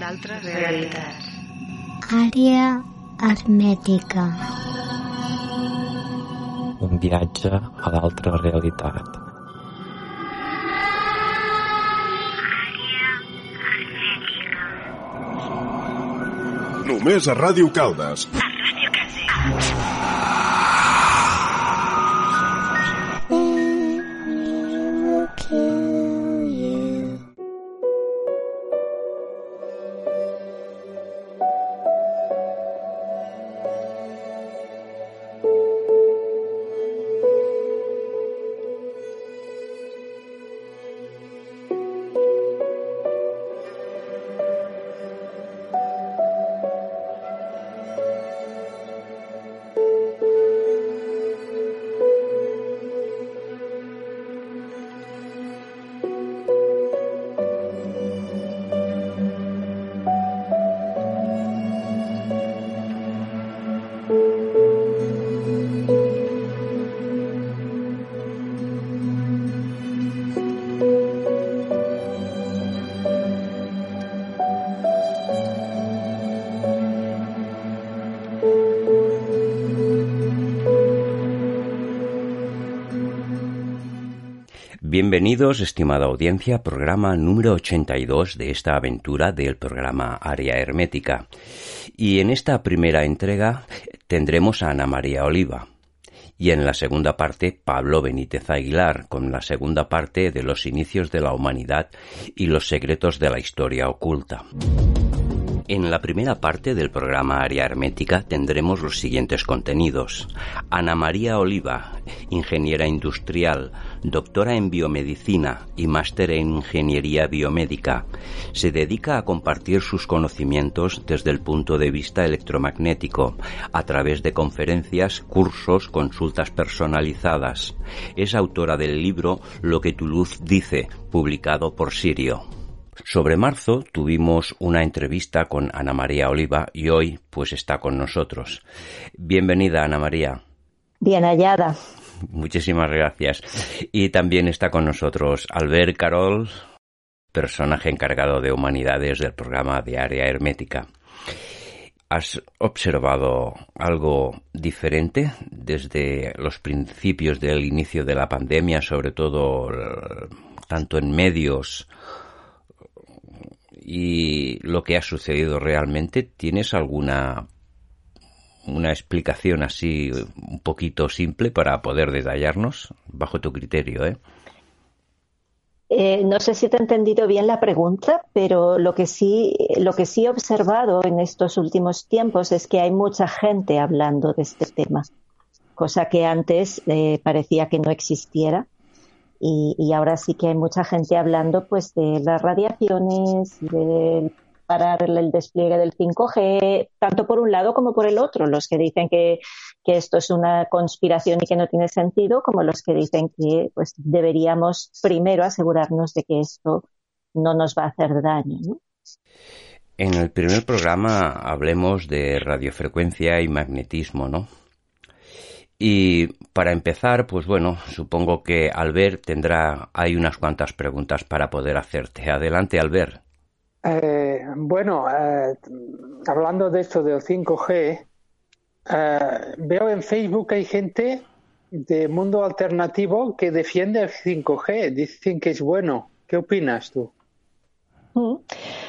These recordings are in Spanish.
d'altres realitats. Àrea hermètica. Un viatge a l'altra realitat. Només a Ràdio Caldes. will Bienvenidos, estimada audiencia, programa número 82 de esta aventura del programa Área Hermética. Y en esta primera entrega tendremos a Ana María Oliva. Y en la segunda parte, Pablo Benítez Aguilar, con la segunda parte de los inicios de la humanidad y los secretos de la historia oculta. En la primera parte del programa Área Hermética tendremos los siguientes contenidos. Ana María Oliva, ingeniera industrial, doctora en biomedicina y máster en ingeniería biomédica, se dedica a compartir sus conocimientos desde el punto de vista electromagnético, a través de conferencias, cursos, consultas personalizadas. Es autora del libro Lo que tu luz dice, publicado por Sirio. Sobre marzo tuvimos una entrevista con Ana María Oliva y hoy pues está con nosotros. Bienvenida Ana María. Bien hallada. Muchísimas gracias. Y también está con nosotros Albert Carol, personaje encargado de humanidades del programa de área hermética. ¿Has observado algo diferente desde los principios del inicio de la pandemia, sobre todo tanto en medios y lo que ha sucedido realmente? ¿Tienes alguna una explicación así un poquito simple para poder detallarnos bajo tu criterio, ¿eh? Eh, no sé si te he entendido bien la pregunta, pero lo que sí, lo que sí he observado en estos últimos tiempos es que hay mucha gente hablando de este tema, cosa que antes eh, parecía que no existiera. Y, y, ahora sí que hay mucha gente hablando pues de las radiaciones, del parar el despliegue del 5G, tanto por un lado como por el otro, los que dicen que, que, esto es una conspiración y que no tiene sentido, como los que dicen que pues deberíamos primero asegurarnos de que esto no nos va a hacer daño. ¿no? En el primer programa hablemos de radiofrecuencia y magnetismo, ¿no? Y para empezar, pues bueno, supongo que Albert tendrá, hay unas cuantas preguntas para poder hacerte. Adelante, Albert. Eh, bueno, eh, hablando de esto del 5G, eh, veo en Facebook hay gente de mundo alternativo que defiende el 5G, dicen que es bueno. ¿Qué opinas tú? Mm.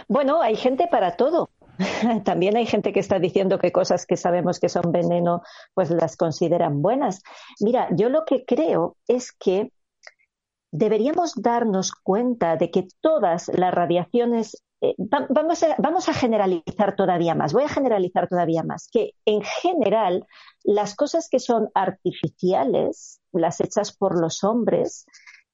Bueno, hay gente para todo. También hay gente que está diciendo que cosas que sabemos que son veneno, pues las consideran buenas. Mira, yo lo que creo es que deberíamos darnos cuenta de que todas las radiaciones eh, vamos, a, vamos a generalizar todavía más, voy a generalizar todavía más, que en general las cosas que son artificiales, las hechas por los hombres,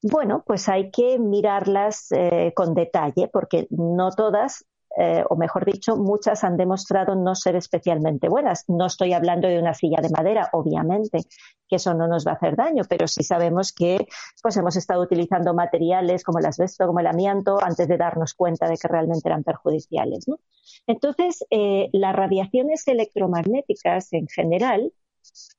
bueno, pues hay que mirarlas eh, con detalle porque no todas eh, o mejor dicho, muchas han demostrado no ser especialmente buenas. No estoy hablando de una silla de madera, obviamente, que eso no nos va a hacer daño, pero sí sabemos que pues hemos estado utilizando materiales como el asbesto, como el amianto, antes de darnos cuenta de que realmente eran perjudiciales. Entonces, eh, las radiaciones electromagnéticas en general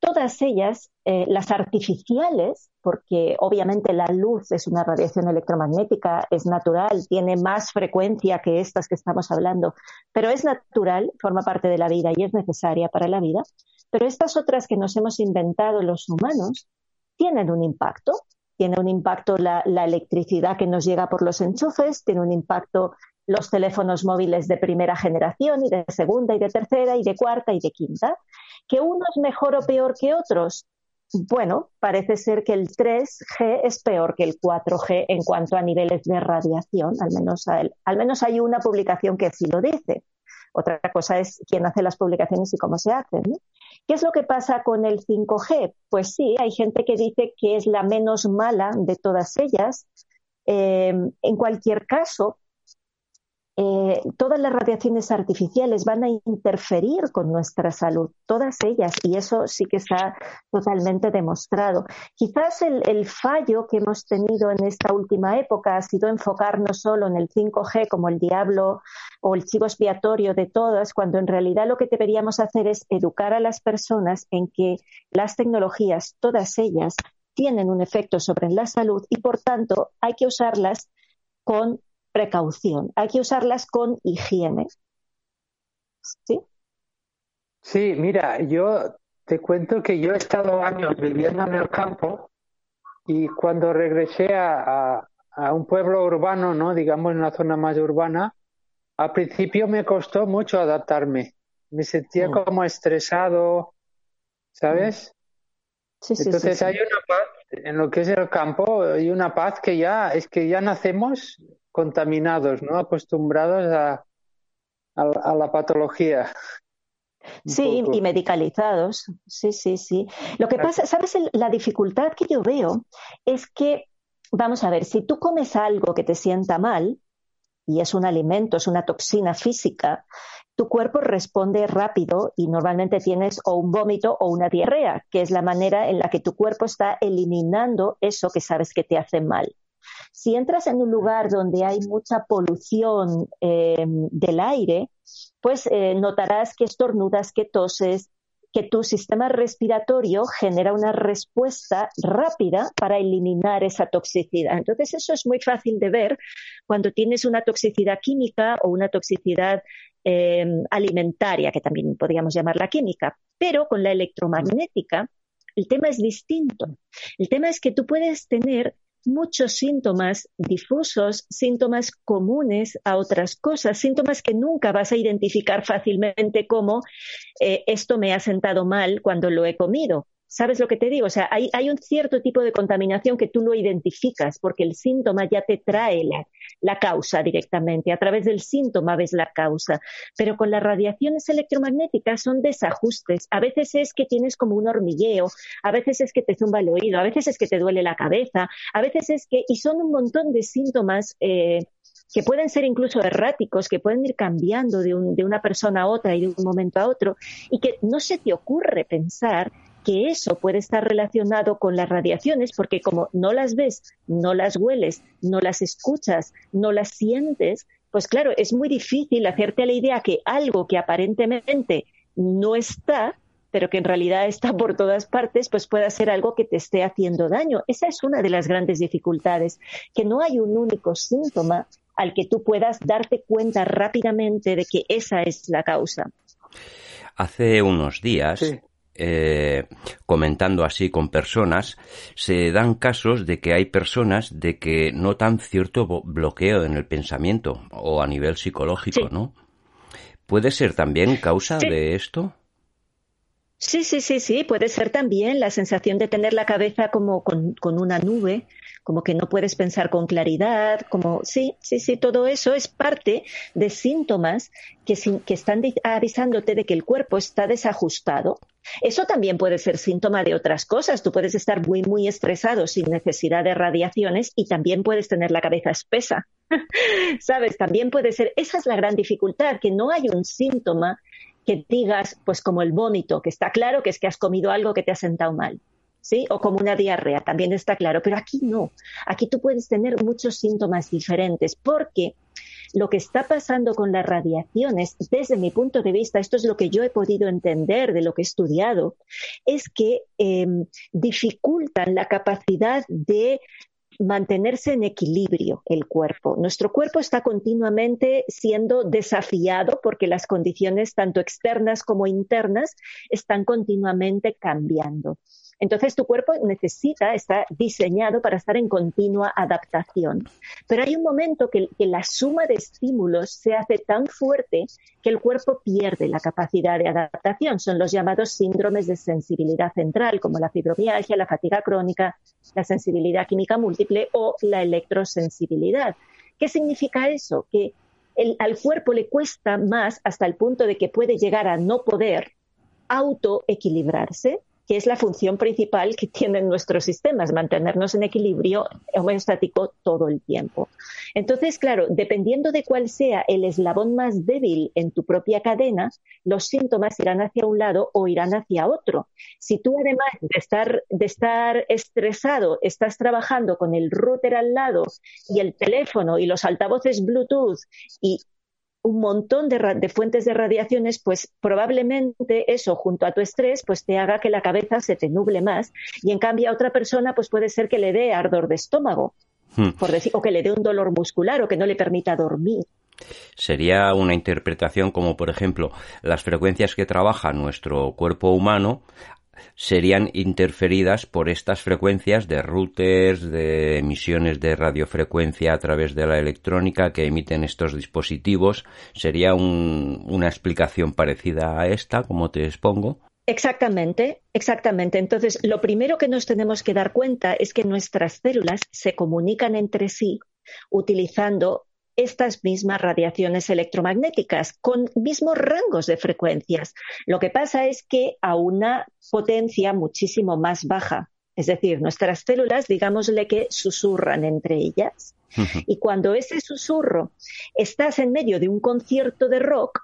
todas ellas, eh, las artificiales, porque obviamente la luz es una radiación electromagnética, es natural, tiene más frecuencia que estas que estamos hablando, pero es natural, forma parte de la vida y es necesaria para la vida. Pero estas otras que nos hemos inventado los humanos tienen un impacto. Tiene un impacto la, la electricidad que nos llega por los enchufes, tiene un impacto los teléfonos móviles de primera generación y de segunda y de tercera y de cuarta y de quinta. ¿Que uno es mejor o peor que otros? Bueno, parece ser que el 3G es peor que el 4G en cuanto a niveles de radiación, al menos, al menos hay una publicación que sí lo dice. Otra cosa es quién hace las publicaciones y cómo se hacen. ¿Qué es lo que pasa con el 5G? Pues sí, hay gente que dice que es la menos mala de todas ellas. Eh, en cualquier caso, eh, todas las radiaciones artificiales van a interferir con nuestra salud, todas ellas, y eso sí que está totalmente demostrado. Quizás el, fallo que hemos tenido en esta última época ha sido enfocarnos solo en el 5G como el diablo o el chivo expiatorio de todas, cuando en realidad lo que deberíamos hacer es educar a las personas en que las tecnologías, todas ellas, tienen un efecto sobre la salud y por tanto hay que usarlas con precaución. Hay que usarlas con higiene. ¿Sí? Sí, mira, yo te cuento que yo he estado años viviendo en el campo y cuando regresé a, un pueblo urbano, ¿no? digamos en una zona más urbana, al principio me costó mucho adaptarme. Me sentía mm. como estresado, ¿sabes? Sí, sí, Entonces hay una paz en lo que es el campo, hay una paz que ya es que ya nacemos contaminados, ¿no? Acostumbrados a, a, la patología. Sí, y medicalizados. Sí, sí, sí. Lo que pasa, ¿sabes? La dificultad que yo veo es que, vamos a ver, si tú comes algo que te sienta mal, y es un alimento, es una toxina física, tu cuerpo responde rápido y normalmente tienes o un vómito o una diarrea, que es la manera en la que tu cuerpo está eliminando eso que sabes que te hace mal. Si entras en un lugar donde hay mucha polución eh, del aire, pues eh, notarás que estornudas, que toses, que tu sistema respiratorio genera una respuesta rápida para eliminar esa toxicidad. Entonces, eso es muy fácil de ver cuando tienes una toxicidad química o una toxicidad eh, alimentaria, que también podríamos llamarla química. Pero con la electromagnética, el tema es distinto. El tema es que tú puedes tener muchos síntomas difusos, síntomas comunes a otras cosas, síntomas que nunca vas a identificar fácilmente como eh, esto me ha sentado mal cuando lo he comido. ¿Sabes lo que te digo? O sea, hay, un cierto tipo de contaminación que tú lo identificas porque el síntoma ya te trae la, causa directamente. A través del síntoma ves la causa. Pero con las radiaciones electromagnéticas son desajustes. A veces es que tienes como un hormigueo, a veces es que te zumba el oído, a veces es que te duele la cabeza, a veces es que. Y son un montón de síntomas. Eh, que pueden ser incluso erráticos, que pueden ir cambiando de, de, una persona a otra y de un momento a otro, y que no se te ocurre pensar que eso puede estar relacionado con las radiaciones, porque como no las ves, no las hueles, no las escuchas, no las sientes, pues claro, es muy difícil hacerte la idea que algo que aparentemente no está, pero que en realidad está por todas partes, pues pueda ser algo que te esté haciendo daño. Esa es una de las grandes dificultades, que no hay un único síntoma al que tú puedas darte cuenta rápidamente de que esa es la causa. Hace unos días eh, comentando así con personas, se dan casos de que hay personas de que notan cierto bloqueo en el pensamiento o a nivel psicológico, ¿no? ¿Puede ser también causa de esto? Sí, sí, sí, sí, puede ser también la sensación de tener la cabeza como con, con una nube, como que no puedes pensar con claridad, como sí, sí, sí, todo eso es parte de síntomas que, están avisándote de que el cuerpo está desajustado. Eso también puede ser síntoma de otras cosas. Tú puedes estar muy, muy estresado sin necesidad de radiaciones y también puedes tener la cabeza espesa. ¿Sabes? También puede ser, esa es la gran dificultad, que no hay un síntoma que digas, pues como el vómito, que está claro que es que has comido algo que te ha sentado mal. O como una diarrea, también está claro. Pero aquí no. Aquí tú puedes tener muchos síntomas diferentes porque lo que está pasando con las radiaciones, desde mi punto de vista, esto es lo que yo he podido entender de lo que he estudiado, es que em, dificultan la capacidad de mantenerse en equilibrio el cuerpo. Nuestro cuerpo está continuamente siendo desafiado porque las condiciones tanto externas como internas están continuamente cambiando. Entonces tu cuerpo necesita, está diseñado para estar en continua adaptación. Pero hay un momento que, la suma de estímulos se hace tan fuerte que el cuerpo pierde la capacidad de adaptación. Son los llamados síndromes de sensibilidad central, como la fibromialgia, la fatiga crónica, la sensibilidad química múltiple o la electrosensibilidad. ¿Qué significa eso? Que al cuerpo le cuesta más hasta el punto de que puede llegar a no poder autoequilibrarse que es la función principal que tienen nuestros sistemas, mantenernos en equilibrio homeostático todo el tiempo. Entonces, claro, dependiendo de cuál sea el eslabón más débil en tu propia cadena, los síntomas irán hacia un lado o irán hacia otro. Si tú, además de estar, de estar estresado, estás trabajando con el router al lado y el teléfono y los altavoces Bluetooth y un montón de, fuentes de radiaciones, pues probablemente eso, junto a tu estrés, pues te haga que la cabeza se te nuble más. Y en cambio a otra persona, pues puede ser que le dé ardor de estómago, hmm. por decir, o que le dé un dolor muscular o que no le permita dormir. Sería una interpretación como, por ejemplo, las frecuencias que trabaja nuestro cuerpo humano serían interferidas por estas frecuencias de routers, de emisiones de radiofrecuencia a través de la electrónica que emiten estos dispositivos. Sería una explicación parecida a esta, como te expongo. Exactamente, exactamente. Entonces, lo primero que nos tenemos que dar cuenta es que nuestras células se comunican entre sí utilizando estas mismas radiaciones electromagnéticas con mismos rangos de frecuencias. Lo que pasa es que a una potencia muchísimo más baja. Es decir, nuestras células, digámosle que susurran entre ellas. Y cuando ese susurro estás en medio de un concierto de rock,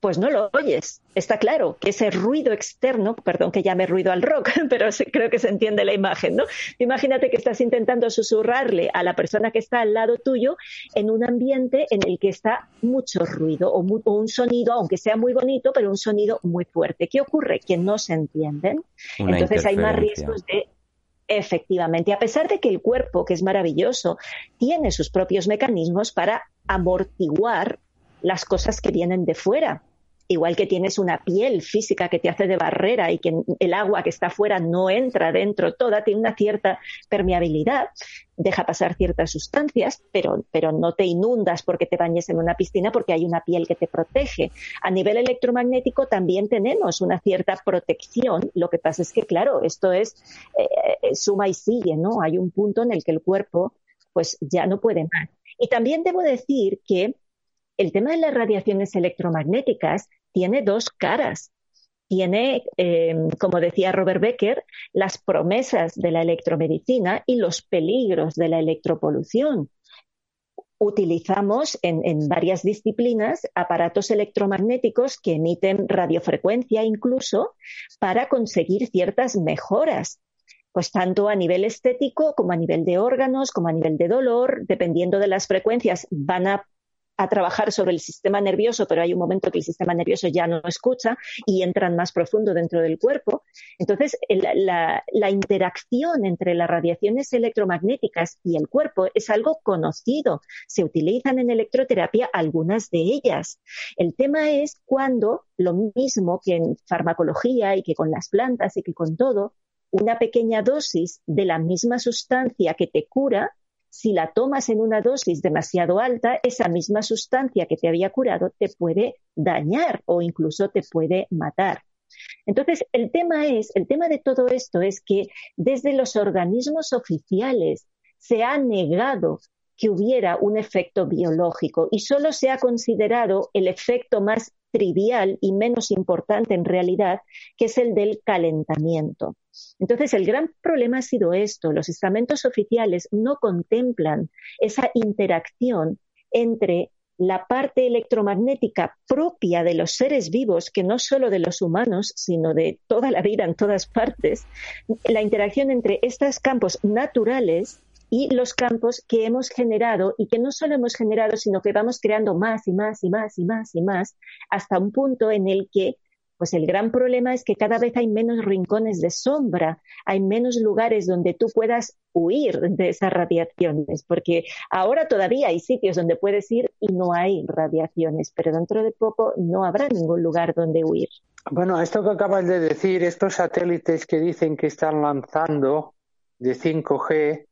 pues no lo oyes. Está claro que ese ruido externo, perdón que llame ruido al rock, pero creo que se entiende la imagen, ¿no? Imagínate que estás intentando susurrarle a la persona que está al lado tuyo en un ambiente en el que está mucho ruido o, un sonido, aunque sea muy bonito, pero un sonido muy fuerte. ¿Qué ocurre? Que no se entienden. Entonces hay más riesgos de Efectivamente, a pesar de que el cuerpo, que es maravilloso, tiene sus propios mecanismos para amortiguar las cosas que vienen de fuera igual que tienes una piel física que te hace de barrera y que el agua que está afuera no entra dentro, toda tiene una cierta permeabilidad, deja pasar ciertas sustancias, pero, pero no te inundas porque te bañes en una piscina porque hay una piel que te protege. A nivel electromagnético también tenemos una cierta protección, lo que pasa es que, claro, esto es eh, eh, suma y sigue, ¿no? Hay un punto en el que el cuerpo pues ya no puede más. Y también debo decir que el tema de las radiaciones electromagnéticas tiene dos caras. Tiene, eh, como decía Robert Becker, las promesas de la electromedicina y los peligros de la electropolución. Utilizamos en, en varias disciplinas aparatos electromagnéticos que emiten radiofrecuencia incluso para conseguir ciertas mejoras pues tanto a nivel estético como a nivel de órganos, como a nivel de dolor, dependiendo de las frecuencias, van a a trabajar sobre el sistema nervioso, pero hay un momento que el sistema nervioso ya no escucha y entran más profundo dentro del cuerpo. Entonces, la, interacción entre las radiaciones electromagnéticas y el cuerpo es algo conocido. Se utilizan en electroterapia algunas de ellas. El tema es cuando, lo mismo que en farmacología y que con las plantas y que con todo, una pequeña dosis de la misma sustancia que te cura si la tomas en una dosis demasiado alta, esa misma sustancia que te había curado te puede dañar o incluso te puede matar. Entonces, el tema es, el tema de todo esto es que desde los organismos oficiales se ha negado que hubiera un efecto biológico y solo se ha considerado el efecto más trivial y menos importante en realidad, que es el del calentamiento. Entonces, el gran problema ha sido esto. Los estamentos oficiales no contemplan esa interacción entre la parte electromagnética propia de los seres vivos, que no solo de los humanos, sino de toda la vida en todas partes, la interacción entre estos campos naturales y los campos que hemos generado y que no solo hemos generado, sino que vamos creando más y más y más y más y más hasta un punto en el que pues el gran problema es que cada vez hay menos rincones de sombra, hay menos lugares donde tú puedas huir de esas radiaciones, porque ahora todavía hay sitios donde puedes ir y no hay radiaciones, pero dentro de poco no habrá ningún lugar donde huir. Bueno, esto que acabas de decir, estos satélites que dicen que están lanzando de 5G,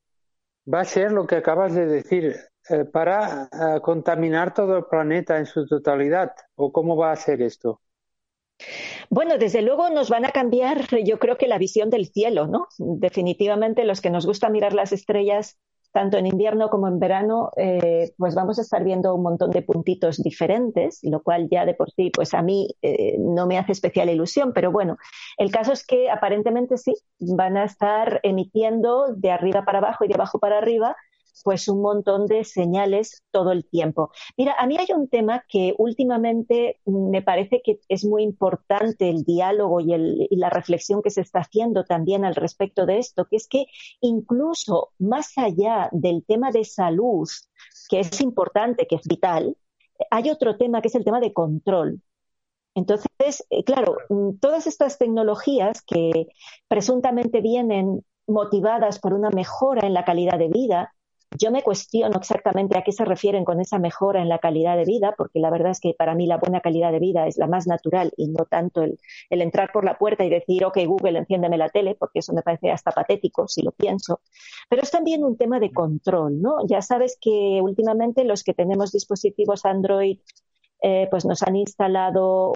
va a ser lo que acabas de decir, eh, para eh, contaminar todo el planeta en su totalidad, ¿o cómo va a ser esto? Bueno, desde luego nos van a cambiar, yo creo que la visión del cielo, ¿no? Definitivamente los que nos gusta mirar las estrellas, tanto en invierno como en verano, eh, pues vamos a estar viendo un montón de puntitos diferentes, lo cual ya de por sí, pues a mí eh, no me hace especial ilusión, pero bueno, el caso es que aparentemente sí, van a estar emitiendo de arriba para abajo y de abajo para arriba pues un montón de señales todo el tiempo. Mira, a mí hay un tema que últimamente me parece que es muy importante el diálogo y, y la reflexión que se está haciendo también al respecto de esto, que es que incluso más allá del tema de salud, que es importante, que es vital, hay otro tema que es el tema de control. Entonces, eh, claro, todas estas tecnologías que presuntamente vienen motivadas por una mejora en la calidad de vida, yo me cuestiono exactamente a qué se refieren con esa mejora en la calidad de vida, porque la verdad es que para mí la buena calidad de vida es la más natural y no tanto el, entrar por la puerta y decir, ok, Google, enciéndeme la tele, porque eso me parece hasta patético si lo pienso. Pero es también un tema de control, ¿no? Ya sabes que últimamente los que tenemos dispositivos Android, eh, pues nos han instalado,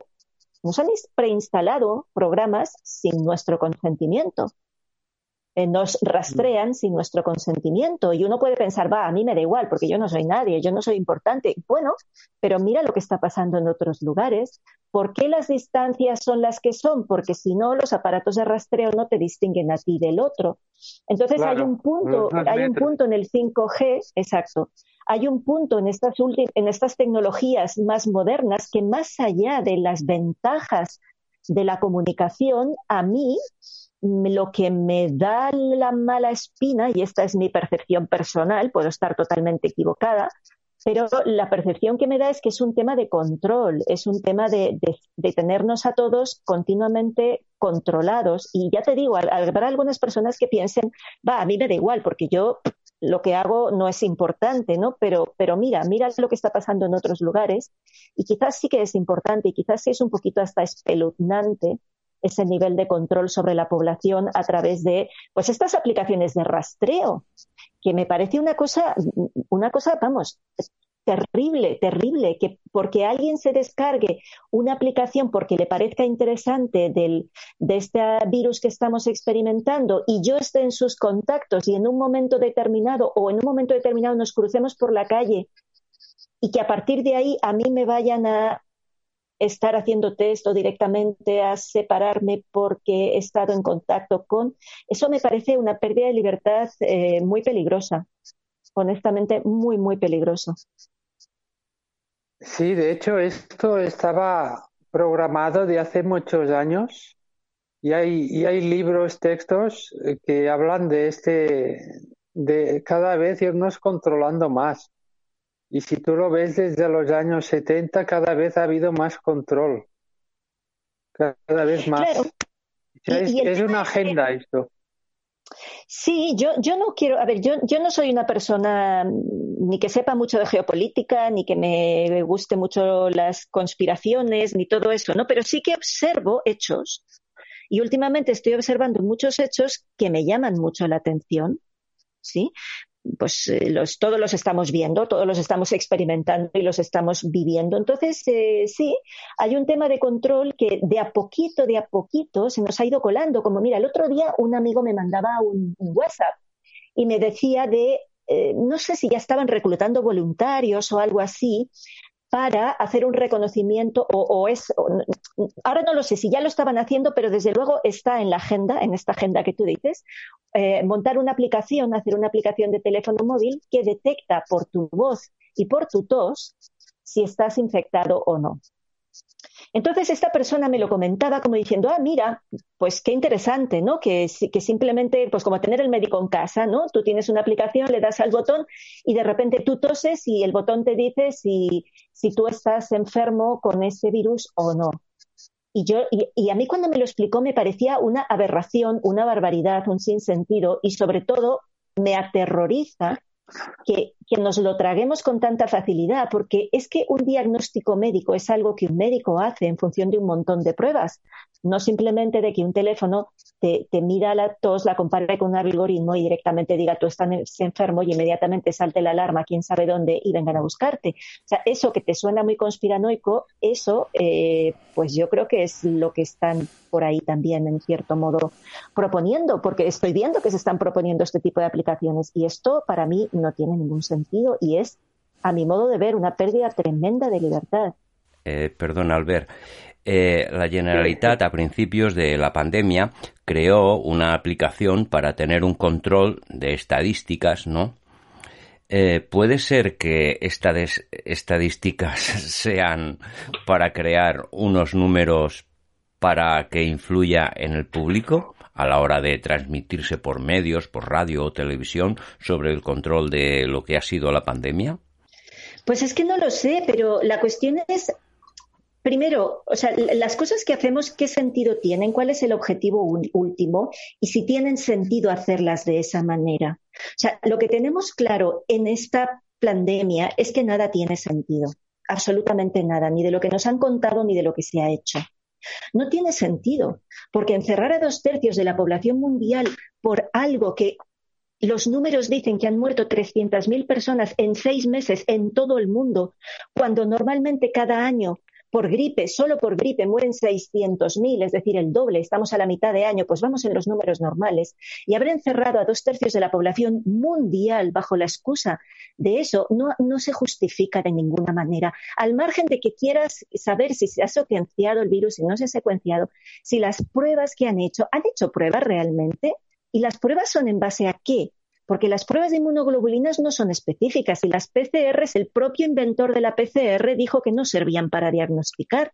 nos han preinstalado programas sin nuestro consentimiento. Eh, nos rastrean sin nuestro consentimiento. Y uno puede pensar, va, a mí me da igual, porque yo no soy nadie, yo no soy importante. Bueno, pero mira lo que está pasando en otros lugares. ¿Por qué las distancias son las que son? Porque si no, los aparatos de rastreo no te distinguen a ti del otro. Entonces hay un punto, hay un punto en el 5G, exacto. Hay un punto en estas, en estas tecnologías más modernas que más allá de las ventajas de la comunicación, a mí lo que me da la mala espina, y esta es mi percepción personal, puedo estar totalmente equivocada, pero la percepción que me da es que es un tema de control, es un tema de, tenernos a todos continuamente controlados. Y ya te digo, habrá algunas personas que piensen, va, a mí me da igual, porque yo lo que hago no es importante, ¿no? Pero, pero mira, mira lo que está pasando en otros lugares y quizás sí que es importante y quizás sí es un poquito hasta espeluznante ese nivel de control sobre la población a través de pues estas aplicaciones de rastreo, que me parece una cosa, una cosa, vamos, terrible, terrible, que porque alguien se descargue una aplicación porque le parezca interesante del, de este virus que estamos experimentando y yo esté en sus contactos y en un momento determinado o en un momento determinado nos crucemos por la calle y que a partir de ahí a mí me vayan a estar haciendo test o directamente a separarme porque he estado en contacto con, eso me parece una pérdida de libertad eh, muy peligrosa, honestamente muy, muy peligroso. Sí, de hecho esto estaba programado de hace muchos años y hay, y hay libros, textos eh, que hablan de este, de cada vez irnos controlando más. Y si tú lo ves desde los años 70, cada vez ha habido más control. Cada vez más. es, una agenda esto. Sí, yo, yo no quiero, a ver, yo, yo no soy una persona ni que sepa mucho de geopolítica, ni que me guste mucho las conspiraciones, ni todo eso, ¿no? Pero sí que observo hechos y últimamente estoy observando muchos hechos que me llaman mucho la atención, ¿sí? Pues eh, los, todos los estamos viendo, todos los estamos experimentando y los estamos viviendo. Entonces, eh, sí, hay un tema de control que de a poquito, de a poquito se nos ha ido colando. Como mira, el otro día un amigo me mandaba un, WhatsApp y me decía de, eh, no sé si ya estaban reclutando voluntarios o algo así, para hacer un reconocimiento o, es ahora no lo sé si ya lo estaban haciendo pero desde luego está en la agenda en esta agenda que tú dices eh, montar una aplicación hacer una aplicación de teléfono móvil que detecta por tu voz y por tu tos si estás infectado o no Entonces esta persona me lo comentaba como diciendo, ah, mira, pues qué interesante, ¿no? Que, que simplemente, pues como tener el médico en casa, ¿no? Tú tienes una aplicación, le das al botón y de repente tú toses y el botón te dice si, si tú estás enfermo con ese virus o no. Y, yo, y, a mí cuando me lo explicó me parecía una aberración, una barbaridad, un sinsentido y sobre todo me aterroriza que, que, nos lo traguemos con tanta facilidad, porque es que un diagnóstico médico es algo que un médico hace en función de un montón de pruebas, no simplemente de que un teléfono te, te mira la tos, la compare con un algoritmo y directamente diga tú estás enfermo y inmediatamente salte la alarma, quién sabe dónde, y vengan a buscarte. O sea, eso que te suena muy conspiranoico, eso, eh, pues yo creo que es lo que están por ahí también, en cierto modo, proponiendo, porque estoy viendo que se están proponiendo este tipo de aplicaciones y esto para mí no tiene ningún sentido y es, a mi modo de ver, una pérdida tremenda de libertad. Eh, perdón, Albert. Eh, la Generalitat a principios de la pandemia creó una aplicación para tener un control de estadísticas, ¿no? Eh, ¿Puede ser que estas estadísticas sean para crear unos números para que influya en el público a la hora de transmitirse por medios, por radio o televisión sobre el control de lo que ha sido la pandemia? Pues es que no lo sé, pero la cuestión es Primero, o sea, las cosas que hacemos, ¿qué sentido tienen? ¿Cuál es el objetivo último? Y si tienen sentido hacerlas de esa manera. O sea, lo que tenemos claro en esta pandemia es que nada tiene sentido. Absolutamente nada, ni de lo que nos han contado ni de lo que se ha hecho. No tiene sentido, porque encerrar a dos tercios de la población mundial por algo que los números dicen que han muerto 300.000 personas en seis meses en todo el mundo, cuando normalmente cada año por gripe, solo por gripe mueren 600.000, es decir, el doble, estamos a la mitad de año, pues vamos en los números normales. Y haber encerrado a dos tercios de la población mundial bajo la excusa de eso no, no se justifica de ninguna manera. Al margen de que quieras saber si se ha secuenciado el virus, y no se ha secuenciado, si las pruebas que han hecho, ¿han hecho pruebas realmente? ¿Y las pruebas son en base a qué? Porque las pruebas de inmunoglobulinas no son específicas y las PCRs, el propio inventor de la PCR dijo que no servían para diagnosticar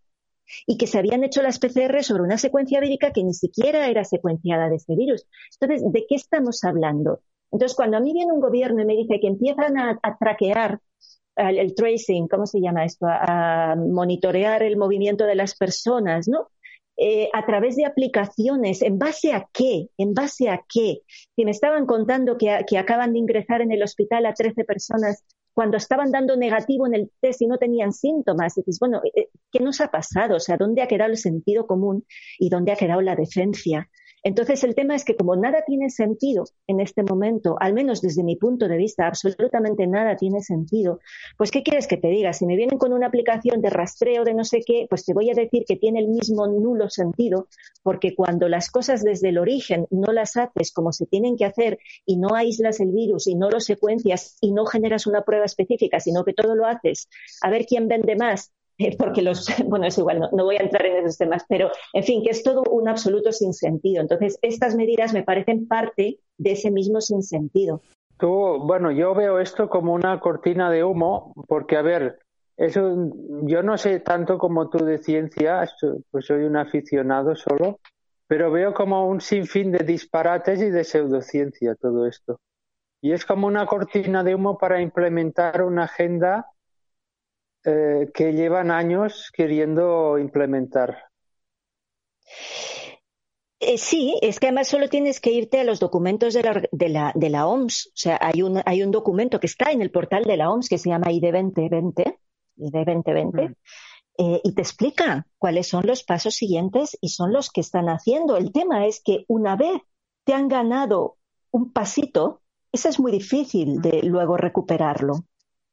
y que se habían hecho las PCR sobre una secuencia vírica que ni siquiera era secuenciada de este virus. Entonces, ¿de qué estamos hablando? Entonces, cuando a mí viene un gobierno y me dice que empiezan a, traquear el, tracing, ¿cómo se llama esto? A, a monitorear el movimiento de las personas, ¿no? Eh, a través de aplicaciones. ¿En base a qué? ¿En base a qué? Si me estaban contando que, acaban de ingresar en el hospital a 13 personas cuando estaban dando negativo en el test y no tenían síntomas. Y dices, bueno, eh, ¿qué nos ha pasado? O sea, ¿dónde ha quedado el sentido común y dónde ha quedado la decencia? Entonces, el tema es que como nada tiene sentido en este momento, al menos desde mi punto de vista, absolutamente nada tiene sentido, pues ¿qué quieres que te diga? Si me vienen con una aplicación de rastreo de no sé qué, pues te voy a decir que tiene el mismo nulo sentido, porque cuando las cosas desde el origen no las haces como se tienen que hacer y no aíslas el virus y no lo secuencias y no generas una prueba específica, sino que todo lo haces a ver quién vende más porque los, bueno, es igual, no, voy a entrar en esos temas, pero en fin, que es todo un absoluto sinsentido. Entonces, estas medidas me parecen parte de ese mismo sinsentido. Tú, bueno, yo veo esto como una cortina de humo, porque, a ver, eso, yo no sé tanto como tú de ciencia, pues soy un aficionado solo, pero veo como un sinfín de disparates y de pseudociencia todo esto. Y es como una cortina de humo para implementar una agenda eh, que llevan años queriendo implementar. Eh, sí, es que además solo tienes que irte a los documentos de la, de la, de la OMS. O sea, hay un, hay un documento que está en el portal de la OMS que se llama ID 2020, ID 2020, y te explica cuáles son los pasos siguientes y son los que están haciendo. El tema es que una vez te han ganado un pasito, eso es muy difícil de luego recuperarlo,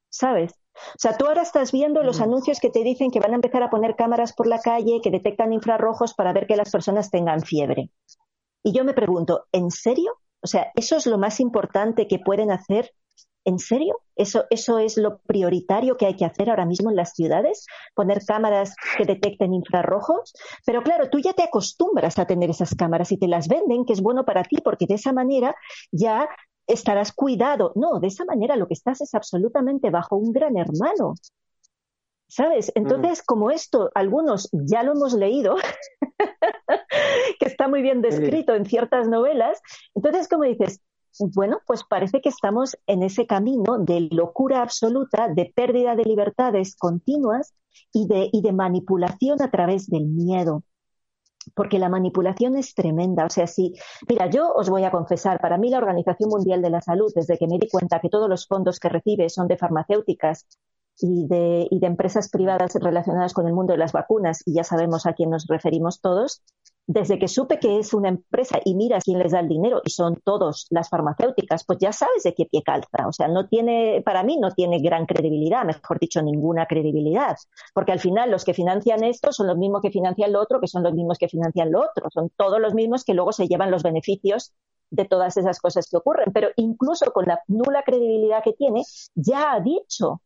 ¿sabes? O sea, tú ahora estás viendo los anuncios que te dicen que van a empezar a poner cámaras por la calle que detectan infrarrojos para ver que las personas tengan fiebre. Y yo me pregunto, ¿en serio? O sea, ¿eso es lo más importante que pueden hacer? ¿En serio? ¿Eso, ¿Eso es lo prioritario que hay que hacer ahora mismo en las ciudades? ¿Poner cámaras que detecten infrarrojos? Pero claro, tú ya te acostumbras a tener esas cámaras y te las venden, que es bueno para ti, porque de esa manera ya estarás cuidado. No, de esa manera lo que estás es absolutamente bajo un gran hermano. ¿Sabes? Entonces, como esto, algunos ya lo hemos leído, que está muy bien descrito en ciertas novelas, entonces, como dices, bueno, pues parece que estamos en ese camino de locura absoluta, de pérdida de libertades continuas y de, y de manipulación a través del miedo porque la manipulación es tremenda. O sea, si, mira, yo os voy a confesar, para mí la Organización Mundial de la Salud, desde que me di cuenta que todos los fondos que recibe son de farmacéuticas y de, y de empresas privadas relacionadas con el mundo de las vacunas, y ya sabemos a quién nos referimos todos, desde que supe que es una empresa y mira quién les da el dinero y son todos las farmacéuticas, pues ya sabes de qué pie calza. O sea, no tiene, para mí no tiene gran credibilidad, mejor dicho, ninguna credibilidad. Porque al final los que financian esto son los mismos que financian lo otro, que son los mismos que financian lo otro. Son todos los mismos que luego se llevan los beneficios de todas esas cosas que ocurren. Pero incluso con la nula credibilidad que tiene, ya ha dicho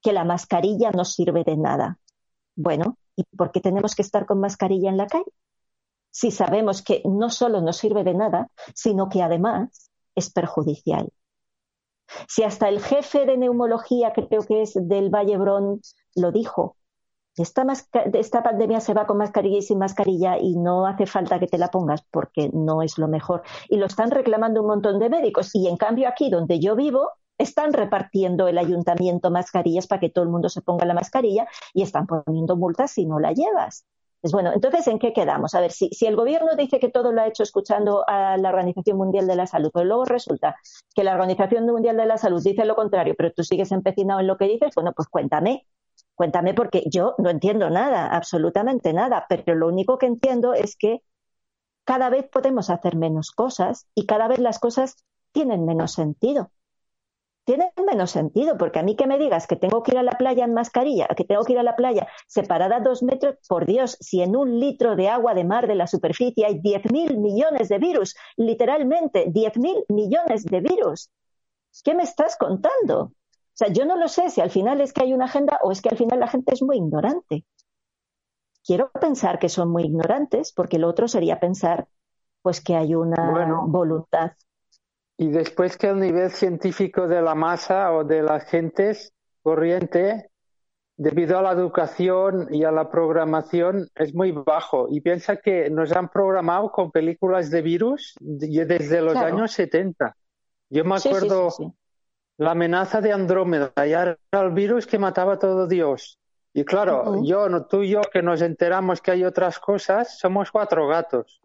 que la mascarilla no sirve de nada. Bueno, ¿y por qué tenemos que estar con mascarilla en la calle? Si sabemos que no solo no sirve de nada, sino que además es perjudicial. Si hasta el jefe de neumología, creo que es del Vallebrón, lo dijo, esta, esta, pandemia se va con mascarilla y sin mascarilla y no hace falta que te la pongas porque no es lo mejor. Y lo están reclamando un montón de médicos. Y en cambio aquí donde yo vivo, están repartiendo el ayuntamiento mascarillas para que todo el mundo se ponga la mascarilla y están poniendo multas si no la llevas. Pues bueno, entonces, ¿en qué quedamos? A ver, si, si el gobierno dice que todo lo ha hecho escuchando a la Organización Mundial de la Salud, pero luego resulta que la Organización Mundial de la Salud dice lo contrario, pero tú sigues empecinado en lo que dices, bueno, pues cuéntame, cuéntame porque yo no entiendo nada, absolutamente nada, pero lo único que entiendo es que cada vez podemos hacer menos cosas y cada vez las cosas tienen menos sentido tiene menos sentido, porque a mí que me digas que tengo que ir a la playa en mascarilla, que tengo que ir a la playa separada dos metros, por Dios, si en un litro de agua de mar de la superficie hay 10.000 millones de virus, literalmente 10.000 millones de virus, ¿qué me estás contando? O sea, yo no lo sé si al final es que hay una agenda o es que al final la gente es muy ignorante. Quiero pensar que son muy ignorantes, porque lo otro sería pensar pues que hay una voluntad y después que el nivel científico de la masa o de las gentes corriente, debido a la educación y a la programación, es muy bajo. Y piensa que nos han programado con películas de virus desde los años 70. Yo me acuerdo la amenaza de Andrómeda, y era el virus que mataba a todo Dios. Y claro, yo, no, tú y yo, que nos enteramos que hay otras cosas, somos cuatro gatos.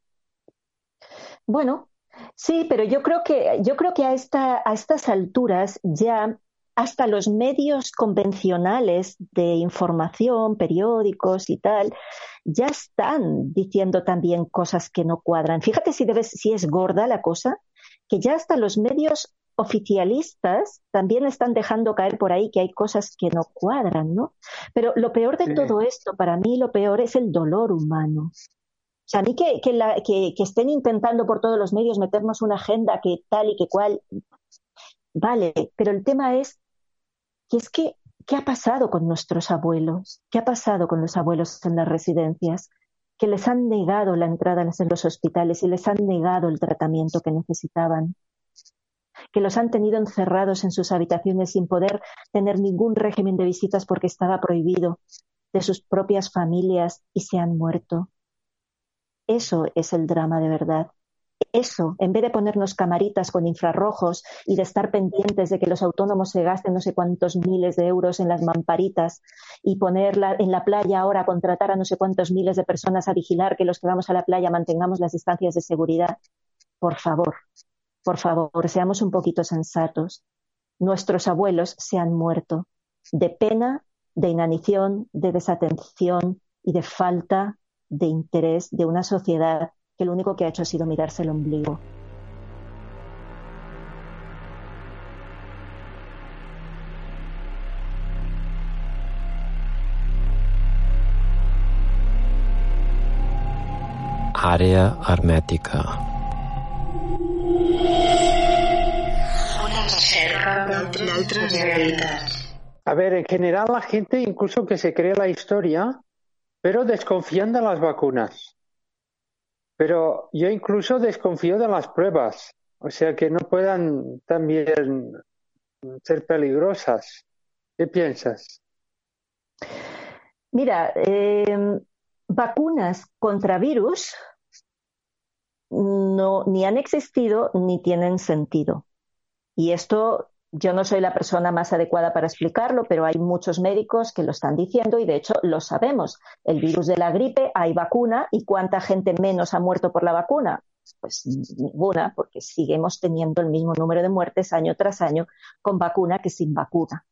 Bueno, Sí, pero yo creo que, yo creo que a, esta, a estas alturas ya hasta los medios convencionales de información, periódicos y tal, ya están diciendo también cosas que no cuadran. Fíjate si, debes, si es gorda la cosa, que ya hasta los medios oficialistas también están dejando caer por ahí que hay cosas que no cuadran, ¿no? Pero lo peor de todo esto, para mí lo peor es el dolor humano. O sea, a mí que, que, estén intentando por todos los medios meternos una agenda que tal y que cual, vale, pero el tema es que es que, ¿qué ha pasado con nuestros abuelos? ¿Qué ha pasado con los abuelos en las residencias? Que les han negado la entrada en los hospitales y les han negado el tratamiento que necesitaban que los han tenido encerrados en sus habitaciones sin poder tener ningún régimen de visitas porque estaba prohibido, de sus propias familias y se han muerto. Eso es el drama de verdad. Eso, en vez de ponernos camaritas con infrarrojos y de estar pendientes de que los autónomos se gasten no sé cuántos miles de euros en las mamparitas y ponerla en la playa ahora, contratar a no sé cuántos miles de personas a vigilar que los que vamos a la playa mantengamos las distancias de seguridad. Por favor, por favor, seamos un poquito sensatos. Nuestros abuelos se han muerto de pena, de inanición, de desatención y de falta de interés de una sociedad que lo único que ha hecho ha sido mirarse el ombligo. Àrea hermètica. Una reserva realitats. A ver, en general la gente, incluso que se cree la historia, pero desconfían de las vacunas. Pero yo incluso desconfío de las pruebas, o sea que no puedan también ser peligrosas. ¿Qué piensas? Mira, eh, vacunas contra virus no, ni han existido ni tienen sentido. Y esto yo no soy la persona más adecuada para explicarlo, pero hay muchos médicos que lo están diciendo y de hecho lo sabemos. El virus de la gripe, hay vacuna y cuánta gente menos ha muerto por la vacuna. Pues ninguna, porque seguimos teniendo el mismo número de muertes año tras año con vacuna que sin vacuna.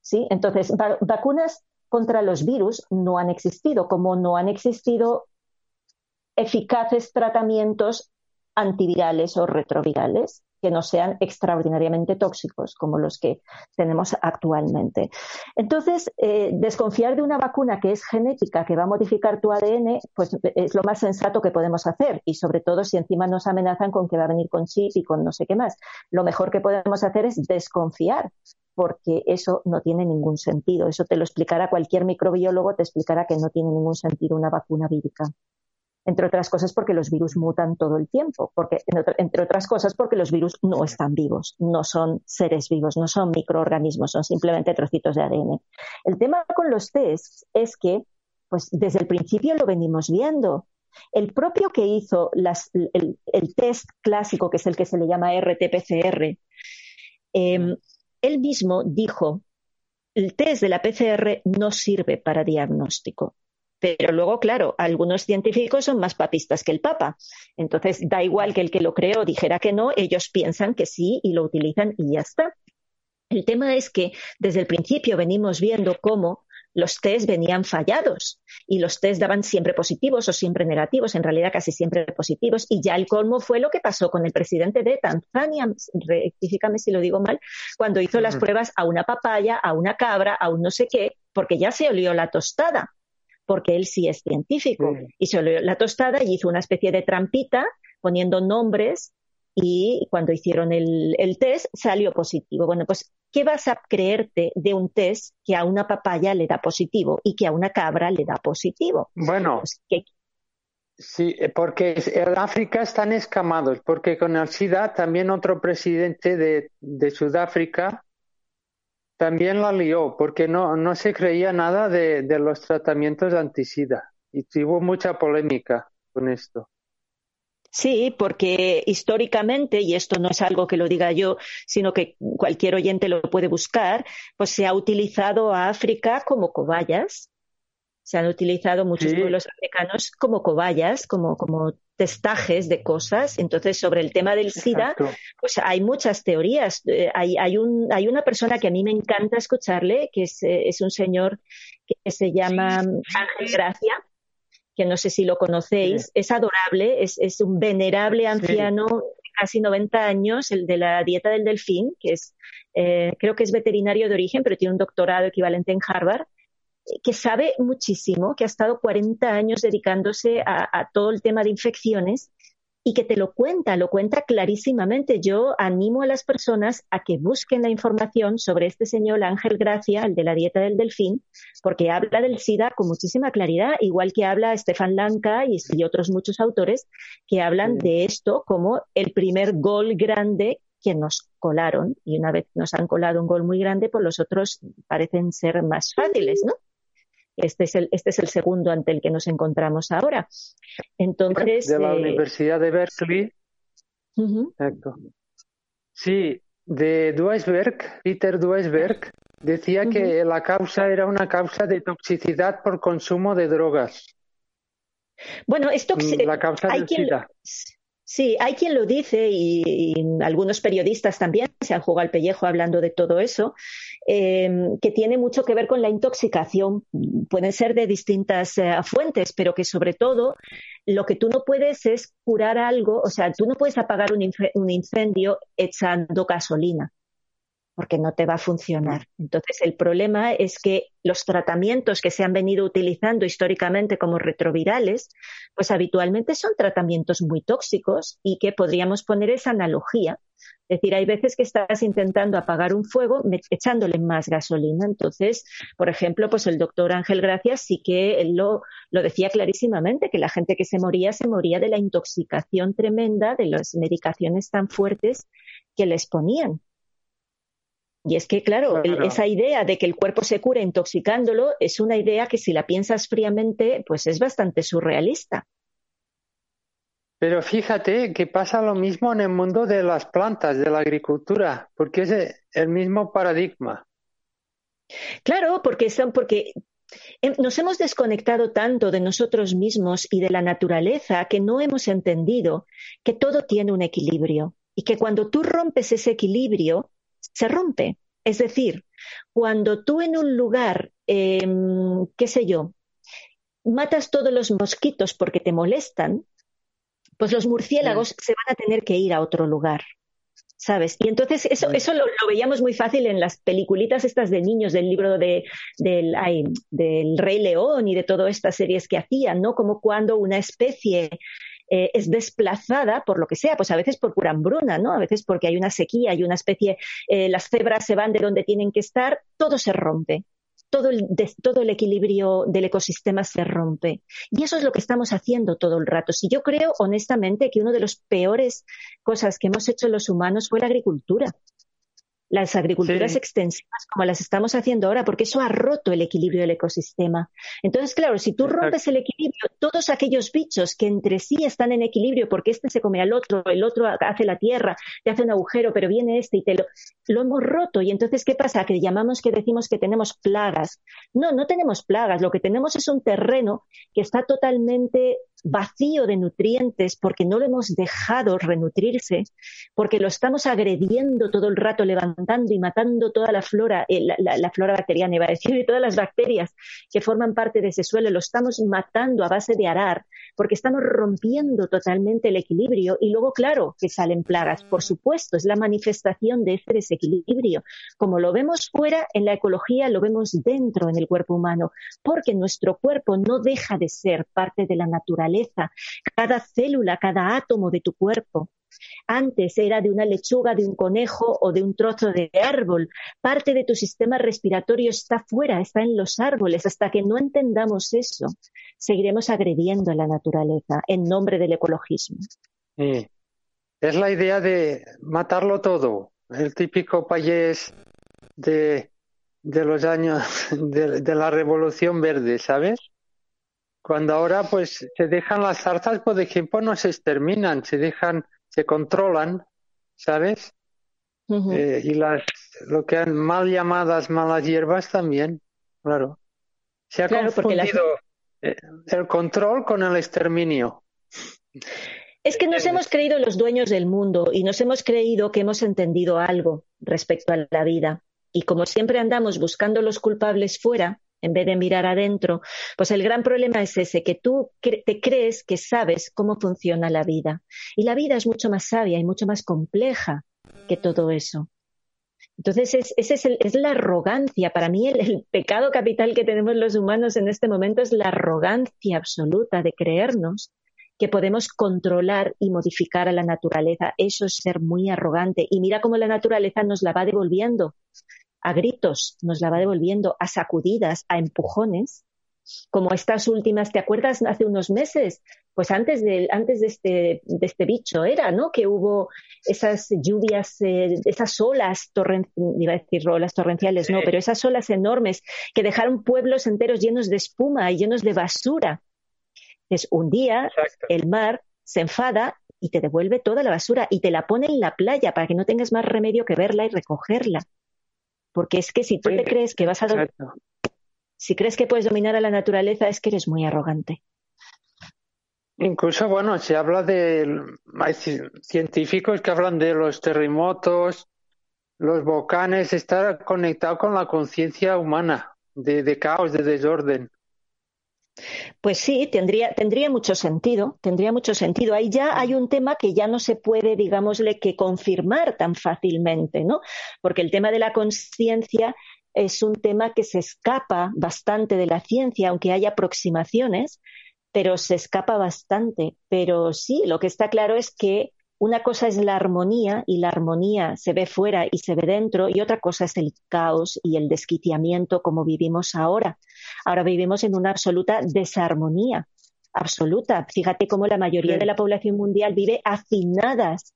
¿Sí? Entonces, vacunas contra los virus no han existido, como no han existido eficaces tratamientos antivirales o retrovirales que no sean extraordinariamente tóxicos como los que tenemos actualmente. Entonces, eh, desconfiar de una vacuna que es genética, que va a modificar tu ADN, pues es lo más sensato que podemos hacer y sobre todo si encima nos amenazan con que va a venir con chip y con no sé qué más. Lo mejor que podemos hacer es desconfiar porque eso no tiene ningún sentido. Eso te lo explicará cualquier microbiólogo, te explicará que no tiene ningún sentido una vacuna vírica entre otras cosas porque los virus mutan todo el tiempo, porque, entre otras cosas porque los virus no están vivos, no son seres vivos, no son microorganismos, son simplemente trocitos de ADN. El tema con los tests es que, pues desde el principio lo venimos viendo. El propio que hizo el, test clásico, que es el que se le llama RT-PCR, em, él mismo dijo, el test de la PCR no sirve para diagnóstico. Pero luego, claro, algunos científicos son más papistas que el Papa. Entonces, da igual que el que lo creó dijera que no, ellos piensan que sí y lo utilizan y ya está. El tema es que desde el principio venimos viendo cómo los test venían fallados y los test daban siempre positivos o siempre negativos, en realidad casi siempre positivos. Y ya el colmo fue lo que pasó con el presidente de Tanzania, rectifícame si lo digo mal, cuando hizo las pruebas a una papaya, a una cabra, a un no sé qué, porque ya se olió la tostada porque él sí es científico. Y se olió la tostada y hizo una especie de trampita poniendo nombres y cuando hicieron el, test salió positivo. Bueno, pues, ¿qué vas a creerte de un test que a una papaya le da positivo y que a una cabra le da positivo? Bueno, pues, sí, porque en África están escamados, porque con el SIDA también otro presidente de, de Sudáfrica también la lió porque no, no se creía nada de, de los tratamientos de antisida y tuvo mucha polémica con esto. Sí, porque históricamente, y esto no es algo que lo diga yo, sino que cualquier oyente lo puede buscar, pues se ha utilizado a África como cobayas. Se han utilizado muchos pueblos africanos como cobayas, como, como testajes de cosas. Entonces, sobre el tema del SIDA, pues hay muchas teorías. Eh, hay, hay, un, hay una persona que a mí me encanta escucharle, que es, eh, es un señor que se llama Ángel Gracia, que no sé si lo conocéis. Es adorable, es, es un venerable anciano de casi 90 años, el de la dieta del delfín, que es, eh, creo que es veterinario de origen, pero tiene un doctorado equivalente en Harvard que sabe muchísimo, que ha estado 40 años dedicándose a, todo el tema de infecciones y que te lo cuenta, lo cuenta clarísimamente. Yo animo a las personas a que busquen la información sobre este señor Ángel Gracia, el de la dieta del delfín, porque habla del SIDA con muchísima claridad, igual que habla Estefan Lanka y, otros muchos autores que hablan de esto como el primer gol grande que nos colaron y una vez nos han colado un gol muy grande, pues los otros parecen ser más fáciles, ¿no? Este es el, este es el segundo ante el que nos encontramos ahora. Entonces. De la eh, Universidad de Berkeley. Exacto. Sí, de Duisberg, Peter Duisberg, decía que la causa era una causa de toxicidad por consumo de drogas. Bueno, esto mm, la causa del SIDA. Sí, hay quien lo dice y, algunos periodistas también se han jugado al pellejo hablando de todo eso, em, que tiene mucho que ver con la intoxicación. Pueden ser de distintas eh, fuentes, pero que sobre todo lo que tú no puedes es curar algo, o sea, tú no puedes apagar un incendio echando gasolina porque no te va a funcionar. Entonces, el problema es que los tratamientos que se han venido utilizando históricamente como retrovirales, pues habitualmente son tratamientos muy tóxicos y que podríamos poner esa analogía. Es decir, hay veces que estás intentando apagar un fuego echándole más gasolina. Entonces, por ejemplo, pues el doctor Ángel Gracias sí que él lo, lo decía clarísimamente, que la gente que se moría se moría de la intoxicación tremenda de las medicaciones tan fuertes que les ponían. Y es que, claro, esa idea de que el cuerpo se cura intoxicándolo es una idea que si la piensas fríamente, pues es bastante surrealista. Pero fíjate que pasa lo mismo en el mundo de las plantas, de la agricultura, porque es el mismo paradigma. Claro, porque son, porque em, nos hemos desconectado tanto de nosotros mismos y de la naturaleza que no hemos entendido que todo tiene un equilibrio y que cuando tú rompes ese equilibrio, se rompe. Es decir, cuando tú en un lugar, em, qué sé yo, matas todos los mosquitos porque te molestan, pues los murciélagos se van a tener que ir a otro lugar. ¿Sabes? Y entonces eso, eso lo, veíamos muy fácil en las peliculitas estas de niños del libro de, del, del Rey León y de todas estas series que hacían, ¿no? Como cuando una especie eh, es desplazada por lo que sea, pues a veces por pura hambruna, ¿no? A veces porque hay una sequía, hay una especie, eh, las cebras se van de donde tienen que estar, todo se rompe. Todo el, todo el equilibrio del ecosistema se rompe. Y eso es lo que estamos haciendo todo el rato. Si yo creo honestamente que una de las peores cosas que hemos hecho los humanos fue la agricultura las agriculturas extensivas como las estamos haciendo ahora, porque eso ha roto el equilibrio del ecosistema. Entonces, claro, si tú rompes el equilibrio, todos aquellos bichos que entre sí están en equilibrio, porque este se come al otro, el otro hace la tierra, te hace un agujero, pero viene este y te lo, lo hemos roto. Y entonces, ¿qué pasa? Que llamamos que decimos que tenemos plagas. No, no tenemos plagas. Lo que tenemos es un terreno que está totalmente vacío de nutrientes porque no lo hemos dejado renutrirse, porque lo estamos agrediendo todo el rato, levantando y matando toda la flora, eh, la, flora bacteriana, iba a decir, y todas las bacterias que forman parte de ese suelo, lo estamos matando a base de arar, porque estamos rompiendo totalmente el equilibrio y luego, claro, que salen plagas, por supuesto, es la manifestación de ese desequilibrio. Como lo vemos fuera, en la ecología lo vemos dentro en el cuerpo humano, porque nuestro cuerpo no deja de ser parte de la naturaleza cada célula, cada átomo de tu cuerpo. Antes era de una lechuga, de un conejo o de un trozo de árbol. Parte de tu sistema respiratorio está fuera, está en los árboles. Hasta que no entendamos eso, seguiremos agrediendo a la naturaleza en nombre del ecologismo. Es la idea de matarlo todo. El típico payés de, los años de la Revolución Verde, ¿sabes? Cuando ahora pues se dejan las zarzas, por ejemplo, no se exterminan, se dejan, se controlan, ¿sabes? Eh, y las, lo que han mal llamadas malas hierbas también, claro. Se ha confundido eh, el control con el exterminio. Es que nos hemos creído los dueños del mundo y nos hemos creído que hemos entendido algo respecto a la vida. Y como siempre andamos buscando los culpables fuera, en vez de mirar adentro, pues el gran problema es ese, que tú te crees que sabes cómo funciona la vida. Y la vida es mucho más sabia y mucho más compleja que todo eso. Entonces, es, ese es, es, la arrogancia. Para mí, el, pecado capital que tenemos los humanos en este momento es la arrogancia absoluta de creernos que podemos controlar y modificar a la naturaleza. Eso es ser muy arrogante. Y mira cómo la naturaleza nos la va devolviendo a gritos, nos la va devolviendo a sacudidas, a empujones, como estas últimas, ¿te acuerdas hace unos meses? Pues antes de, antes de, este, de este bicho era, ¿no? Que hubo esas lluvias, eh, esas olas, iba a decir olas torrenciales, no, pero esas olas enormes que dejaron pueblos enteros llenos de espuma y llenos de basura. Es un día el mar se enfada y te devuelve toda la basura y te la pone en la playa para que no tengas más remedio que verla y recogerla. Porque es que si tú te crees que vas a... Si crees que puedes dominar a la naturaleza es que eres muy arrogante. Incluso, bueno, se habla de... Hay científicos que hablan de los terremotos, los volcanes, estar conectado con la conciencia humana, de caos, de desorden. Pues sí, tendría, tendría mucho sentido, tendría mucho sentido. Ahí ya hay un tema que ya no se puede, digámosle, que confirmar tan fácilmente, ¿no? Porque el tema de la conciencia es un tema que se escapa bastante de la ciencia, aunque haya aproximaciones, pero se escapa bastante. Pero sí, lo que está claro es que una cosa es la armonía y la armonía se ve fuera y se ve dentro y otra cosa es el caos y el desquiciamiento como vivimos ahora. Ahora vivimos en una absoluta desarmonía, absoluta. Fíjate cómo la mayoría de la población mundial vive hacinadas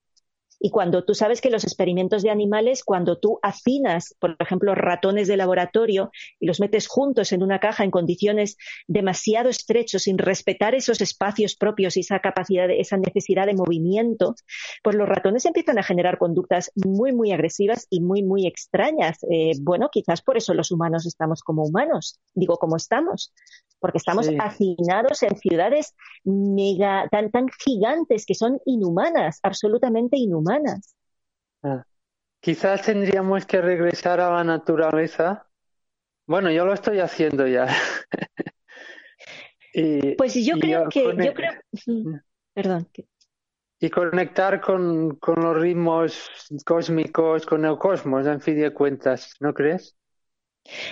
Y cuando tú sabes que los experimentos de animales, cuando tú afinas, por ejemplo, ratones de laboratorio y los metes juntos en una caja en condiciones demasiado estrechos, sin respetar esos espacios propios y esa capacidad, esa necesidad de movimiento, pues los ratones empiezan a generar conductas muy, muy agresivas y muy, muy extrañas. Eh, bueno, quizás por eso los humanos estamos como humanos, digo como estamos, porque estamos hacinados en ciudades mega, tan, tan gigantes que son inhumanas, absolutamente inhumanas. Ah. Quizás tendríamos que regresar a la naturaleza. Bueno, yo lo estoy haciendo ya. pues yo creo que, yo creo, mm. perdón. Y conectar con, con los ritmos cósmicos, con el cosmos, en fin de cuentas, ¿no crees?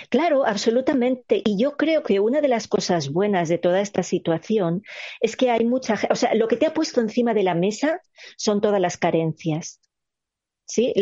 Claro, absolutamente. Y yo creo que una de las cosas buenas de toda esta situación es que hay mucha o sea, lo que te ha puesto encima de la mesa son todas las carencias. ¿Sí?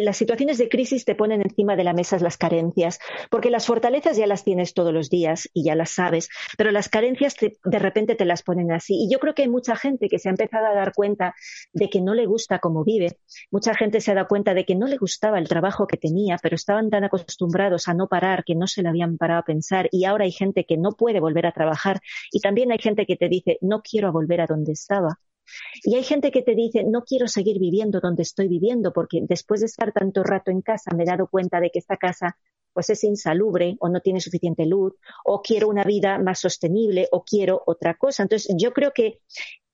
las situaciones de crisis te ponen encima de la mesa las carencias, porque las fortalezas ya las tienes todos los días y ya las sabes, pero las carencias de repente te las ponen así. Y yo creo que hay mucha gente que se ha empezado a dar cuenta de que no le gusta cómo vive, mucha gente se ha dado cuenta de que no le gustaba el trabajo que tenía, pero estaban tan acostumbrados a no parar que no se le habían parado a pensar y ahora hay gente que no puede volver a trabajar y también hay gente que te dice, no quiero volver a donde estaba. Y hay gente que te dice, no quiero seguir viviendo donde estoy viviendo porque después de estar tanto rato en casa me he dado cuenta de que esta casa pues es insalubre o no tiene suficiente luz o quiero una vida más sostenible o quiero otra cosa. Entonces yo creo que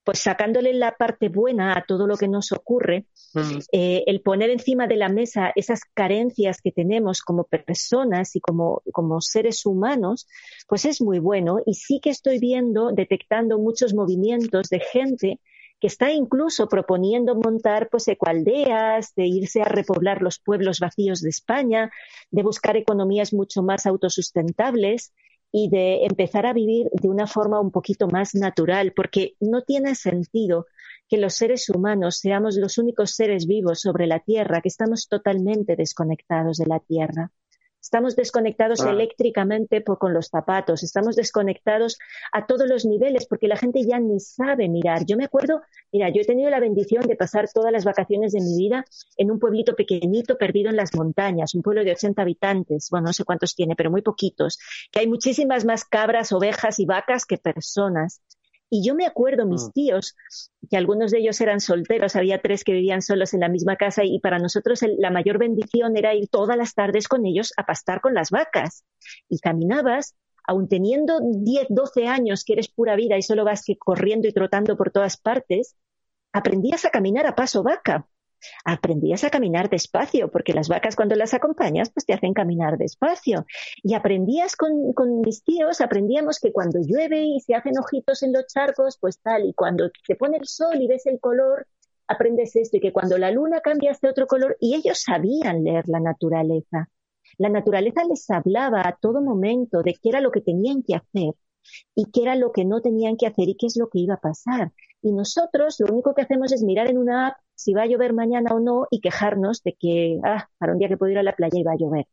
pues sacándole la parte buena a todo lo que nos ocurre, mm. eh, el poner encima de la mesa esas carencias que tenemos como personas y como, como seres humanos, pues es muy bueno. Y sí que estoy viendo, detectando muchos movimientos de gente que está incluso proponiendo montar pues ecoaldeas, de irse a repoblar los pueblos vacíos de España, de buscar economías mucho más autosustentables y de empezar a vivir de una forma un poquito más natural, porque no tiene sentido que los seres humanos seamos los únicos seres vivos sobre la Tierra, que estamos totalmente desconectados de la Tierra. Estamos desconectados eléctricamente con los zapatos, estamos desconectados a todos los niveles porque la gente ya ni sabe mirar. Yo me acuerdo, mira, yo he tenido la bendición de pasar todas las vacaciones de mi vida en un pueblito pequeñito perdido en las montañas, un pueblo de 80 habitantes, bueno, no sé cuántos tiene, pero muy poquitos, que hay muchísimas más cabras, ovejas y vacas que personas. Y yo me acuerdo, mis mm. tíos, que algunos de ellos eran solteros, había tres que vivían solos en la misma casa y para nosotros la mayor bendición era ir todas las tardes con ellos a pastar con las vacas. Y caminabas, aun teniendo 10, 12 años que eres pura vida y solo vas corriendo y trotando por todas partes, aprendías a caminar a paso vaca aprendías a caminar despacio, porque las vacas cuando las acompañas, pues te hacen caminar despacio. Y aprendías con, mis tíos, aprendíamos que cuando llueve y se hacen ojitos en los charcos, pues tal, y cuando se pone el sol y ves el color, aprendes esto, y que cuando la luna cambia este otro color, y ellos sabían leer la naturaleza. La naturaleza les hablaba a todo momento de qué era lo que tenían que hacer y qué era lo que no tenían que hacer y qué es lo que iba a pasar. Y nosotros lo único que hacemos es mirar en una app si va a llover mañana o no y quejarnos de que, ah, para un día que puedo ir a la playa y va a llover.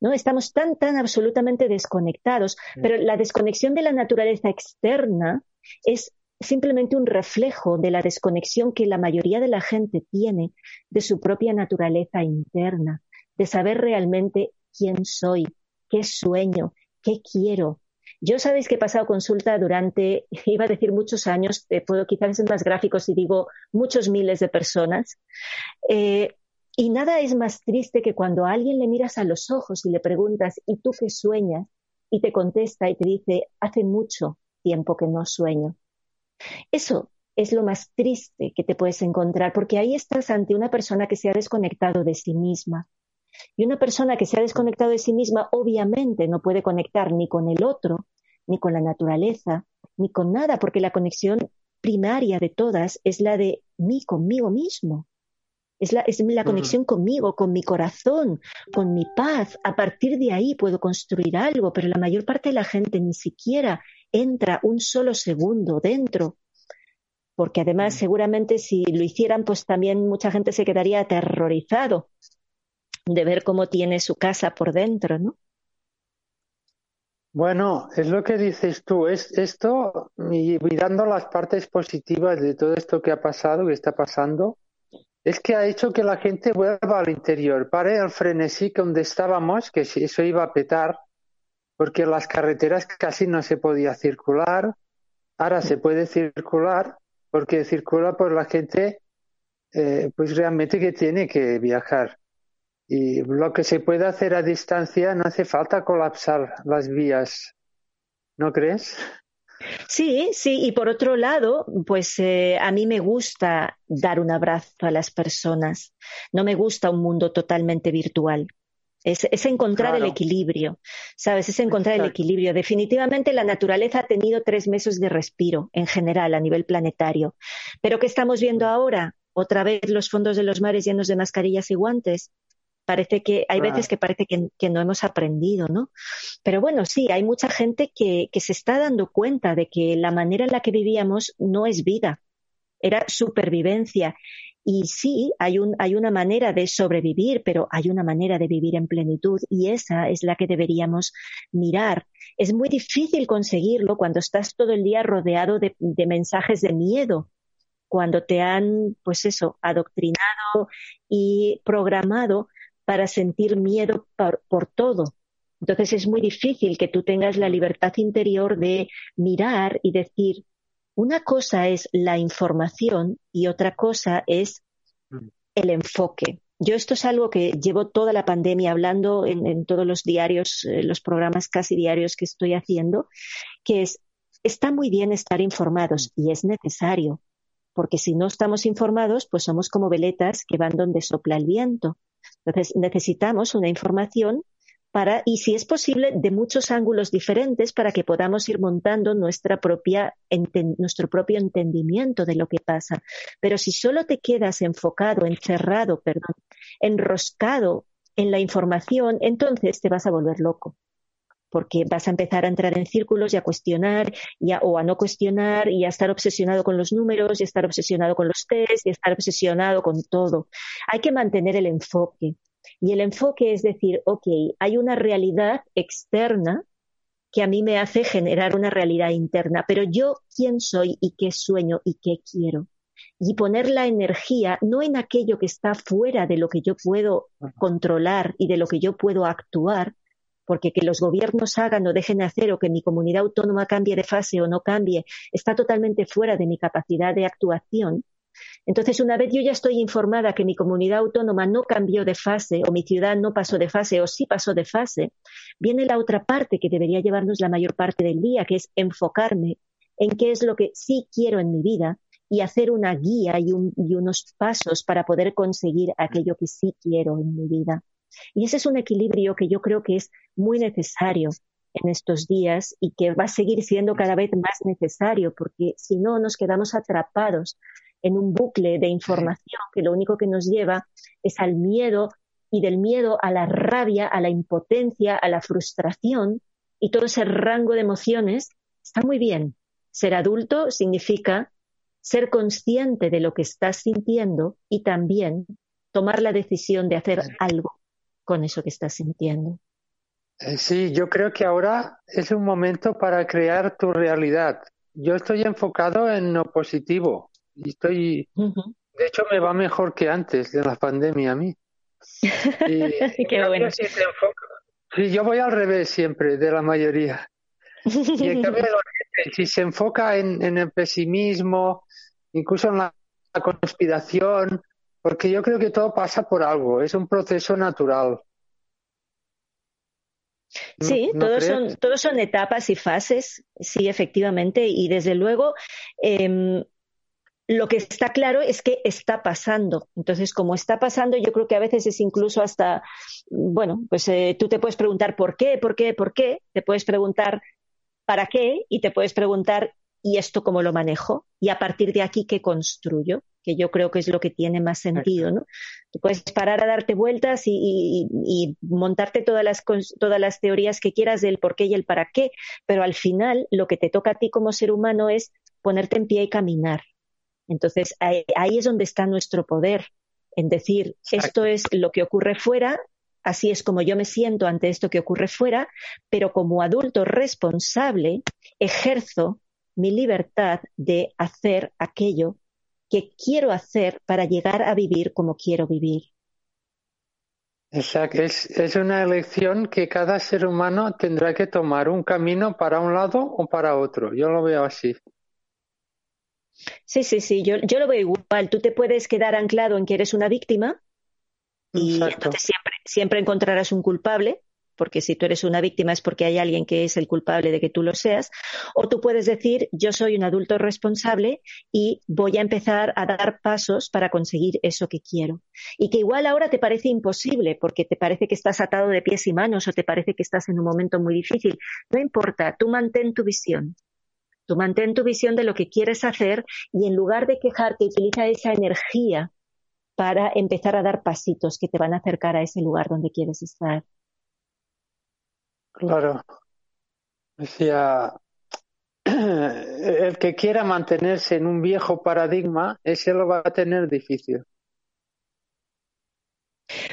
¿no? Estamos tan, tan absolutamente desconectados, pero la desconexión de la naturaleza externa es simplemente un reflejo de la desconexión que la mayoría de la gente tiene de su propia naturaleza interna, de saber realmente quién soy, qué sueño, qué quiero, yo sabéis que he pasado consulta durante, iba a decir muchos años, eh, puedo quizás ser más gráficos si digo muchos miles de personas. Eh, y nada es más triste que cuando a alguien le miras a los ojos y le preguntas, ¿y tú qué sueñas? Y te contesta y te dice, hace mucho tiempo que no sueño. Eso es lo más triste que te puedes encontrar, porque ahí estás ante una persona que se ha desconectado de sí misma, y una persona que se ha desconectado de sí misma obviamente no puede conectar ni con el otro, ni con la naturaleza, ni con nada, porque la conexión primaria de todas es la de mí conmigo mismo. Es la, es la conexión conmigo, con mi corazón, con mi paz. A partir de ahí puedo construir algo, pero la mayor parte de la gente ni siquiera entra un solo segundo dentro porque además seguramente si lo hicieran, pues también mucha gente se quedaría aterrorizado de ver cómo tiene su casa por dentro, ¿no? Bueno, es lo que dices tú, es esto, mirando las partes positivas de todo esto que ha pasado, que está pasando, es que ha hecho que la gente vuelva al interior, pare el frenesí donde estábamos, que eso iba a petar, porque las carreteras casi no se podía circular, ahora se puede circular, porque circula por la gente eh, pues realmente que tiene que viajar. Y lo que se puede hacer a distancia no hace falta colapsar las vías, ¿no crees? Sí, sí, y por otro lado, pues eh, a mí me gusta dar un abrazo a las personas. No me gusta un mundo totalmente virtual. Es, encontrar el equilibrio, ¿sabes? Es encontrar el equilibrio. Definitivamente la naturaleza ha tenido tres meses de respiro en general a nivel planetario. Pero ¿qué estamos viendo ahora? Otra vez los fondos de los mares llenos de mascarillas y guantes. Parece que hay veces que parece que, no hemos aprendido, ¿no? Pero bueno, sí, hay mucha gente que, que se está dando cuenta de que la manera en la que vivíamos no es vida, era supervivencia. Y sí, hay, un, hay una manera de sobrevivir, pero hay una manera de vivir en plenitud y esa es la que deberíamos mirar. Es muy difícil conseguirlo cuando estás todo el día rodeado de, de mensajes de miedo, cuando te han, pues eso, adoctrinado y programado para sentir miedo por, por todo. Entonces es muy difícil que tú tengas la libertad interior de mirar y decir, una cosa es la información y otra cosa es mm. el enfoque. Yo esto es algo que llevo toda la pandemia hablando en, todos los diarios, eh, los programas casi diarios que estoy haciendo, que es, está muy bien estar informados y es necesario, porque si no estamos informados, pues somos como veletas que van donde sopla el viento. Entonces necesitamos una información para, y si es posible, de muchos ángulos diferentes para que podamos ir montando nuestra propia, nuestro propio entendimiento de lo que pasa. Pero si solo te quedas enfocado, encerrado, perdón, enroscado en la información, entonces te vas a volver loco porque vas a empezar a entrar en círculos y a cuestionar y o a no cuestionar y a estar obsesionado con los números y a estar obsesionado con los test y a estar obsesionado con todo. Hay que mantener el enfoque. Y el enfoque es decir, ok, hay una realidad externa que a mí me hace generar una realidad interna, pero yo quién soy y qué sueño y qué quiero. Y poner la energía no en aquello que está fuera de lo que yo puedo controlar y de lo que yo puedo actuar, porque que los gobiernos hagan o dejen de hacer o que mi comunidad autónoma cambie de fase o no cambie, está totalmente fuera de mi capacidad de actuación, entonces, una vez yo ya estoy informada que mi comunidad autónoma no cambió de fase o mi ciudad no pasó de fase o sí pasó de fase, viene la otra parte que debería llevarnos la mayor parte del día, que es enfocarme en qué es lo que sí quiero en mi vida y hacer una guía y, unos pasos para poder conseguir aquello que sí quiero en mi vida. Y ese es un equilibrio que yo creo que es muy necesario en estos días y que va a seguir siendo cada vez más necesario porque si no nos quedamos atrapados en un bucle de información que lo único que nos lleva es al miedo y del miedo a la rabia, a la impotencia, a la frustración y todo ese rango de emociones está muy bien. Ser adulto significa ser consciente de lo que estás sintiendo y también tomar la decisión de hacer algo con eso que estás sintiendo. Eh, sí, yo creo que ahora es un momento para crear tu realidad. Yo estoy enfocado en lo positivo, y estoy, de hecho me va mejor que antes de la pandemia a mí. Y, Qué bueno. sí, yo voy al revés siempre de la mayoría. Y en cambio, si se enfoca en, en, el pesimismo, incluso en la conspiración, porque yo creo que todo pasa por algo, es un proceso natural. Sí, todos, son, todos son etapas y fases, sí, efectivamente, y desde luego eh, lo que está claro es que está pasando. Entonces, como está pasando, yo creo que a veces es incluso hasta, bueno, pues eh, tú te puedes preguntar por qué, por qué, por qué, te puedes preguntar para qué y te puedes preguntar ¿y esto cómo lo manejo? Y a partir de aquí, ¿qué construyo? Que yo creo que es lo que tiene más sentido, ¿no? Tú puedes parar a darte vueltas y, y montarte todas las, todas las teorías que quieras del por qué y el para qué, pero al final lo que te toca a ti como ser humano es ponerte en pie y caminar entonces, ahí, es donde está nuestro poder, en decir, esto es lo que ocurre fuera, así es como yo me siento ante esto que ocurre fuera, pero como adulto responsable ejerzo mi libertad de hacer aquello que quiero hacer para llegar a vivir como quiero vivir. Exacto, es, es una elección que cada ser humano tendrá que tomar un camino para un lado o para otro. Yo lo veo así. Sí, sí, sí, yo, yo lo veo igual. Tú te puedes quedar anclado en que eres una víctima y entonces siempre, siempre encontrarás un culpable, porque si tú eres una víctima es porque hay alguien que es el culpable de que tú lo seas, o tú puedes decir, yo soy un adulto responsable y voy a empezar a dar pasos para conseguir eso que quiero. Y que igual ahora te parece imposible, porque te parece que estás atado de pies y manos o te parece que estás en un momento muy difícil. No importa, tú mantén tu visión. Tú mantén tu visión de lo que quieres hacer y en lugar de quejarte, utiliza esa energía para empezar a dar pasitos que te van a acercar a ese lugar donde quieres estar. Claro. Decía, el que quiera mantenerse en un viejo paradigma, ese lo va a tener difícil.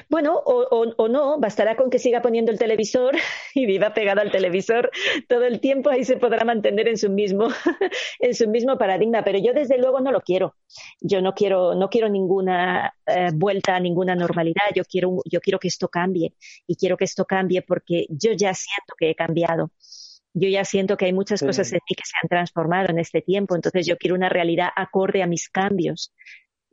Bueno, o, o, o, no, bastará con que siga poniendo el televisor y viva pegado al televisor todo el tiempo, ahí se podrá mantener en su mismo, en su mismo paradigma. Pero yo desde luego no lo quiero. Yo no quiero, no quiero ninguna eh, vuelta a ninguna normalidad. Yo quiero, yo quiero que esto cambie y quiero que esto cambie porque yo ya siento que he cambiado. Yo ya siento que hay muchas Sí. cosas en mí que se han transformado en este tiempo, entonces yo quiero una realidad acorde a mis cambios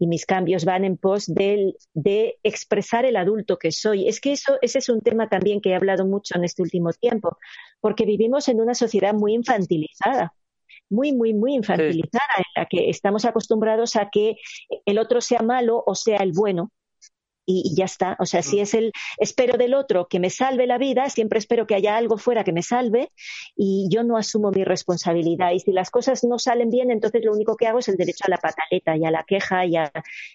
y mis cambios van en pos del- de, expresar el adulto que soy. Es que eso, ese es un tema también que he hablado mucho en este último tiempo, porque vivimos en una sociedad muy infantilizada, muy, muy, muy infantilizada, en la que estamos acostumbrados a que el otro sea malo o sea el bueno. Y, y ya está. O sea, si es el espero del otro que me salve la vida, siempre espero que haya algo fuera que me salve y yo no asumo mi responsabilidad. Y si las cosas no salen bien, entonces lo único que hago es el derecho a la pataleta y a la queja y a,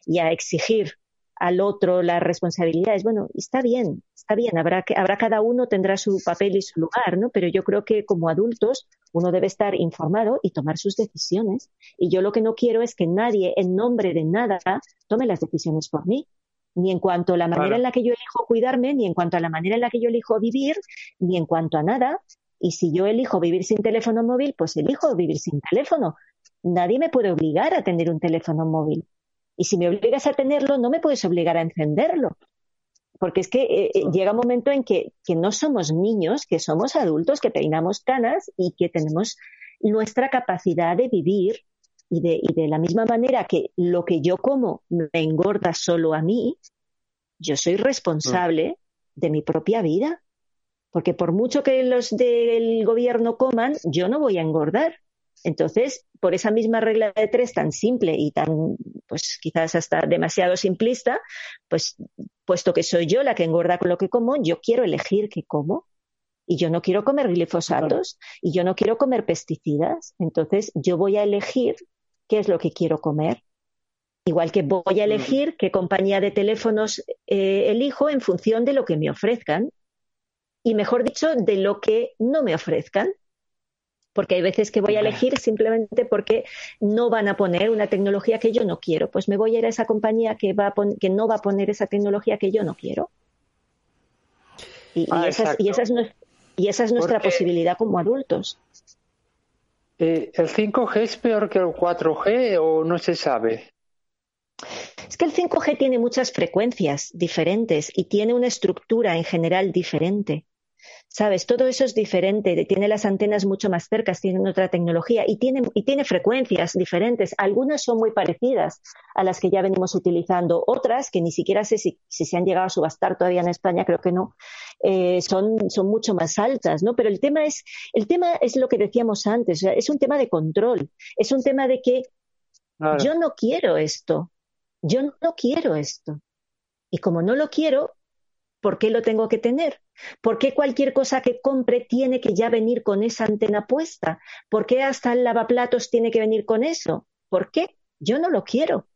y a exigir al otro las responsabilidades. Bueno, está bien, está bien, habrá, que, habrá cada uno tendrá su papel y su lugar, ¿no? Pero yo creo que como adultos uno debe estar informado y tomar sus decisiones. Y yo lo que no quiero es que nadie, en nombre de nada, tome las decisiones por mí. Ni en cuanto a la manera Claro. en la que yo elijo cuidarme, ni en cuanto a la manera en la que yo elijo vivir, ni en cuanto a nada. Y si yo elijo vivir sin teléfono móvil, pues elijo vivir sin teléfono. Nadie me puede obligar a tener un teléfono móvil. Y si me obligas a tenerlo, no me puedes obligar a encenderlo. Porque es que eh, eh, llega un momento en que, que no somos niños, que somos adultos, que peinamos canas y que tenemos nuestra capacidad de vivir y de, y de la misma manera que lo que yo como me engorda solo a mí, yo soy responsable de mi propia vida. Porque por mucho que los del gobierno coman, yo no voy a engordar. Entonces, por esa misma regla de tres tan simple y tan, pues quizás hasta demasiado simplista, pues puesto que soy yo la que engorda con lo que como, yo quiero elegir qué como. Y yo no quiero comer glifosatos y yo no quiero comer pesticidas. Entonces, yo voy a elegir qué es lo que quiero comer. Igual que voy a elegir qué compañía de teléfonos eh, elijo en función de lo que me ofrezcan. Y mejor dicho, de lo que no me ofrezcan porque hay veces que voy a elegir simplemente porque no van a poner una tecnología que yo no quiero. Pues me voy a ir a esa compañía que, va a que no va a poner esa tecnología que yo no quiero. Y, Ah, y, esa, es, y, esa, es, y esa es nuestra Porque- posibilidad como adultos. Eh, ¿El 5G es peor que el 4G o no se sabe? Es que el 5G tiene muchas frecuencias diferentes y tiene una estructura en general diferente. ¿Sabes? Todo eso es diferente, tiene las antenas mucho más cercas, tiene otra tecnología y tiene, y tiene frecuencias diferentes. Algunas son muy parecidas a las que ya venimos utilizando, otras que ni siquiera sé si, si se han llegado a subastar todavía en España, creo que no, eh, son, son mucho más altas, ¿no? Pero el tema es, el tema es lo que decíamos antes, o sea, es un tema de control, es un tema de que Claro. yo no quiero esto, yo no quiero esto. Y como no lo quiero, ¿por qué lo tengo que tener? ¿Por qué cualquier cosa que compre tiene que ya venir con esa antena puesta? ¿Por qué hasta el lavaplatos tiene que venir con eso? ¿Por qué? Yo no lo quiero.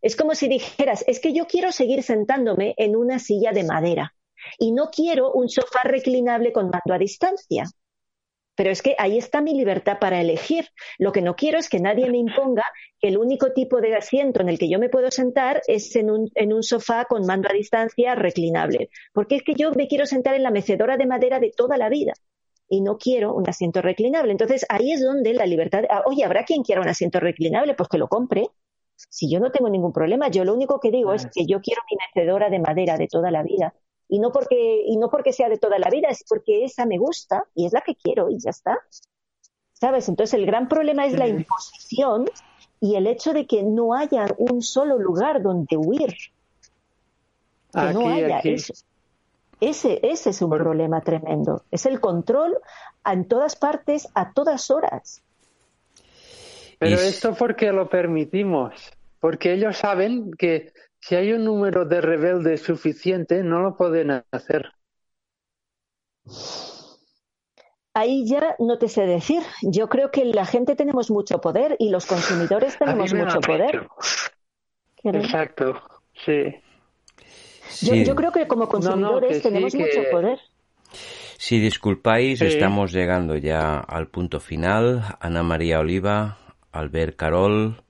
Es como si dijeras, es que yo quiero seguir sentándome en una silla de madera y no quiero un sofá reclinable con mando a distancia. Pero es que ahí está mi libertad para elegir. Lo que no quiero es que nadie me imponga que el único tipo de asiento en el que yo me puedo sentar es en un, en un sofá con mando a distancia reclinable. Porque es que yo me quiero sentar en la mecedora de madera de toda la vida y no quiero un asiento reclinable. Entonces ahí es donde la libertad. ah, Oye, ¿habrá quien quiera un asiento reclinable? Pues que lo compre. Si yo no tengo ningún problema, yo lo único que digo es que yo quiero mi mecedora de madera de toda la vida. Y no porque, y no porque sea de toda la vida, es porque esa me gusta y es la que quiero y ya está. ¿Sabes? Entonces el gran problema es la imposición y el hecho de que no haya un solo lugar donde huir. Que no haya eso. Ese, ese es un problema tremendo. Es el control en todas partes, a todas horas. Pero esto porque lo permitimos, porque ellos saben que si hay un número de rebeldes suficiente, no lo pueden hacer. Ahí ya no te sé decir. Yo creo que la gente tenemos mucho poder y los consumidores tenemos mucho poder. Exacto, sí. Yo, creo que como consumidores tenemos mucho poder. Si disculpáis, estamos llegando ya al punto final. Ana María Oliva, Albert Carol,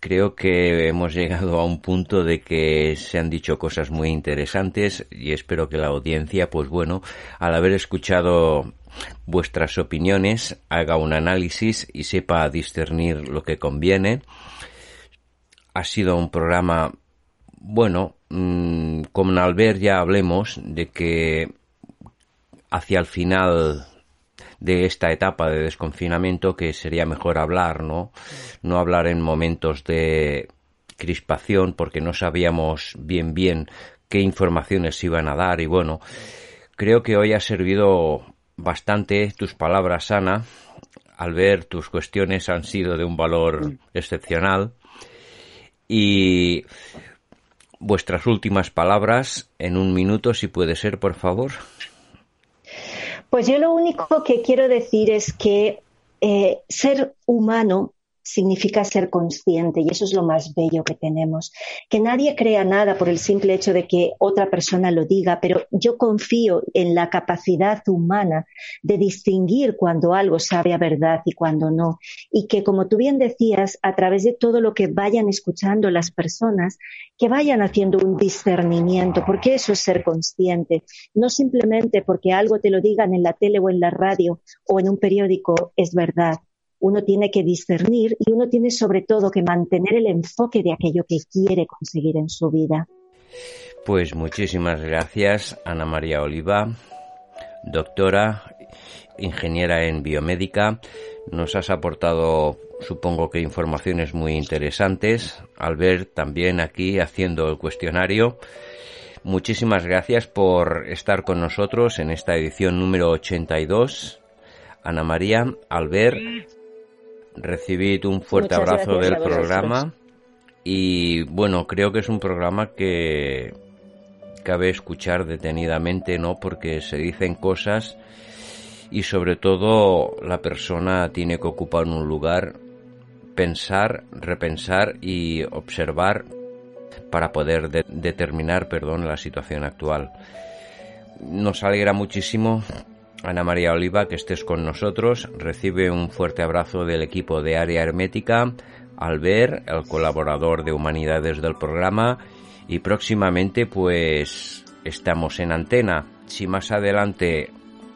creo que hemos llegado a un punto de que se han dicho cosas muy interesantes y espero que la audiencia, pues bueno, al haber escuchado vuestras opiniones, haga un análisis y sepa discernir lo que conviene. Ha sido un programa bueno, mmm, con Albert ya hablemos de que hacia el final de esta etapa de desconfinamiento que sería mejor hablar, ¿no? No hablar en momentos de crispación porque no sabíamos bien bien qué informaciones iban a dar y bueno, creo que hoy ha servido bastante tus palabras, Ana. Al ver tus cuestiones han sido de un valor excepcional y vuestras últimas palabras en un minuto, si puede ser, por favor. Pues yo lo único que quiero decir es que eh, ser humano significa ser consciente y eso es lo más bello que tenemos. Que nadie crea nada por el simple hecho de que otra persona lo diga, pero yo confío en la capacidad humana de distinguir cuando algo sabe a verdad y cuando no. Y que, como tú bien decías, a través de todo lo que vayan escuchando las personas, que vayan haciendo un discernimiento, porque eso es ser consciente. No simplemente porque algo te lo digan en la tele o en la radio o en un periódico es verdad uno tiene que discernir y uno tiene sobre todo que mantener el enfoque de aquello que quiere conseguir en su vida. Pues muchísimas gracias, Ana María Oliva, doctora, ingeniera en biomédica. Nos has aportado, supongo que informaciones muy interesantes. Al ver también aquí haciendo el cuestionario. Muchísimas gracias por estar con nosotros en esta edición número 82. Ana María, Albert, recibid un fuerte abrazo del programa y bueno, creo que es un programa que cabe escuchar detenidamente, ¿no? Porque se dicen cosas y sobre todo la persona tiene que ocupar un lugar, pensar, repensar y observar para poder determinar, perdón, la situación actual. Nos alegra muchísimo Ana María Oliva, que estés con nosotros. Recibe un fuerte abrazo del equipo de Área Hermética, Albert, el colaborador de Humanidades del programa, y próximamente pues estamos en antena. Si más adelante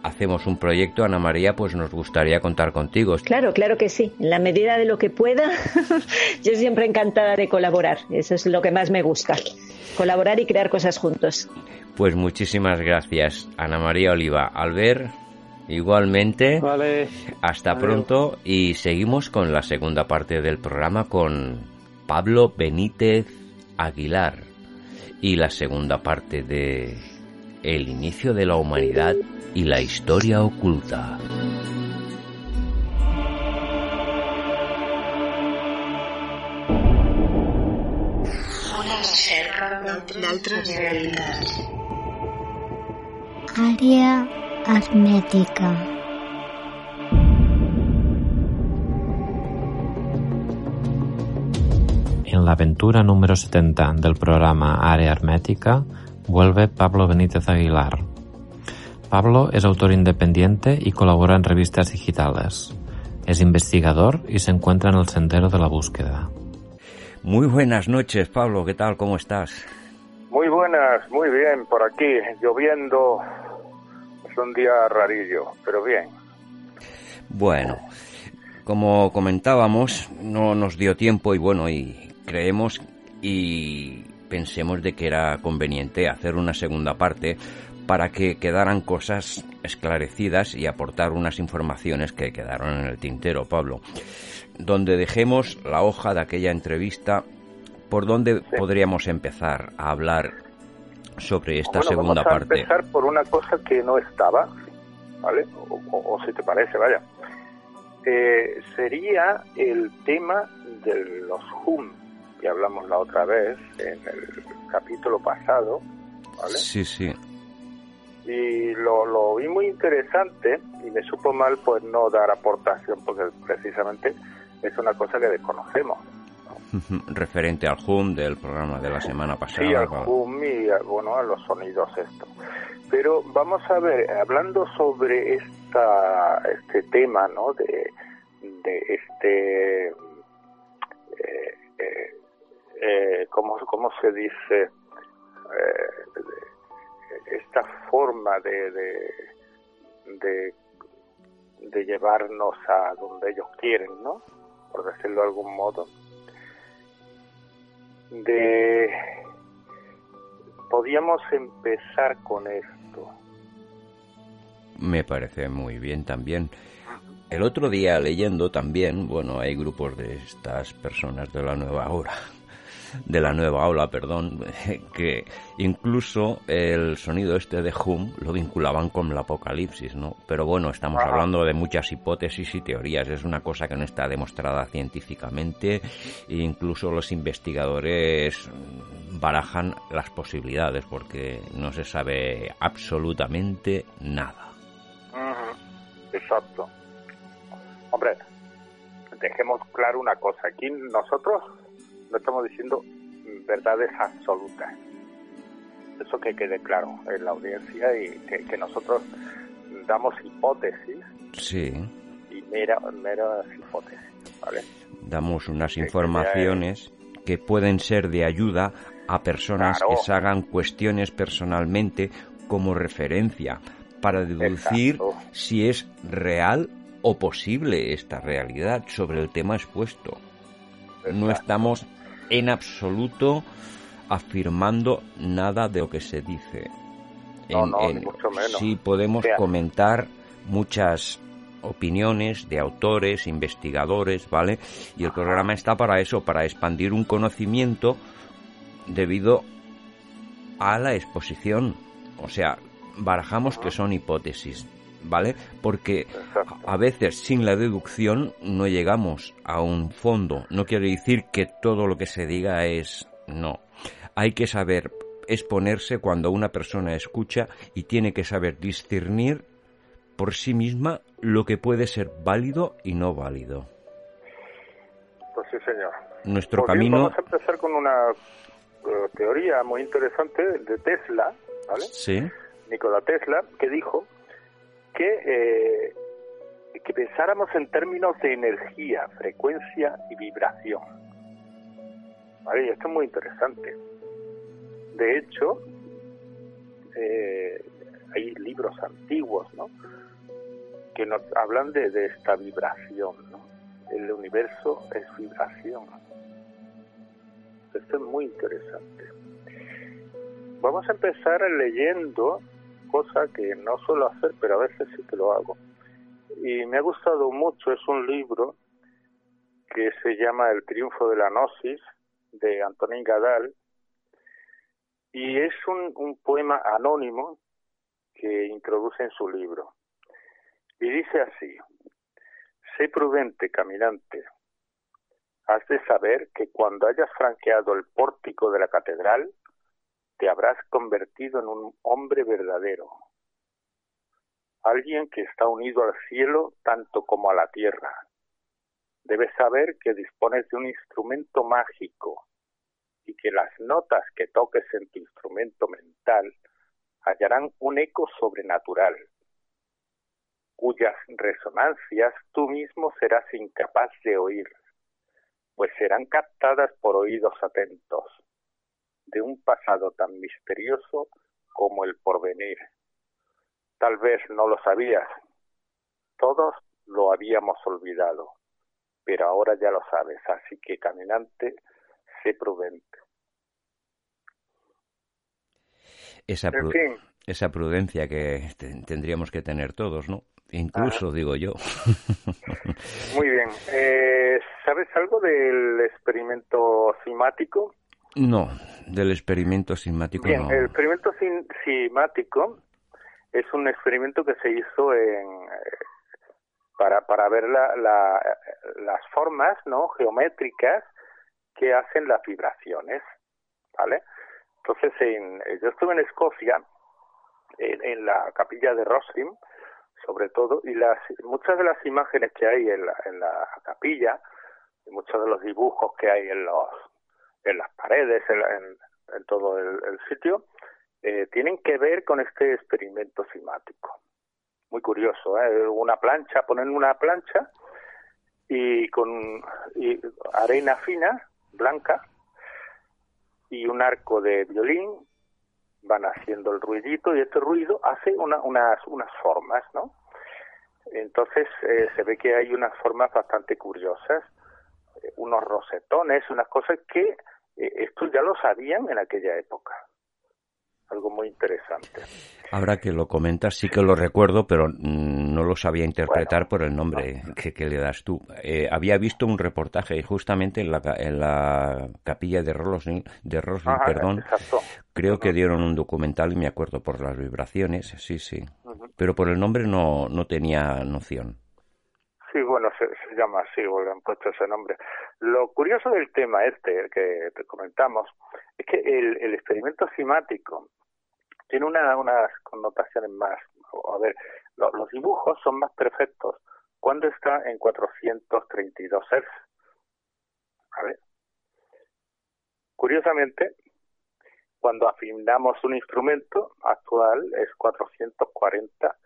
hacemos un proyecto, Ana María, pues nos gustaría contar contigo. Claro, claro que sí. En la medida de lo que pueda, yo siempre encantada de colaborar. Eso es lo que más me gusta. Colaborar y crear cosas juntos. Pues muchísimas gracias, Ana María Oliva. Albert, igualmente. Vale. Hasta pronto y seguimos con la segunda parte del programa con Pablo Benítez Aguilar y la segunda parte de El inicio de la humanidad y la historia oculta. Una recerca d'altres realitats. Área hermética. En la aventura número 70 del programa Área Hermética vuelve Pablo Benítez Aguilar. Pablo es autor independiente y colabora en revistas digitales. Es investigador y se encuentra en el sendero de la búsqueda. Muy buenas noches, Pablo. ¿Qué tal? ¿Cómo estás? Muy buenas, muy bien, por aquí, lloviendo. Es un día rarillo, pero bien. Bueno, como comentábamos, no nos dio tiempo y bueno, y creemos y pensemos de que era conveniente hacer una segunda parte para que quedaran cosas esclarecidas y aportar unas informaciones que quedaron en el tintero, Pablo. Donde dejemos la hoja de aquella entrevista, ¿por dónde podríamos empezar a hablar sobre esta segunda vamos a parte? empezar por una cosa que no estaba, ¿vale? O, si te parece, vaya. Eh, sería el tema de los HUM, que hablamos la otra vez en el capítulo pasado, ¿vale? Sí, sí y lo, lo vi muy interesante y me supo mal pues no dar aportación porque precisamente es una cosa que desconocemos. Referente al HUM del programa de la semana pasada. Sí, al HUM y bueno, a los sonidos esto. Pero vamos a ver, hablando sobre esta, este tema, ¿no? De, de este... Eh, eh, eh ¿cómo, ¿Cómo se dice? Eh, esta forma de, de, llevarnos a donde ellos quieren, ¿no? Por decirlo de algún modo. De podíamos empezar con esto. Me parece muy bien también. El otro día leyendo también, bueno, hay grupos de estas personas de la nueva hora de la nueva ola, perdón, que incluso el sonido este de Hum lo vinculaban con el apocalipsis, ¿no? Pero bueno, estamos hablando de muchas hipótesis y teorías, es una cosa que no está demostrada científicamente e incluso los investigadores barajan las posibilidades porque no se sabe absolutamente nada. Exacto. Hombre, dejemos claro una cosa, aquí nosotros no estamos diciendo verdades absolutas. Eso que quede claro en la audiencia y que, nosotros damos hipótesis. Sí. Y mera, hipótesis, ¿vale? Damos unas informaciones que pueden ser de ayuda a personas que se hagan cuestiones personalmente como referencia para deducir si es real o posible esta realidad sobre el tema expuesto. No estamos en absoluto afirmando nada de lo que se dice. No, no, mucho menos. Sí podemos comentar muchas opiniones de autores, investigadores, ¿vale? Y el programa está para eso, para expandir un conocimiento debido a la exposición. O sea, barajamos que son hipótesis. ¿Vale? Porque a veces sin la deducción no llegamos a un fondo. No quiere decir que todo lo que se diga es no. Hay que saber exponerse cuando una persona escucha y tiene que saber discernir por sí misma lo que puede ser válido y no válido. Pues sí, señor. Nuestro camino. vamos a empezar con una eh, teoría muy interesante de Tesla, ¿vale? Sí. Nikola Tesla, que dijo que, eh, que pensáramos en términos de energía, frecuencia y vibración. ¿Vale? Esto es muy interesante. De hecho, eh, hay libros antiguos, ¿no? Que nos hablan de, esta vibración. El universo es vibración. Esto es muy interesante. Vamos a empezar leyendo cosa que no suelo hacer, pero a veces sí que lo hago. Y me ha gustado mucho, es un libro que se llama El triunfo de la gnosis, de Antonín Gadal, y es un, un poema anónimo que introduce en su libro. Y dice así, sé prudente, caminante, has de saber que cuando hayas franqueado el pórtico de la catedral, te habrás convertido en un hombre verdadero, alguien que está unido al cielo tanto como a la tierra. Debes saber que dispones de un instrumento mágico y que las notas que toques en tu instrumento mental hallarán un eco sobrenatural, cuyas resonancias tú mismo serás incapaz de oír, pues serán captadas por oídos atentos de un pasado tan misterioso como el porvenir. Tal vez no lo sabías, todos lo habíamos olvidado, pero ahora ya lo sabes, así que caminante, sé prudente. Esa, esa prudencia que tendríamos que tener todos, ¿no? Incluso, digo yo. Muy bien. Eh, ¿Sabes algo del experimento simático? No, del experimento simático Bien, el experimento simático es un experimento que se hizo en eh, para, para ver la, las formas no geométricas que hacen las vibraciones, ¿vale? Entonces, en, yo estuve en Escocia, en, la capilla de Rosrim, sobre todo, y las muchas de las imágenes que hay en la, en la capilla, y muchos de los dibujos que hay en los en las paredes, en, en, todo el, sitio, eh, tienen que ver con este experimento simático. Muy curioso, ¿eh? Una plancha, ponen una plancha y con arena fina, blanca, y un arco de violín van haciendo el ruidito y este ruido hace una, unas, unas formas, ¿no? Entonces eh, se ve que hay unas formas bastante curiosas, eh, unos rosetones, unas cosas que esto ya lo sabían en aquella época. Algo muy interesante. Ahora que lo comentas, sí que lo recuerdo, pero no lo sabía interpretar por el nombre que, le das tú. Eh, había visto un reportaje justamente en la, en la capilla de Rosling, de perdón. Creo que dieron un documental y me acuerdo por las vibraciones, sí, sí. Pero por el nombre no, no tenía noción. Sí, bueno, se, llama así, o le han puesto ese nombre. Lo curioso del tema este que te comentamos es que el, experimento cimático tiene una, unas connotaciones más. A ver, los dibujos son más perfectos cuando está en 432 Hz. ¿Vale? Curiosamente, cuando afinamos un instrumento actual es 440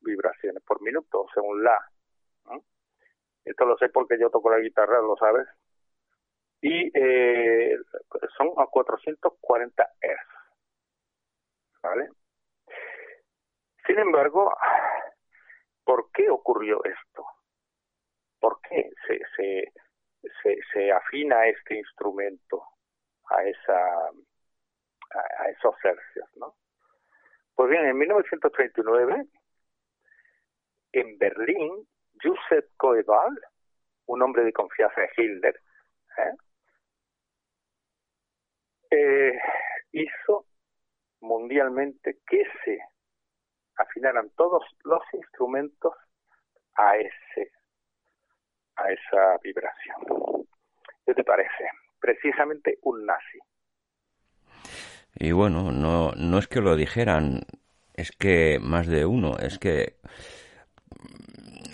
vibraciones por minuto, según la esto lo sé porque yo toco la guitarra, lo sabes. Y eh, son a 440 Hz. ¿Vale? Sin embargo, ¿por qué ocurrió esto? ¿Por qué se, se, se, se afina este instrumento a, esa, a, a esos hercios? ¿no? Pues bien, en 1939, en Berlín, Joseph Coeval, un hombre de confianza de Hitler, ¿eh? Eh, hizo mundialmente que se afinaran todos los instrumentos a ese a esa vibración. ¿Qué te parece? Precisamente un nazi. Y bueno, no, no es que lo dijeran, es que más de uno, es que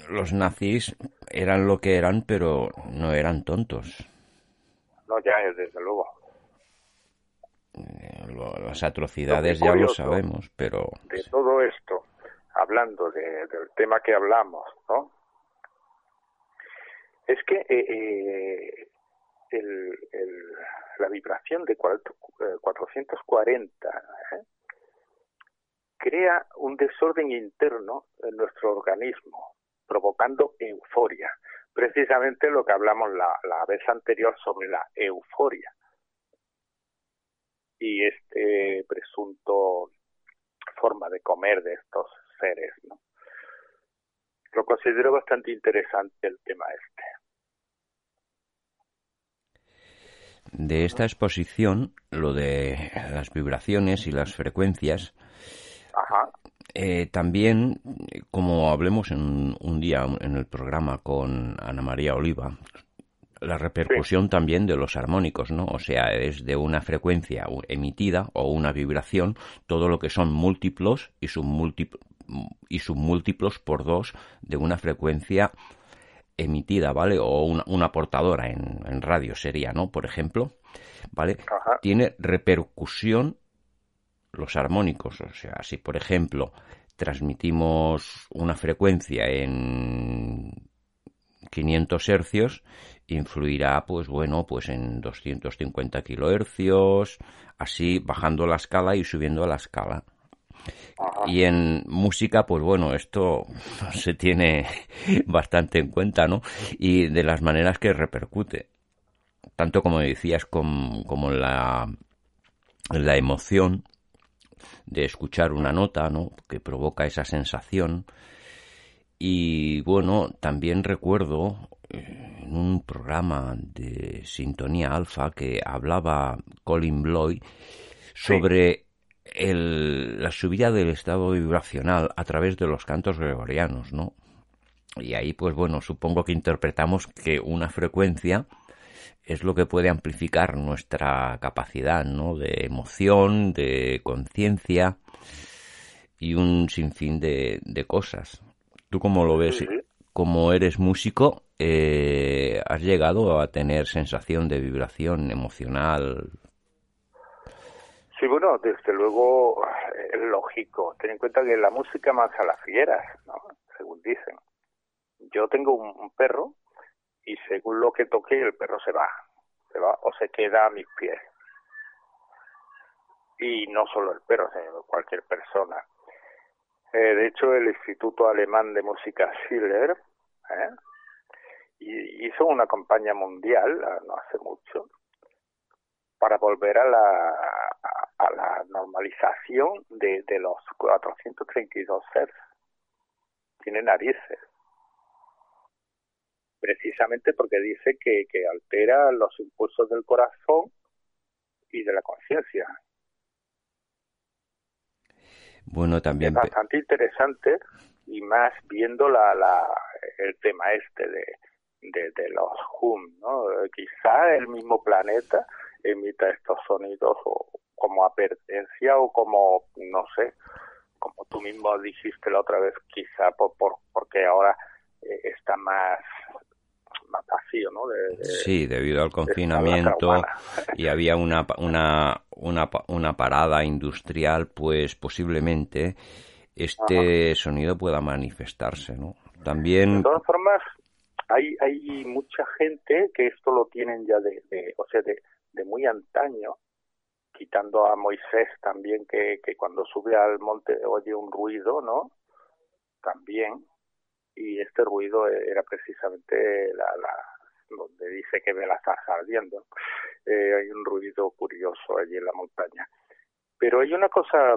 los nazis eran lo que eran, pero no eran tontos. No, ya, desde luego. Eh, las atrocidades ya lo sabemos, pero... De todo esto, hablando del tema que hablamos, ¿no? Es que eh, eh, la vibración de 440 crea un desorden interno en nuestro organismo provocando euforia. Precisamente lo que hablamos la, la vez anterior sobre la euforia. Y este presunto forma de comer de estos seres, ¿no? Lo considero bastante interesante el tema este. De esta exposición, lo de las vibraciones y las frecuencias, Ajá. Eh, también, como hablemos en un día en el programa con Ana María Oliva, la repercusión también de los armónicos, ¿no? O sea, es de una frecuencia emitida o una vibración, todo lo que son múltiplos y submúltiplos, y submúltiplos por dos de una frecuencia emitida, ¿vale? O una, portadora en, radio sería, ¿no? Por ejemplo, ¿vale? Tiene repercusión los armónicos. O sea, si por ejemplo transmitimos una frecuencia en 500 hercios, influirá, pues bueno, pues en 250 kilohercios, así bajando la escala y subiendo la escala. Y en música, pues bueno, esto se tiene bastante en cuenta, ¿no? Y de las maneras que repercute tanto como decías como la, la emoción de escuchar una nota, ¿no? Que provoca esa sensación. Y bueno, también recuerdo eh, en un programa de Sintonía Alfa que hablaba Colin Bloy sobre el, la subida del estado vibracional a través de los cantos gregorianos, ¿no? Y ahí, pues bueno, supongo que interpretamos que una frecuencia es lo que puede amplificar nuestra capacidad, ¿no? De emoción, de conciencia y un sinfín de, de cosas. ¿Tú cómo lo ves? Como eres músico, eh, ¿has llegado a tener sensación de vibración emocional? Sí, bueno, desde luego es lógico. Ten en cuenta que la música más a las fieras, ¿no? Según dicen. Yo tengo un, perro y según lo que toque el perro se va, se va o se queda a mis pies. Y no solo el perro, sino cualquier persona. Eh, de hecho, el Instituto Alemán de Música Schiller ¿eh? hizo una campaña mundial, ah, no hace mucho, para volver a la, a la normalización de, de los 432 Hz. Tiene narices precisamente porque dice que, que altera los impulsos del corazón y de la conciencia. Bueno, también. Es bastante interesante y más viendo la, la, el tema este de, de, los hum, ¿no? Quizá el mismo planeta emita estos sonidos o como apertencia o como, no sé, como tú mismo dijiste la otra vez, quizá por, por porque ahora eh, está más más vacío, ¿no? sí, debido al confinamiento y había una, una, una, una parada industrial, pues posiblemente este sonido pueda manifestarse, ¿no? También... De todas formas, hay, hay mucha gente que esto lo tienen ya de, de o sea, de, de muy antaño, quitando a Moisés también, que, que cuando sube al monte oye un ruido, ¿no? También, y este ruido era precisamente la, la donde dice que ve la zarza ardiendo. Eh, hay un ruido curioso allí en la montaña. Pero hay una cosa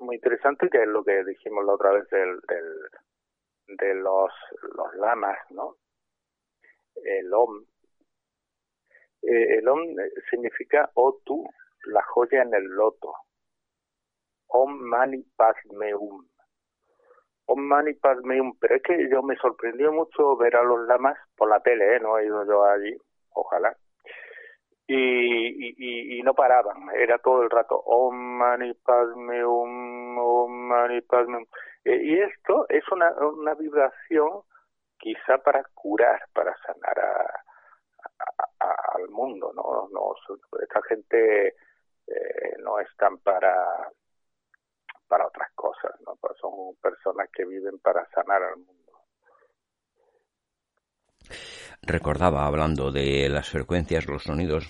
muy interesante que es lo que dijimos la otra vez del, del de los, los lamas, ¿no? El om. Eh, el om significa otu, la joya en el loto. Om mani padmeum. Om Mani Padme pero es que yo me sorprendió mucho ver a los lamas por la tele, ¿eh? no he ido yo allí, ojalá. Y, y, no paraban, era todo el rato Om Mani Padme Om Mani Padme eh, y esto es una, una vibración quizá para curar, para sanar a, al mundo, ¿no? no esta gente eh, no están para para otras cosas, ¿no? Pues son personas que viven para sanar al mundo. Recordaba, hablando de las frecuencias, los sonidos,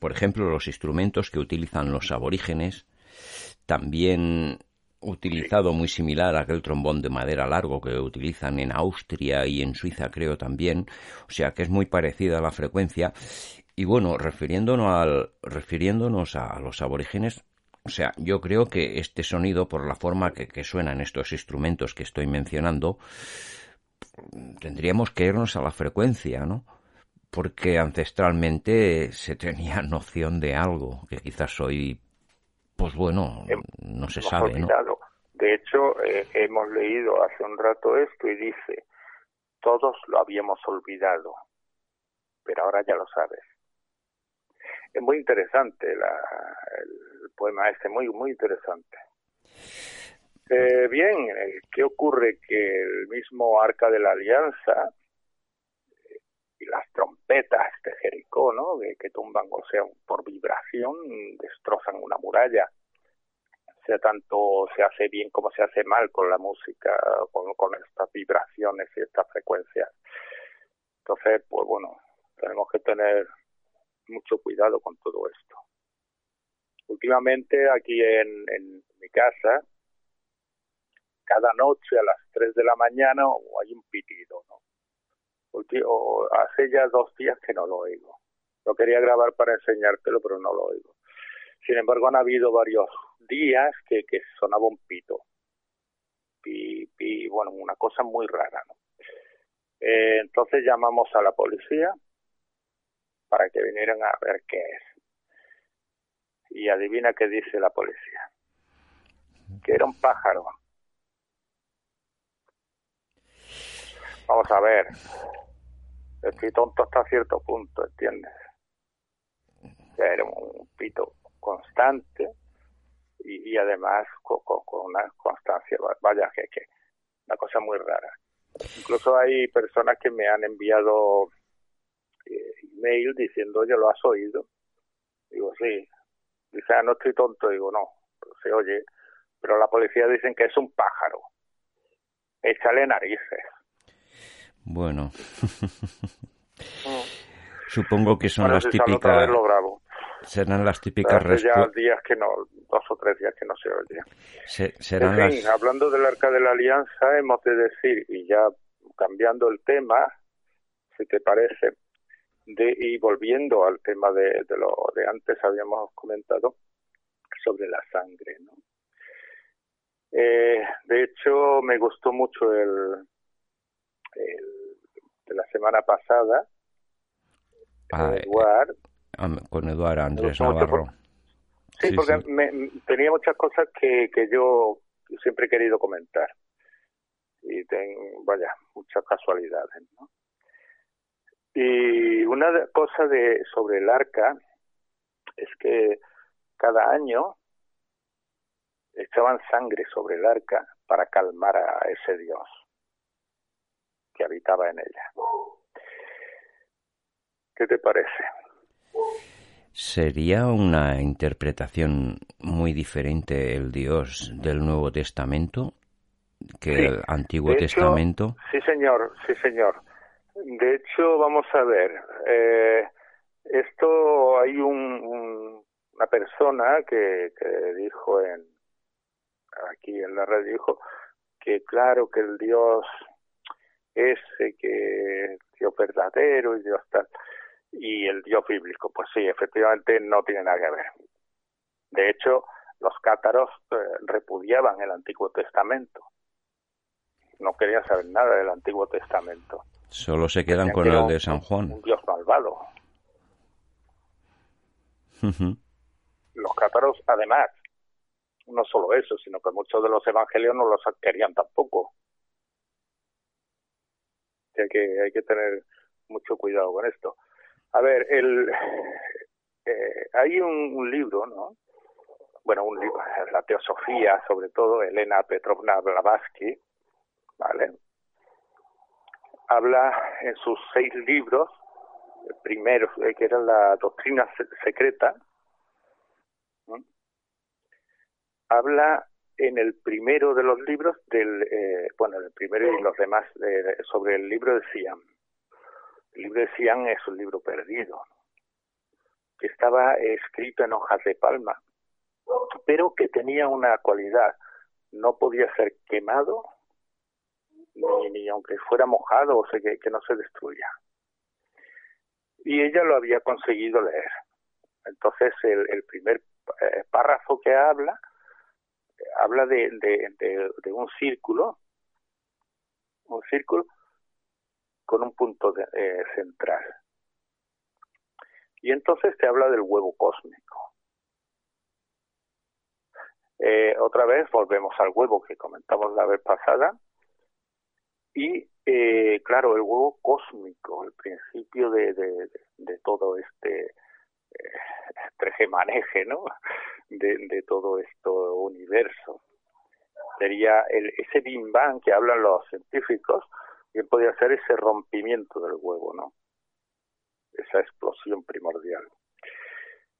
por ejemplo, los instrumentos que utilizan los aborígenes, también utilizado muy similar a aquel trombón de madera largo que utilizan en Austria y en Suiza, creo también, o sea que es muy parecida a la frecuencia. Y bueno, refiriéndonos, al, refiriéndonos a los aborígenes, o sea, yo creo que este sonido, por la forma que, que suenan estos instrumentos que estoy mencionando, tendríamos que irnos a la frecuencia, ¿no? Porque ancestralmente se tenía noción de algo, que quizás hoy, pues bueno, no se sabe, ¿no? De hecho, eh, hemos leído hace un rato esto y dice, todos lo habíamos olvidado, pero ahora ya lo sabes. Es muy interesante la, el, poema este, muy, muy interesante. Eh, bien, eh, ¿qué ocurre? Que el mismo Arca de la Alianza eh, y las trompetas de Jericó, ¿no? Que, tumban, o sea, por vibración, destrozan una muralla. Sea, tanto se hace bien como se hace mal con la música, con estas vibraciones y estas frecuencias. Entonces, pues bueno, tenemos que tener mucho cuidado con todo esto. Últimamente aquí en, en mi casa, cada noche a las 3 de la mañana hay un pitido, ¿no? Porque, hace ya dos días que no lo oigo. Lo quería grabar para enseñártelo, pero no lo oigo. Sin embargo, han habido varios días que, que sonaba un pito. Y, y bueno, una cosa muy rara, ¿no? Eh, entonces llamamos a la policía para que vinieran a ver qué es. Y adivina qué dice la policía. Que era un pájaro. Vamos a ver. Estoy tonto hasta cierto punto, ¿entiendes? Era un pito constante y, además con, una constancia, vaya que, que una cosa muy rara. Incluso hay personas que me han enviado email diciendo, oye, ¿lo has oído? Digo, sí. Dice, ah, no estoy tonto. Digo, no, se oye. Pero la policía dicen que es un pájaro. Échale narices. Bueno. Supongo que son las típicas. Serán las típicas respuestas. ya días que no, dos o tres días que no se oye. serán en fin, hablando del Arca de la Alianza, hemos de decir, y ya cambiando el tema, si te parece, de, y volviendo al tema de, de lo de antes habíamos comentado sobre la sangre, ¿no? Eh, de hecho, me gustó mucho el, el de la semana pasada, ah, Eduard, con Eduardo Andrés Navarro. Sí, porque tenía muchas cosas que, que yo siempre he querido comentar. Y vaya, muchas casualidades, ¿no? Y una cosa de sobre el arca es que cada año echaban sangre sobre el arca para calmar a ese dios que habitaba en ella. ¿Qué te parece? ¿Sería una interpretación muy diferente el Dios del Nuevo Testamento que el Antiguo Testamento? Sí, señor, sí, señor. De hecho, vamos a ver, eh, esto hay un, una persona que, que dijo en aquí en la radio dijo que claro que el Dios ese que Dios verdadero y Dios tal y el Dios bíblico. Pues sí, efectivamente no tiene nada que ver. De hecho, los cátaros eh, repudiaban el Antiguo Testamento. No querían saber nada del Antiguo Testamento. Solo se quedan con el de San Juan. Un Dios malvado. los cátaros, además, no solo eso, sino que muchos de los evangelios no los querían tampoco. Hay que, hay que tener mucho cuidado con esto. A ver, el, eh, hay un, libro, ¿no? Bueno, un libro, la teosofía, sobre todo, Elena Petrovna Blavatsky, ¿vale? Habla en sus seis libros, el primero, eh, que era la doctrina secreta, habla en el primero de los libros del, eh, bueno, el primero y los demás sobre el libro de Siam. El libro de Sian es un libro perdido, que estaba escrito en hojas de palma, pero que tenía una cualidad, no podía ser quemado, ni, aunque fuera mojado, o sea, que, no se destruya. Y ella lo había conseguido leer. Entonces, el, primer eh, párrafo que habla, habla de, de un círculo, un círculo con un punto eh, central. Y entonces te habla del huevo cósmico. Eh, otra vez volvemos al huevo que comentamos la vez pasada. Y eh, claro, el huevo cósmico, el principio de, de, todo este eh, maneje ¿no? De, todo esto universo. Sería el, ese Big Bang que hablan los científicos, bien podía ser ese rompimiento del huevo, ¿no? Esa explosión primordial.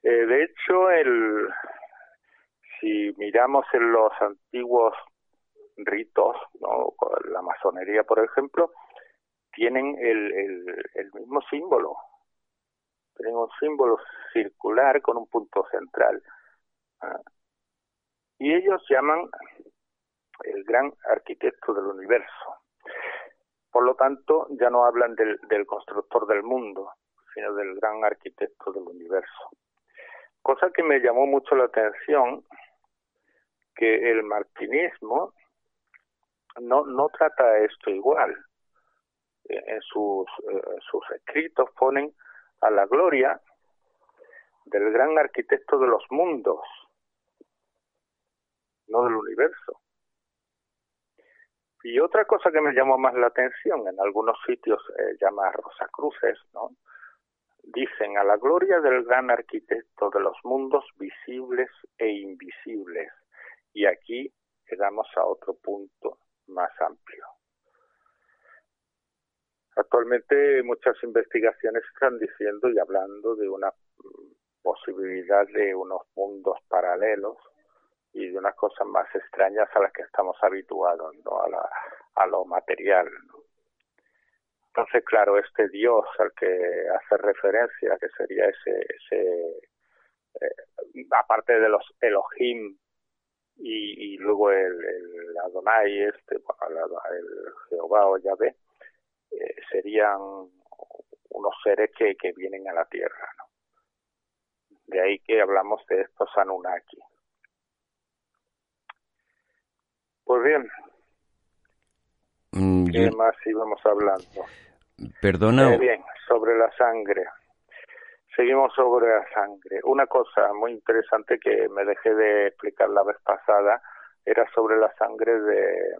Eh, de hecho, el, si miramos en los antiguos ritos, ¿no? la masonería, por ejemplo, tienen el, el, el mismo símbolo. Tienen un símbolo circular con un punto central. ¿ah? Y ellos llaman el gran arquitecto del universo. Por lo tanto, ya no hablan del, constructor del mundo, sino del gran arquitecto del universo. Cosa que me llamó mucho la atención, que el martinismo no, no trata esto igual. En sus, en sus escritos ponen a la gloria del gran arquitecto de los mundos, no del universo. Y otra cosa que me llamó más la atención, en algunos sitios eh, llama Rosacruces, ¿no? Dicen a la gloria del gran arquitecto de los mundos visibles e invisibles. Y aquí quedamos a otro punto más amplio. Actualmente muchas investigaciones están diciendo y hablando de una posibilidad de unos mundos paralelos y de unas cosas más extrañas a las que estamos habituados, ¿no? a, la, a lo material. Entonces, claro, este Dios al que hace referencia, que sería ese, ese eh, aparte de los Elohim y, y luego el, el, Adonai, este, el Jehová o Yahvé, eh, serían unos seres que, que vienen a la tierra. ¿no? De ahí que hablamos de estos Anunnaki. Pues bien, mm, ¿qué más íbamos hablando? Perdona. Eh, bien, sobre la sangre. Seguimos sobre la sangre. Una cosa muy interesante que me dejé de explicar la vez pasada era sobre la sangre de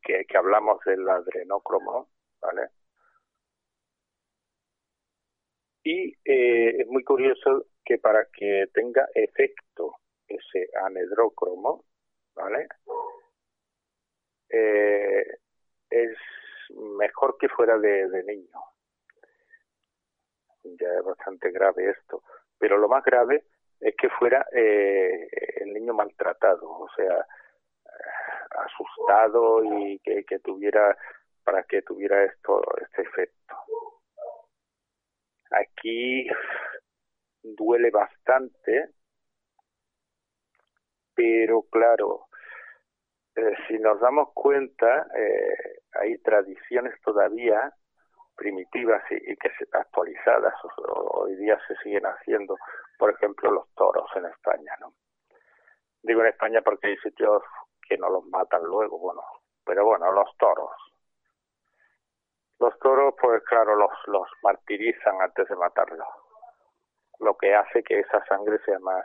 que, hablamos del adrenócromo, ¿vale? Y eh, es muy curioso que para que tenga efecto ese anedrócromo, ¿vale? Eh, es mejor que fuera de niño. Ya es bastante grave esto. Pero lo más grave es que fuera eh, el niño maltratado, o sea, asustado y que, que tuviera para que tuviera esto este efecto. Aquí duele bastante, pero claro, eh, si nos damos cuenta, eh, hay tradiciones todavía primitivas y, y que actualizadas hoy día se siguen haciendo, por ejemplo los toros en España, ¿no? Digo en España porque hay sitios que no los matan luego, bueno, pero bueno, los toros. Los toros, pues claro, los, los martirizan antes de matarlos, lo que hace que esa sangre sea más,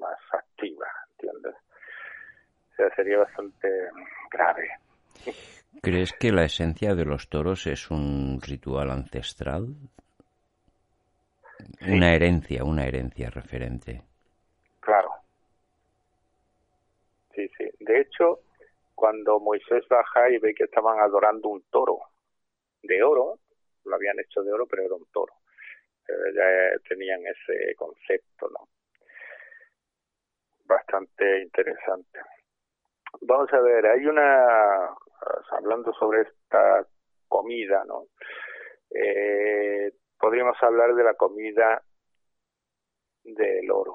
más activa, ¿entiendes? sería bastante grave. ¿Crees que la esencia de los toros es un ritual ancestral? Una herencia, una herencia referente. Claro. Sí, sí. De hecho, cuando Moisés baja y ve que estaban adorando un toro de oro, lo habían hecho de oro, pero era un toro. Eh, ya tenían ese concepto, ¿no? Bastante interesante. Vamos a ver, hay una, hablando sobre esta comida, ¿no? Eh, podríamos hablar de la comida del oro.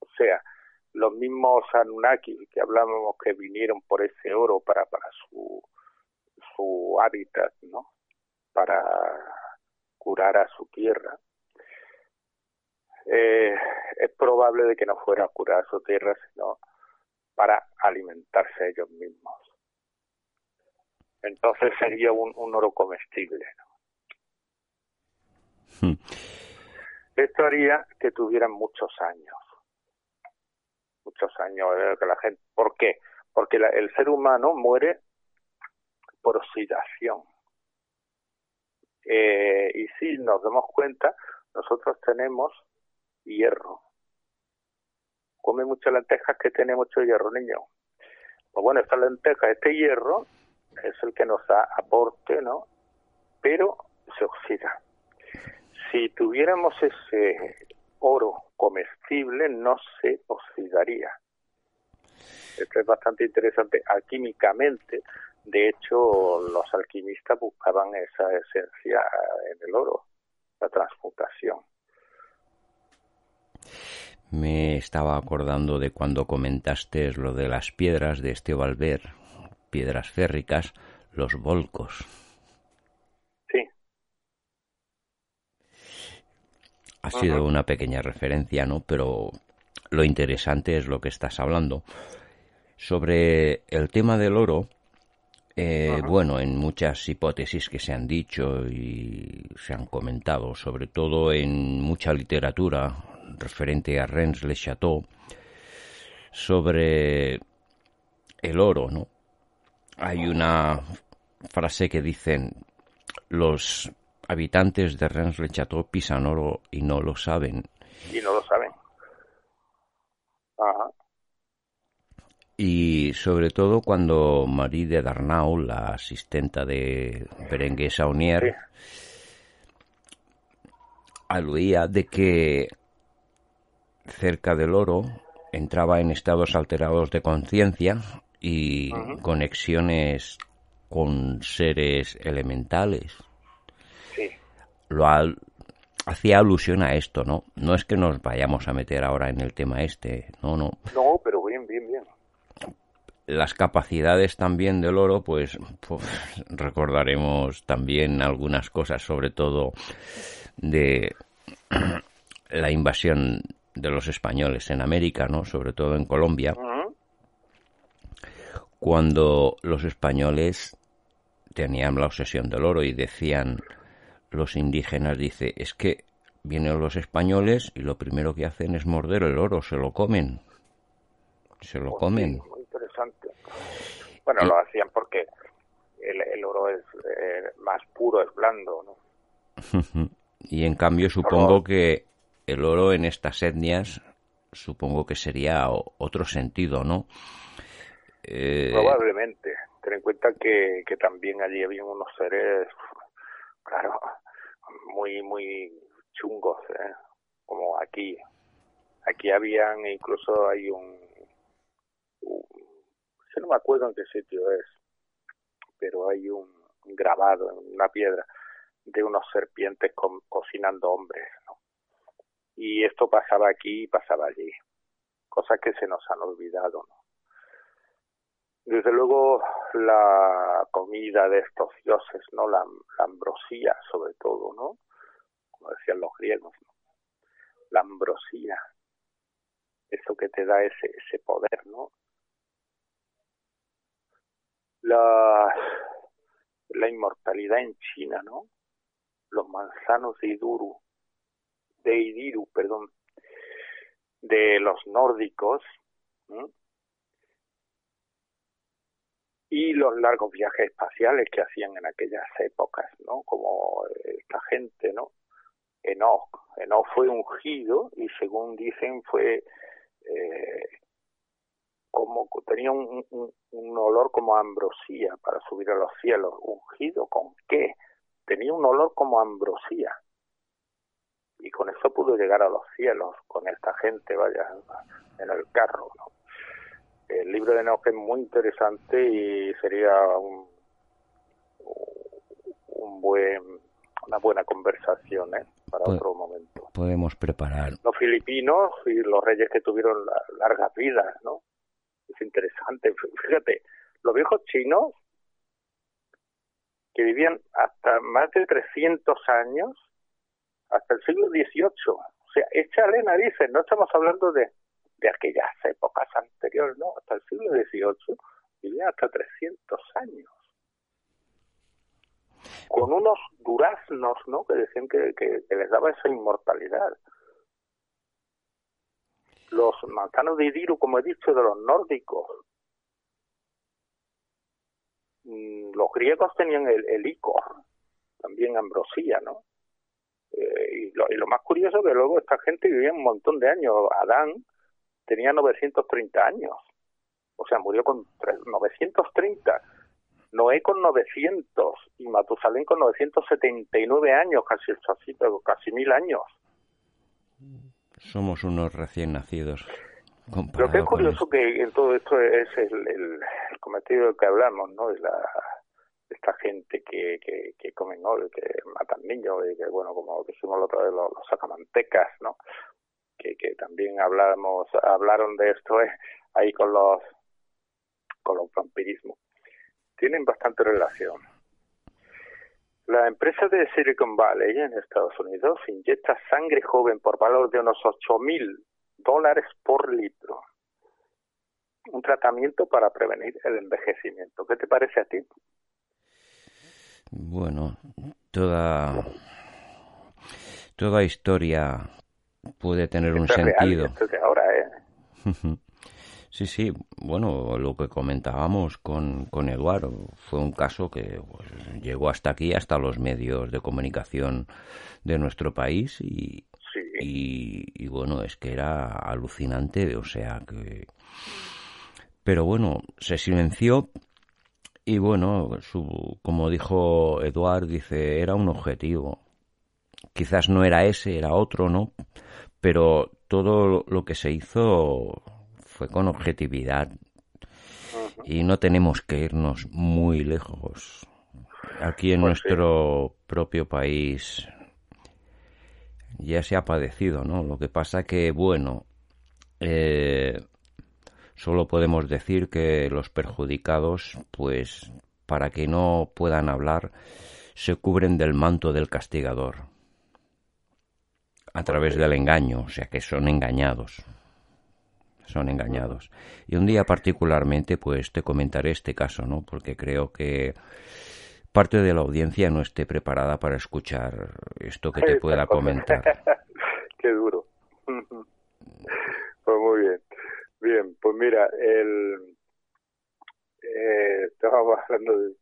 O sea, los mismos Anunnaki que hablábamos que vinieron por ese oro para, para su, su hábitat, ¿no? Para curar a su tierra eh, es probable de que no fuera a curar su tierra, sino para alimentarse ellos mismos. Entonces sería un, un oro comestible. ¿no? Hmm. Esto haría que tuvieran muchos años. Muchos años eh, que la gente. ¿Por qué? Porque la, el ser humano muere por oxidación. Eh, y si nos damos cuenta, nosotros tenemos hierro. Come muchas lentejas que tiene mucho hierro, niño. Pues bueno, esta lenteja, este hierro, es el que nos da aporte, ¿no? Pero se oxida. Si tuviéramos ese oro comestible, no se oxidaría. Esto es bastante interesante. Alquímicamente, de hecho, los alquimistas buscaban esa esencia en el oro, la transmutación. Me estaba acordando de cuando comentaste lo de las piedras de este Valver, piedras férricas, los volcos. Sí. Ha sido una pequeña referencia, ¿no? Pero lo interesante es lo que estás hablando. Sobre el tema del oro, eh, bueno, en muchas hipótesis que se han dicho y se han comentado, sobre todo en mucha literatura, referente a Rennes le Chateau, sobre el oro, ¿no? Hay una frase que dicen los habitantes de Rennes le Chateau pisan oro y no lo saben. Y no lo saben. Ajá. Y sobre todo cuando Marie de Darnau, la asistenta de Berenguer Saunier, aludía de que cerca del oro entraba en estados alterados de conciencia y conexiones con seres elementales. Sí. Lo hacía alusión a esto, ¿no? No es que nos vayamos a meter ahora en el tema este, no, no. No, pero bien, bien, bien. Las capacidades también del oro, pues, pues recordaremos también algunas cosas, sobre todo de la invasión de los españoles en América, ¿no? Sobre todo en Colombia. Cuando los españoles tenían la obsesión del oro y decían los indígenas, dice, es que vienen los españoles y lo primero que hacen es morder el oro, se lo comen. Se lo Pues comen. sí, muy interesante. Bueno, lo hacían porque el, el oro es eh, más puro, es blando, ¿no? y en cambio supongo que el oro en estas etnias supongo que sería otro sentido, ¿no? Eh, Probablemente. Ten en cuenta que, también allí había unos seres, claro, muy, muy chungos, ¿eh? como aquí. Aquí habían, incluso hay un, un- no me acuerdo en qué sitio es, pero hay un grabado en una piedra de unos serpientes co- cocinando hombres. Y esto pasaba aquí y pasaba allí, cosas que se nos han olvidado. Desde luego la comida de estos dioses, ¿no? La, ambrosía sobre todo, ¿no? Como decían los griegos, ¿no? La ambrosía, eso que te da ese, ese poder, ¿no? La, la inmortalidad en China, ¿no? Los manzanos de Iduru, de Idiru, perdón, de los nórdicos, y los largos viajes espaciales que hacían en aquellas épocas, ¿no? Como esta gente, ¿no? Enoch. Enoch fue ungido y según dicen fue eh, como tenía un, un, un olor como ambrosía para subir a los cielos. ¿Ungido con qué? Tenía un olor como ambrosía. Y con eso pudo llegar a los cielos, con esta gente, vaya, en el carro, ¿no? El libro de Enoch es muy interesante y sería un, un buen, una buena conversación ¿eh? para Pues- otro momento. podemos preparar. Los filipinos y los reyes que tuvieron la- largas vidas, ¿no? Es interesante. Fíjate, los viejos chinos que vivían hasta más de 300 años, hasta el siglo XVIII. O sea, échale narices, no estamos hablando de, de aquellas épocas anteriores, no, hasta el siglo XVIII vivían hasta 300 años. Con unos duraznos, ¿no? Que decían que, que, les daba esa inmortalidad. Los manzanos de Idiru, como he dicho, de los nórdicos. Mm, Los griegos tenían el, el icor, también ambrosía, ¿no? Eh, y, lo, y lo más curioso que luego esta gente vivía un montón de años. Adán tenía 930 años. O sea, murió con tres- 930. Noé con 900 y Matusalén con 979 años, casi, casi, casi mil años. Somos unos recién nacidos. Lo que es curioso que en todo esto es el, el, el cometido del que hablamos, ¿no? De la esta gente que, que, que comen y que matan niños, y que, bueno, como dijimos la otra vez, los, los sacamantecas, ¿no? Que, que también hablamos, hablaron de esto eh, ahí con los con los vampirismos. Tienen bastante relación. La empresa de Silicon Valley en Estados Unidos inyecta sangre joven por valor de unos 8 mil dólares por litro. Un tratamiento para prevenir el envejecimiento. ¿Qué te parece a ti? Bueno, toda, toda historia puede tener un sentido. ahora, ¿eh? Sí, sí, bueno, lo que comentábamos con, con Eduardo fue un caso que pues, llegó hasta aquí, hasta los medios de comunicación de nuestro país y, y, bueno, es que era alucinante, o sea que... Pero bueno, se silenció y bueno, su, como dijo Eduard, dice, era un objetivo. Quizás no era ese, era otro, ¿no? Pero todo lo que se hizo fue con objetividad y no tenemos que irnos muy lejos. Aquí en pues nuestro propio país ya se ha padecido, ¿no? Lo que pasa que, bueno, eh, solo podemos decir que los perjudicados, pues, para que no puedan hablar, se cubren del manto del castigador a través del engaño, o sea que son engañados son engañados. Y un día particularmente, pues te comentaré este caso, ¿no? Porque creo que parte de la audiencia no esté preparada para escuchar esto que te pueda comentar. Qué duro. pues muy bien. Bien, pues mira, el eh, estábamos hablando de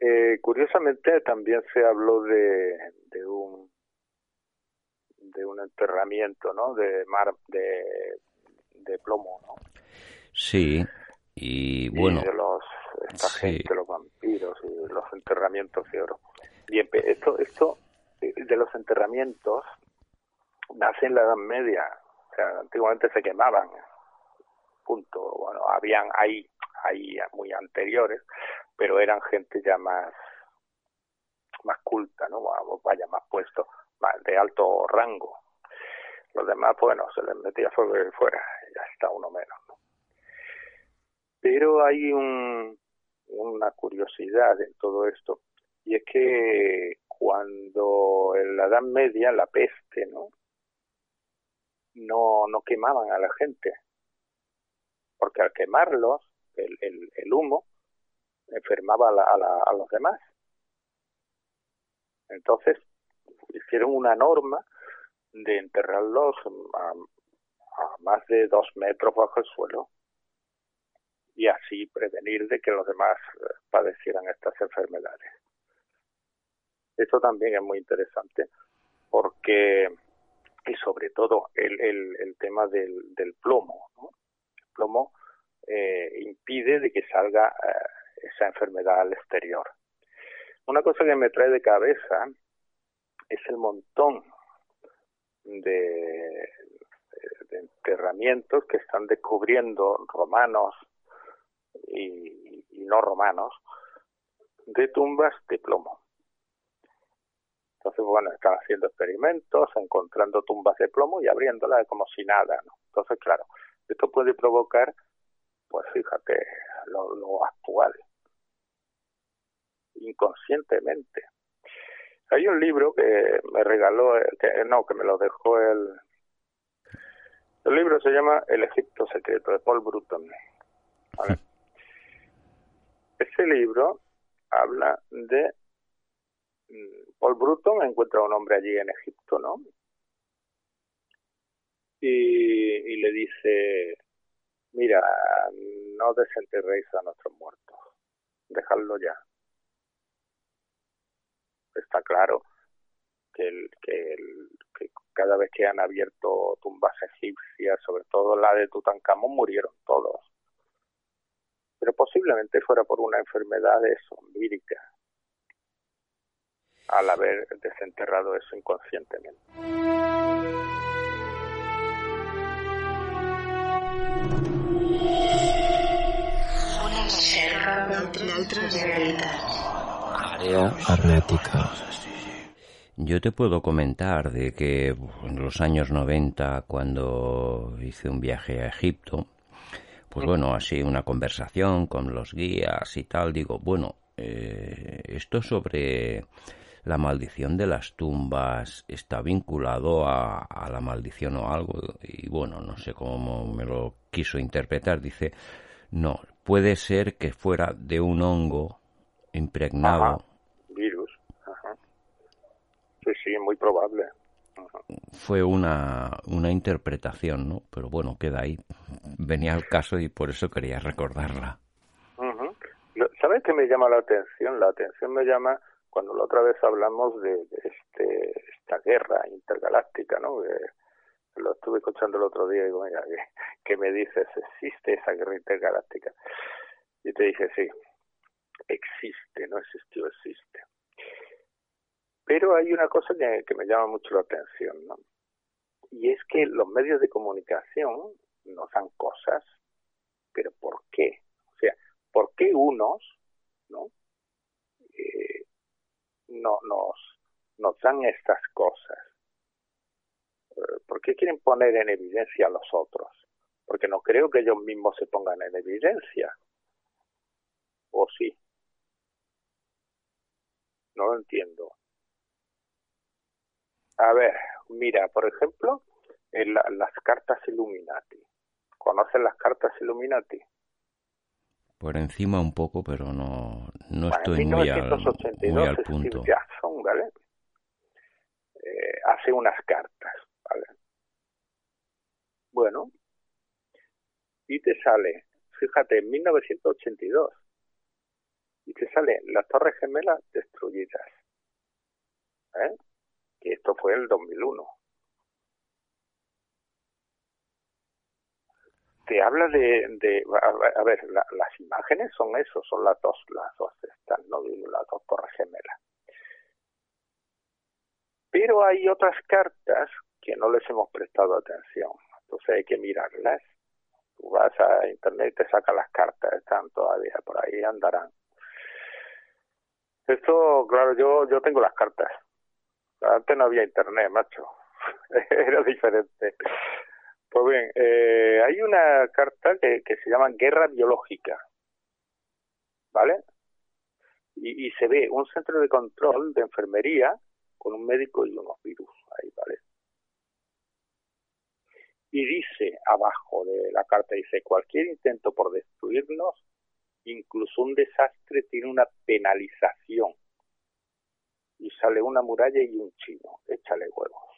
eh, curiosamente también se habló de, de un de un enterramiento, ¿no? De mar, de de plomo, ¿no? Sí, y bueno. de los, esta gente, los vampiros y los enterramientos de oro. Bien, esto, esto eh, de los enterramientos nace en la Edad Media. O sea, antiguamente se quemaban. Punto. Bueno, habían ahí, ahí muy anteriores, pero eran gente ya más más culta, ¿no? Vaya, más puesto, más de alto rango. Los demás, bueno, se les metía fuego fuera, ya está uno menos. Pero hay un, una curiosidad en todo esto, y es que cuando en la Edad Media, la peste, ¿no? No, no quemaban a la gente, porque al quemarlos, el, el, el humo enfermaba a, a, a los demás. Entonces, hicieron una norma de enterrarlos a, más de dos metros bajo el suelo y así prevenir de que los demás eh, padecieran estas enfermedades. Eso también es muy interesante porque, y sobre todo el, el, el tema del, del plomo. El plomo eh, impide de que salga eh, esa enfermedad al exterior. Una cosa que me trae de cabeza es el montón de, enterramientos que están descubriendo romanos y, no romanos de tumbas de plomo. Entonces, bueno, están haciendo experimentos, encontrando tumbas de plomo y abriéndolas como si nada, ¿no? Entonces, claro, esto puede provocar, pues fíjate, lo, lo actual, inconscientemente. Hay un libro que me regaló, que, no, que me lo dejó el... El libro se llama El Egipto Secreto, de Paul Bruton. Ese libro habla de... Mm, Paul Bruton encuentra a un hombre allí en Egipto, ¿no? Y, y le dice, mira, no desenterréis a nuestros muertos, dejadlo ya está claro que, el, que, el, que cada vez que han abierto tumbas egipcias, sobre todo la de Tutankamón, murieron todos. Pero posiblemente fuera por una enfermedad vírica al haber desenterrado eso inconscientemente. Una reserva realitats. hermética. Yo te puedo comentar de que en los años 90, cuando hice un viaje a Egipto, pues bueno, así una conversación con los guías y tal, digo, bueno, eh, esto sobre la maldición de las tumbas está vinculado a, la maldición o algo y bueno no sé cómo me lo quiso interpretar dice no puede ser que fuera de un hongo impregnado virus sí sí muy probable fue una, una interpretación, ¿no? Pero bueno, queda ahí. Venía al caso y por eso quería recordarla. ¿Sabes qué me llama la atención? La atención me llama cuando la otra vez hablamos de, este, esta guerra intergaláctica, ¿no? lo estuve escuchando el otro día y digo, mira, ¿qué, me dices? ¿Existe esa guerra intergaláctica? Y te dije, sí, existe, no existió, existe. Pero hay una cosa que, que me llama mucho la atención, ¿no? Y es que los medios de comunicación nos dan cosas, pero ¿por qué? O sea, ¿por qué unos, ¿no? Eh, no nos, dan estas cosas? Eh, ¿Por qué quieren poner en evidencia a los otros? Porque no creo que ellos mismos se pongan en evidencia. ¿O sí? No lo entiendo. A ver, mira, por ejemplo, en las cartas Illuminati. ¿Conoces las cartas Illuminati? Por encima un poco, pero no, no estoy muy al, muy al punto. Jackson, ¿vale? Eh, hace unas cartas, ¿vale? Bueno, y te sale, fíjate, en 1982, y te sale las Torres Gemelas destruidas. ¿Eh? que esto fue el 2001. Te habla de, de a, ver, las imágenes son eso, son las dos, las dos estas, no las dos torres gemelas. Pero hay otras cartas que no les hemos prestado atención, entonces hay que mirarlas. Tú vas a internet, te sacas las cartas, están todavía por ahí, andarán. Esto, claro, yo, yo tengo las cartas, antes no había internet, macho. Era diferente. Pues bien, eh, hay una carta que, que se llama Guerra Biológica. ¿Vale? Y, y se ve un centro de control de enfermería con un médico y unos virus ahí, ¿vale? Y dice abajo de la carta, dice, cualquier intento por destruirnos, incluso un desastre, tiene una penalización y sale una muralla y un chino. Échale huevos.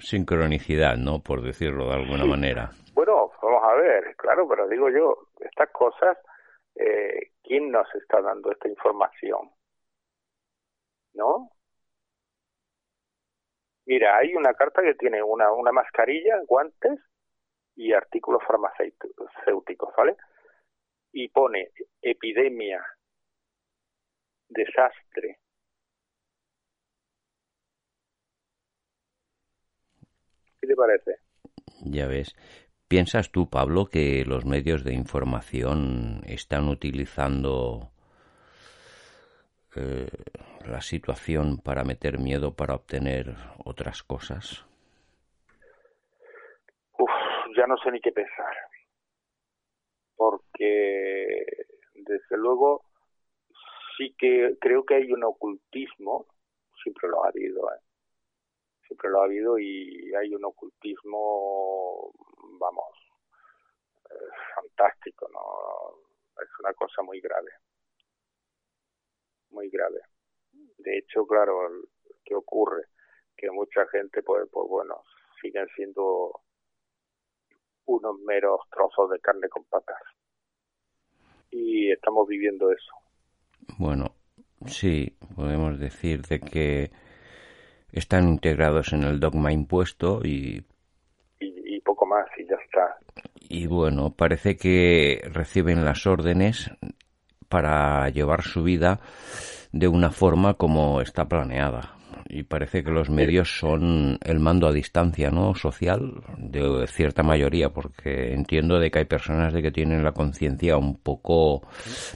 Sincronicidad, ¿no? Por decirlo de alguna manera. Bueno, vamos a ver, claro, pero digo yo, estas cosas, eh, ¿quién nos está dando esta información? ¿No? Mira, hay una carta que tiene una, una mascarilla, guantes y artículos farmacéuticos, ¿vale? Y pone epidemia desastre. ¿Qué te parece? Ya ves. ¿Piensas tú, Pablo, que los medios de información están utilizando eh, la situación para meter miedo para obtener otras cosas? Uf, ya no sé ni qué pensar. Porque, desde luego, sí que creo que hay un ocultismo, siempre lo ha habido, ¿eh? Siempre lo ha habido y hay un ocultismo, vamos, eh, fantástico, ¿no? Es una cosa muy grave, muy grave. De hecho, claro, ¿qué ocurre? Que mucha gente, pues, pues bueno, siguen siendo unos meros trozos de carne con patas. Y estamos viviendo eso. Bueno, sí, podemos decir de que están integrados en el dogma impuesto y, y, poco más y ya está. Y bueno, parece que reciben las órdenes para llevar su vida de una forma como está planeada y parece que los medios son el mando a distancia, ¿no? Social de cierta mayoría, porque entiendo de que hay personas de que tienen la conciencia un poco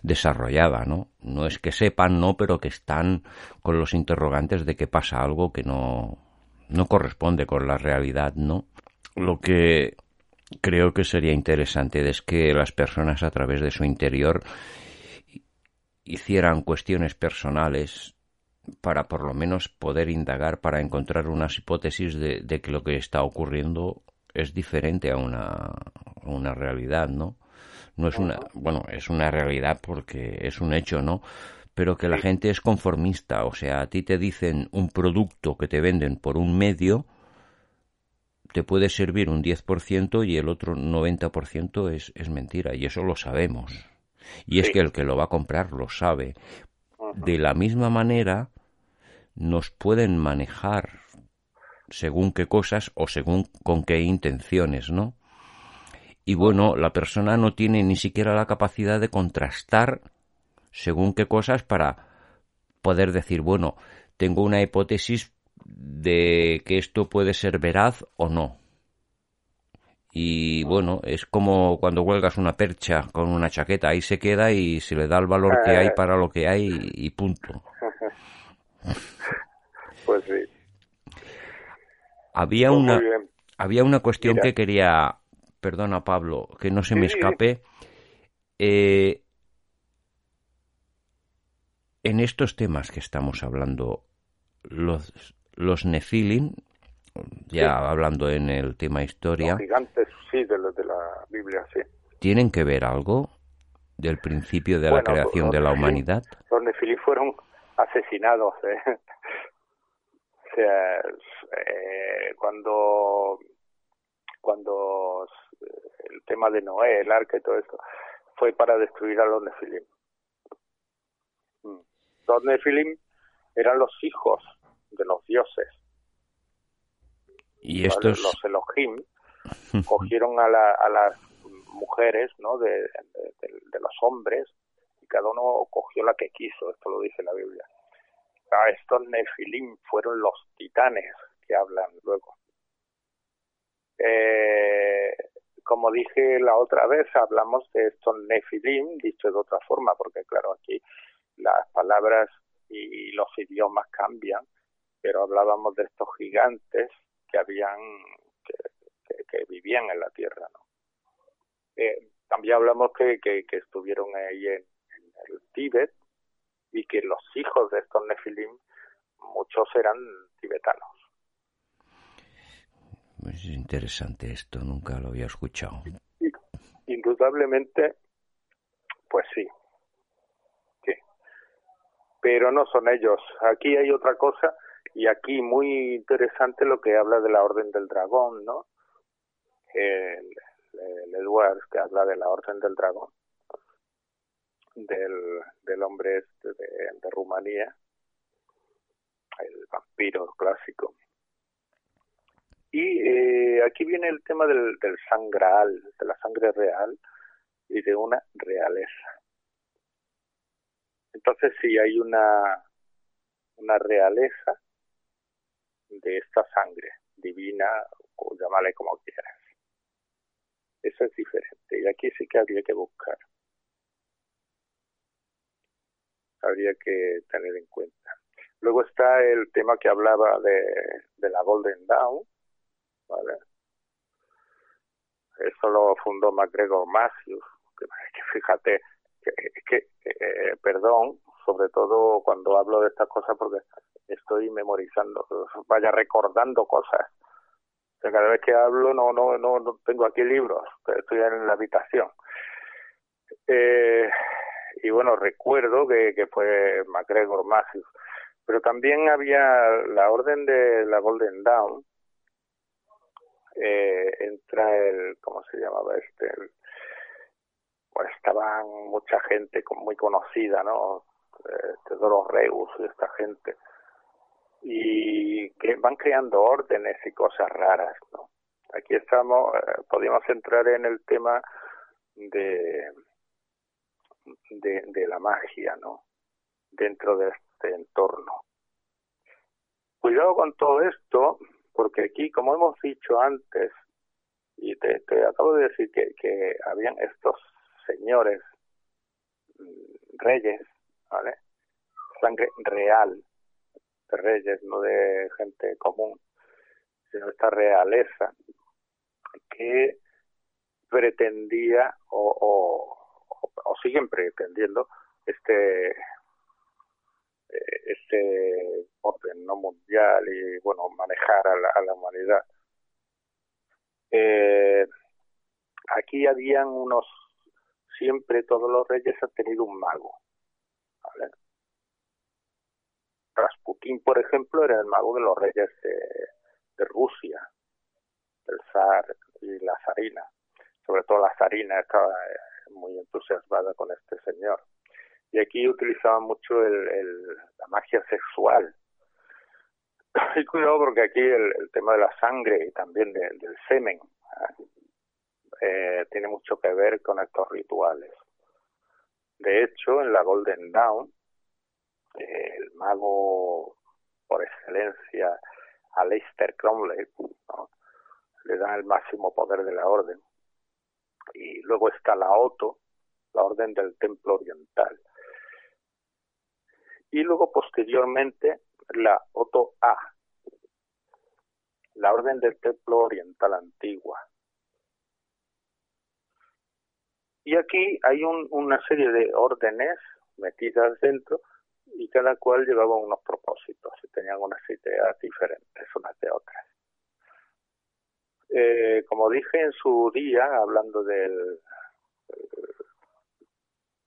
desarrollada, ¿no? No es que sepan, no, pero que están con los interrogantes de que pasa algo que no no corresponde con la realidad, ¿no? Lo que creo que sería interesante es que las personas a través de su interior hicieran cuestiones personales para por lo menos poder indagar, para encontrar unas hipótesis de, de que lo que está ocurriendo es diferente a una, a una realidad, ¿no? No es una, bueno, es una realidad porque es un hecho, ¿no? Pero que la gente es conformista, o sea, a ti te dicen un producto que te venden por un medio, te puede servir un 10% y el otro 90% es, es mentira, y eso lo sabemos. Y es que el que lo va a comprar lo sabe. De la misma manera, nos pueden manejar según qué cosas o según con qué intenciones, ¿no? Y bueno, la persona no tiene ni siquiera la capacidad de contrastar según qué cosas para poder decir, bueno, tengo una hipótesis de que esto puede ser veraz o no. Y bueno, es como cuando huelgas una percha con una chaqueta, ahí se queda y se le da el valor que hay para lo que hay y punto. Pues sí. Había Pues una había una cuestión Mira. que quería, perdona Pablo, que no se me sí. escape. Eh, en estos temas que estamos hablando, los, los Nefilim, ya hablando en el tema historia, Los gigantes, sí, de, lo- de la Biblia, sí. ¿tienen que ver algo del principio de la creación los de la humanidad? Los nefilim fueron asesinados. ¿eh? O sea, eh, cuando, cuando eh, el tema de Noé, el arca y todo eso, fue para destruir a los nefilim. Mm. Los nefilim eran los hijos de los dioses. Y Los Elohim cogieron a, la- a las mujeres ¿no? de, de- de- de los hombres cada uno cogió la que quiso, esto lo dice la Biblia. Ah, estos Nefilim fueron los titanes que hablan luego. Eh, como dije la otra vez, hablamos de estos Nefilim, dicho de otra forma, porque claro, aquí las palabras y los idiomas cambian, pero hablábamos de estos gigantes que habían que, que- vivían en la tierra no Eh, también hablamos que, que, que estuvieron ahí en el Tíbet y que los hijos de estos nefilim muchos eran tibetanos. Es interesante esto, nunca lo había escuchado. indudablemente pues sí sí. Pero no son ellos. Aquí hay otra cosa y aquí muy interesante lo que habla de la orden del dragón no el, el Edwards que habla de la orden del dragón del, del hombre este de, Rumanía el vampiro clásico. Y eh, aquí viene el tema del, del sangral de la sangre real y de una realeza. Entonces sí hay una una realeza de esta sangre divina o llámale como quieras. Eso es diferente y aquí sí que habría que buscar habría que tener en cuenta. Luego está el tema que hablaba de, la Golden Dawn eso lo fundó MacGregor Matthews que, que fíjate que, eh, perdón sobre todo cuando hablo de estas cosas porque estoy memorizando vaya recordando cosas. Cada vez que hablo no no no, no tengo aquí libros estoy en la habitación. Eh, y bueno recuerdo que, que fue MacGregor Matthews pero también había la orden de la Golden Dawn eh, entra el cómo se llamaba este el, estaban mucha gente muy conocida no este Doros Reus y esta gente. Y que van creando órdenes y cosas raras no aquí estamos eh, podríamos entrar en el tema de, de la magia no dentro de este entorno. Cuidado con todo esto porque aquí como hemos dicho antes y te, te acabo de decir que, habían estos señores mm, reyes vale sangre real de reyes no de gente común sino esta realeza que pretendía o, o siguen pretendiendo este este orden no mundial y bueno manejar a la, a la humanidad. Eh, aquí habían unos siempre todos los reyes han tenido un mago ¿vale? Rasputín por ejemplo era el mago de los reyes de, de Rusia el zar y la zarina. Sobre todo la zarina estaba eh, muy entusiasmada con este señor y aquí utilizaban mucho el, el, la magia sexual. Y cuidado porque aquí el, tema de la sangre y también de, del semen eh, tiene mucho que ver con estos rituales. De hecho, en la Golden Dawn, eh, el mago por excelencia, Aleister Cromley, ¿no? le dan el máximo poder de la orden. Y luego está la Otto, la orden del templo oriental y luego posteriormente la Otto A, la Orden del Templo Oriental Antigua. Y aquí hay un, una serie de órdenes metidas dentro y cada cual llevaba unos propósitos y tenían unas ideas diferentes unas de otras. Eh, como dije en su día, hablando del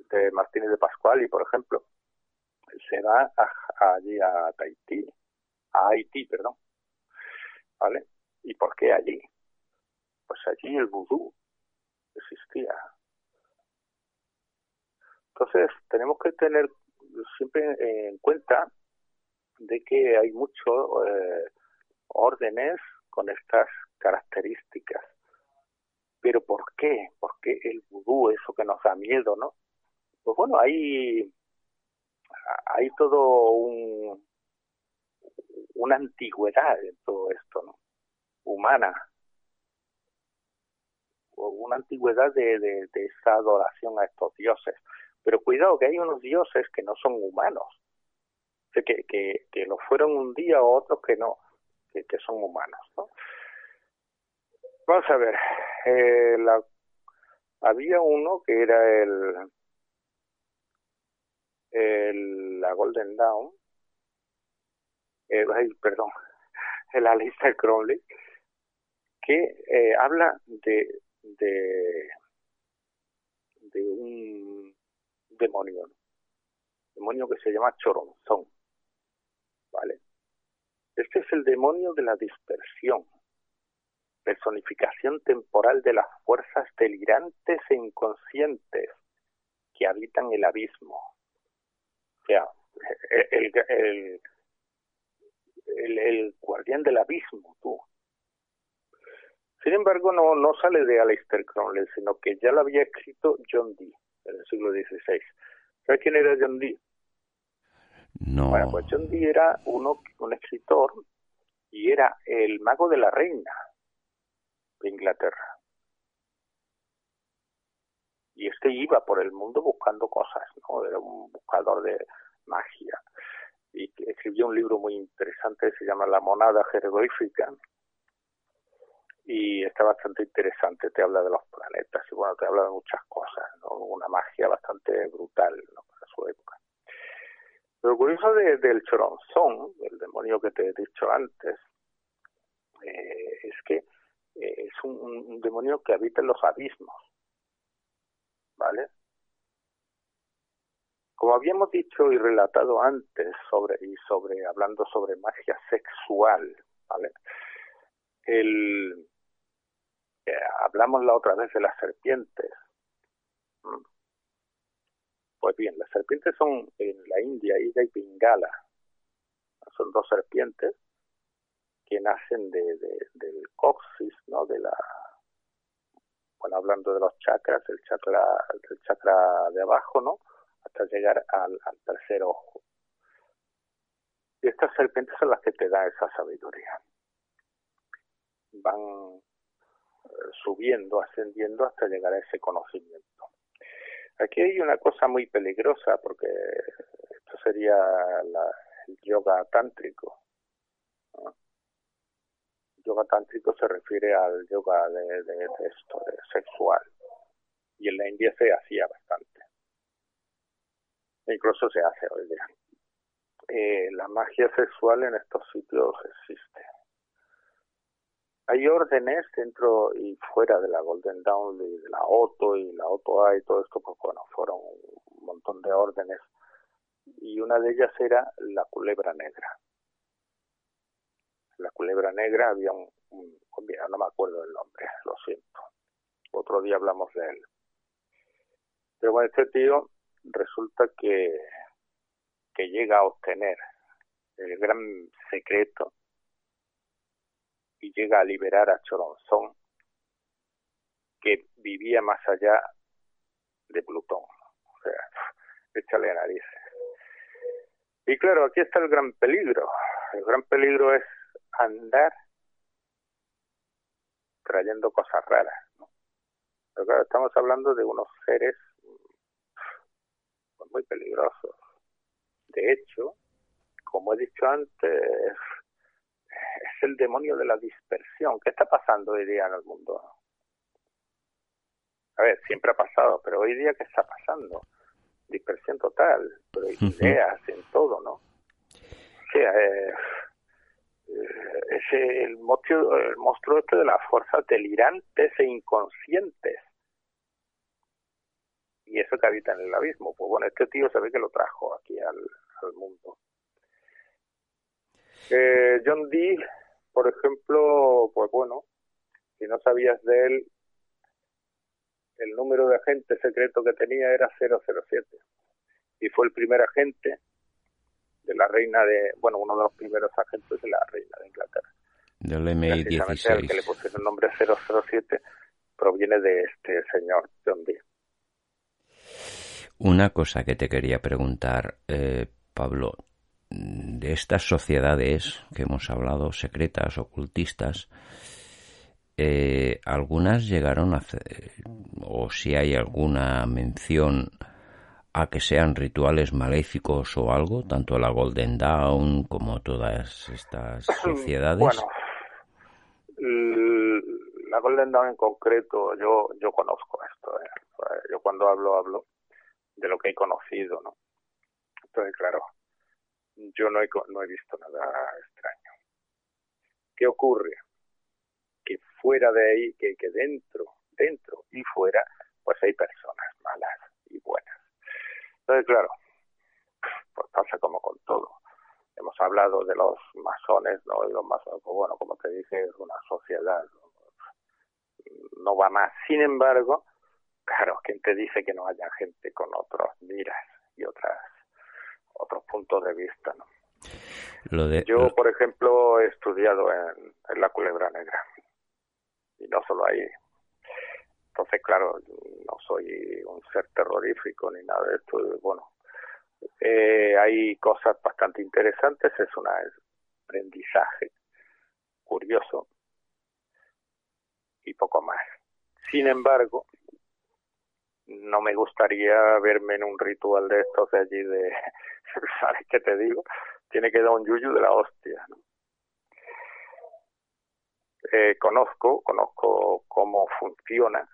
de Martínez de Pascual por ejemplo, se va a, allí a Tahití, a Haití, perdón. ¿Vale? ¿Y por qué allí? Pues allí el vudú existía. Entonces, tenemos que tener siempre en cuenta de que hay muchos eh, órdenes con estas características. Pero ¿por qué? ¿Por qué el vudú, eso que nos da miedo, no? Pues bueno, hay hay todo un una antigüedad en todo esto, ¿no? Humana. Una antigüedad de, de, esa adoración a estos dioses. Pero cuidado que hay unos dioses que no son humanos. Que, que, que lo fueron un día o otros que no, que, que son humanos, ¿no? Vamos a ver, eh, la, había uno que era el, el, la Golden Dawn, eh, perdón, la lista Crowley, que eh, habla de, de, de un demonio, demonio que se llama Choronzón, ¿vale? Este es el demonio de la dispersión, personificación temporal de las fuerzas delirantes e inconscientes que habitan el abismo, o sea, el, el, el, el guardián del abismo, tú. Sin embargo, no, no sale de Aleister Crowley, sino que ya lo había escrito John Dee en el siglo XVI. ¿Sabes quién era John Dee? No. Bueno, pues John Dee era uno, un escritor y era el mago de la reina de Inglaterra. Y este iba por el mundo buscando cosas, ¿no? Era un buscador de magia. Y escribió un libro muy interesante, se llama La monada jeroglífica. Y está bastante interesante, te habla de los planetas y bueno, te habla de muchas cosas. Una magia bastante brutal, ¿no? Para su época. Lo curioso de, del choronzón, el demonio que te he dicho antes, eh, es que es un, un, demonio que habita en los abismos. ¿Vale? Como habíamos dicho y relatado antes sobre y sobre hablando sobre magia sexual, ¿vale? El eh, hablamos la otra vez de las serpientes. Mm. Pues bien, las serpientes son en la India, Ida y Pingala. Son dos serpientes que nacen de, de, del coxis, ¿no? De la, bueno, hablando de los chakras, el chakra, el chakra de abajo, ¿no? Hasta llegar al, al tercer ojo. Y estas serpientes son las que te dan esa sabiduría. Van eh, subiendo, ascendiendo hasta llegar a ese conocimiento. Aquí hay una cosa muy peligrosa porque esto sería la, el yoga tántrico. Yoga tántrico se refiere al yoga de, de, esto, de sexual. Y en la India se hacía bastante. Incluso se hace hoy día. Eh, la magia sexual en estos sitios existe. Hay órdenes dentro y fuera de la Golden Dawn, de la Otto y la Otto A y todo esto, pues bueno, fueron un montón de órdenes. Y una de ellas era la culebra negra. La culebra negra había un, no me acuerdo el nombre, lo siento. Otro día hablamos de él. Pero bueno, este tío resulta que, que llega a obtener el gran secreto y llega a liberar a Choronzón, que vivía más allá de Plutón. O sea, échale narices. Y claro, aquí está el gran peligro. El gran peligro es andar trayendo cosas raras. ¿no? Pero claro, estamos hablando de unos seres pues, muy peligrosos. De hecho, como he dicho antes, es el demonio de la dispersión. ¿Qué está pasando hoy día en el mundo? A ver, siempre ha pasado, pero hoy día, ¿qué está pasando? Dispersión total, pero ideas en todo, ¿no? O sea, eh, es el monstruo, el monstruo este de las fuerzas delirantes e inconscientes. Y eso que habita en el abismo. Pues bueno, este tío se ve que lo trajo aquí al, mundo. Eh, John Dee, por ejemplo, pues bueno, si no sabías de él, el número de agente secreto que tenía era 007. Y fue el primer agente de la reina de, bueno, uno de los primeros agentes de la reina de Inglaterra. Del MI-16. El que le pusieron el nombre 007 proviene de este señor John Dee. Una cosa que te quería preguntar, eh, Pablo, de estas sociedades que hemos hablado, secretas, ocultistas, eh, algunas llegaron a hacer, o si hay alguna mención a que sean rituales maléficos o algo, tanto la Golden Dawn como todas estas sociedades. Bueno, la Golden Dawn en concreto, yo yo conozco esto. ¿eh? Yo cuando hablo hablo de lo que he conocido, ¿no? Entonces, claro, yo no he, no he visto nada extraño. ¿Qué ocurre? Que fuera de ahí, que, que dentro, dentro y fuera, pues hay personas malas y buenas. Entonces, claro, pues pasa como con todo. Hemos hablado de los masones, ¿no? Y los masones, pues bueno, como te dije, es una sociedad, no va más. Sin embargo, claro, ¿quién te dice que no haya gente con otras miras y otras otros puntos de vista, ¿no? Lo de, Yo, por ejemplo, he estudiado en, en la Culebra Negra y no solo ahí. Entonces, claro, soy un ser terrorífico ni nada de esto. Bueno, eh, hay cosas bastante interesantes, es un aprendizaje curioso y poco más. Sin embargo, no me gustaría verme en un ritual de estos de allí de, ¿sabes qué te digo? Tiene que dar un yuyu de la hostia. Eh, conozco, conozco cómo funciona.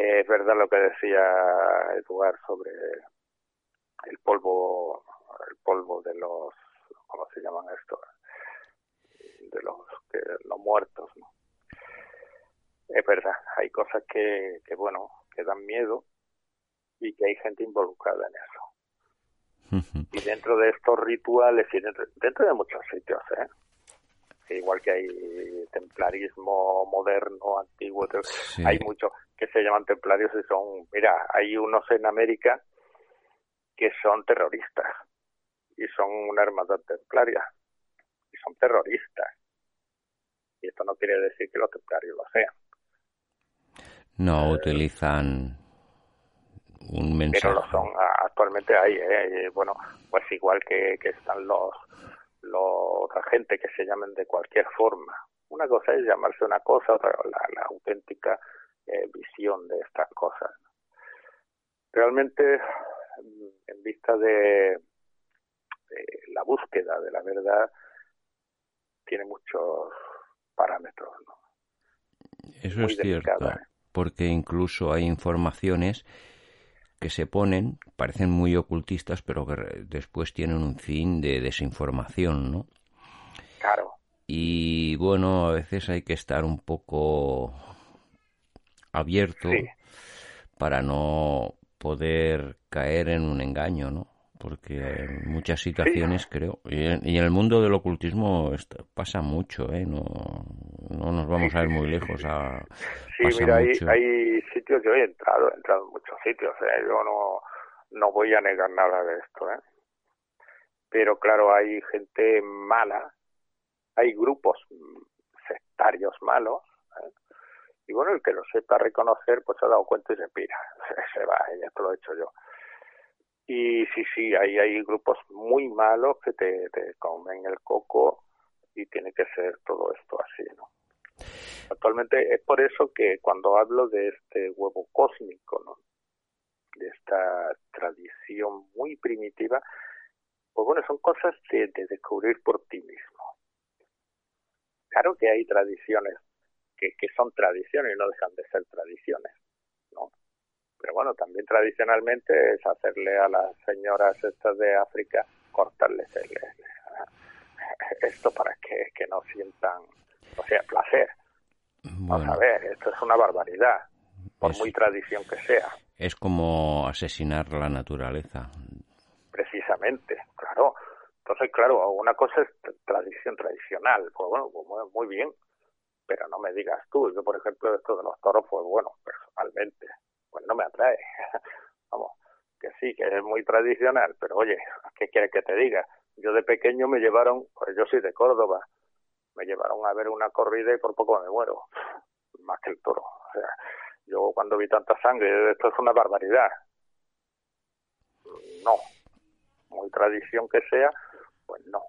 Es verdad lo que decía Eduard sobre el polvo, el polvo de los, ¿cómo se llaman estos? De los, que, los muertos, ¿no? Es verdad, hay cosas que, que bueno, que dan miedo y que hay gente involucrada en eso. y dentro de estos rituales y dentro, de muchos sitios, ¿eh? Igual que hay templarismo moderno, antiguo, hay muchos que se llaman templarios y son, mira, hay unos en América que son terroristas y son una hermandad templaria y son terroristas. Y esto no quiere decir que los templarios lo sean. No utilizan un mensaje. Pero lo son, actualmente hay, ¿eh? bueno, pues igual que, que están los, los otra gente que se llamen de cualquier forma. Una cosa es llamarse una cosa, otra la, la auténtica eh, visión de estas cosas. Realmente, en vista de, de la búsqueda de la verdad, tiene muchos parámetros. ¿no? Eso es cierto. ¿eh? porque incluso hay informaciones que se ponen parecen muy ocultistas, pero que después tienen un fin de desinformación, ¿no? Claro. Y bueno, a veces hay que estar un poco abierto para no poder caer en un engaño, ¿no? Porque en muchas situaciones creo, y en, el mundo del ocultismo pasa mucho, ¿eh? No, no nos vamos a ir muy lejos. A, sí, mira, hay, hay, sitios, yo he entrado, he entrado en muchos sitios, ¿eh? yo no, no voy a negar nada de esto, ¿eh? Pero claro, hay gente mala, hay grupos sectarios malos, ¿eh? y bueno, el que lo sepa reconocer, pues se ha dado cuenta y se pira, se, va, ya te lo he hecho yo. Y sí, sí, hay, hay grupos muy malos que te, te comen el coco y tiene que ser todo esto así, ¿no? Actualmente es por eso que cuando hablo de este huevo cósmico, ¿no? de esta tradición muy primitiva, pues bueno, son cosas de, de descubrir por ti mismo. Claro que hay tradiciones que, que son tradiciones y no dejan de ser tradiciones, ¿no? Pero bueno, también tradicionalmente es hacerle a las señoras estas de África cortarles el, esto para que, que no sientan, o sea, placer. Vamos a ver, esto es una barbaridad, por muy tradición que sea. Es como asesinar la naturaleza. Precisamente, claro. Entonces, claro, una cosa es tradición tradicional, pues bueno, pues muy bien, pero no me digas tú. Yo, por ejemplo, esto de los toros, pues bueno, personalmente, pues no me atrae. Vamos, que sí, que es muy tradicional, pero oye, ¿qué quieres que te diga? Yo de pequeño me llevaron, pues yo soy de Córdoba, me llevaron a ver una corrida y por poco me muero, más que el toro. O sea, yo cuando vi tanta sangre, esto es una barbaridad. No, muy tradición que sea, pues no.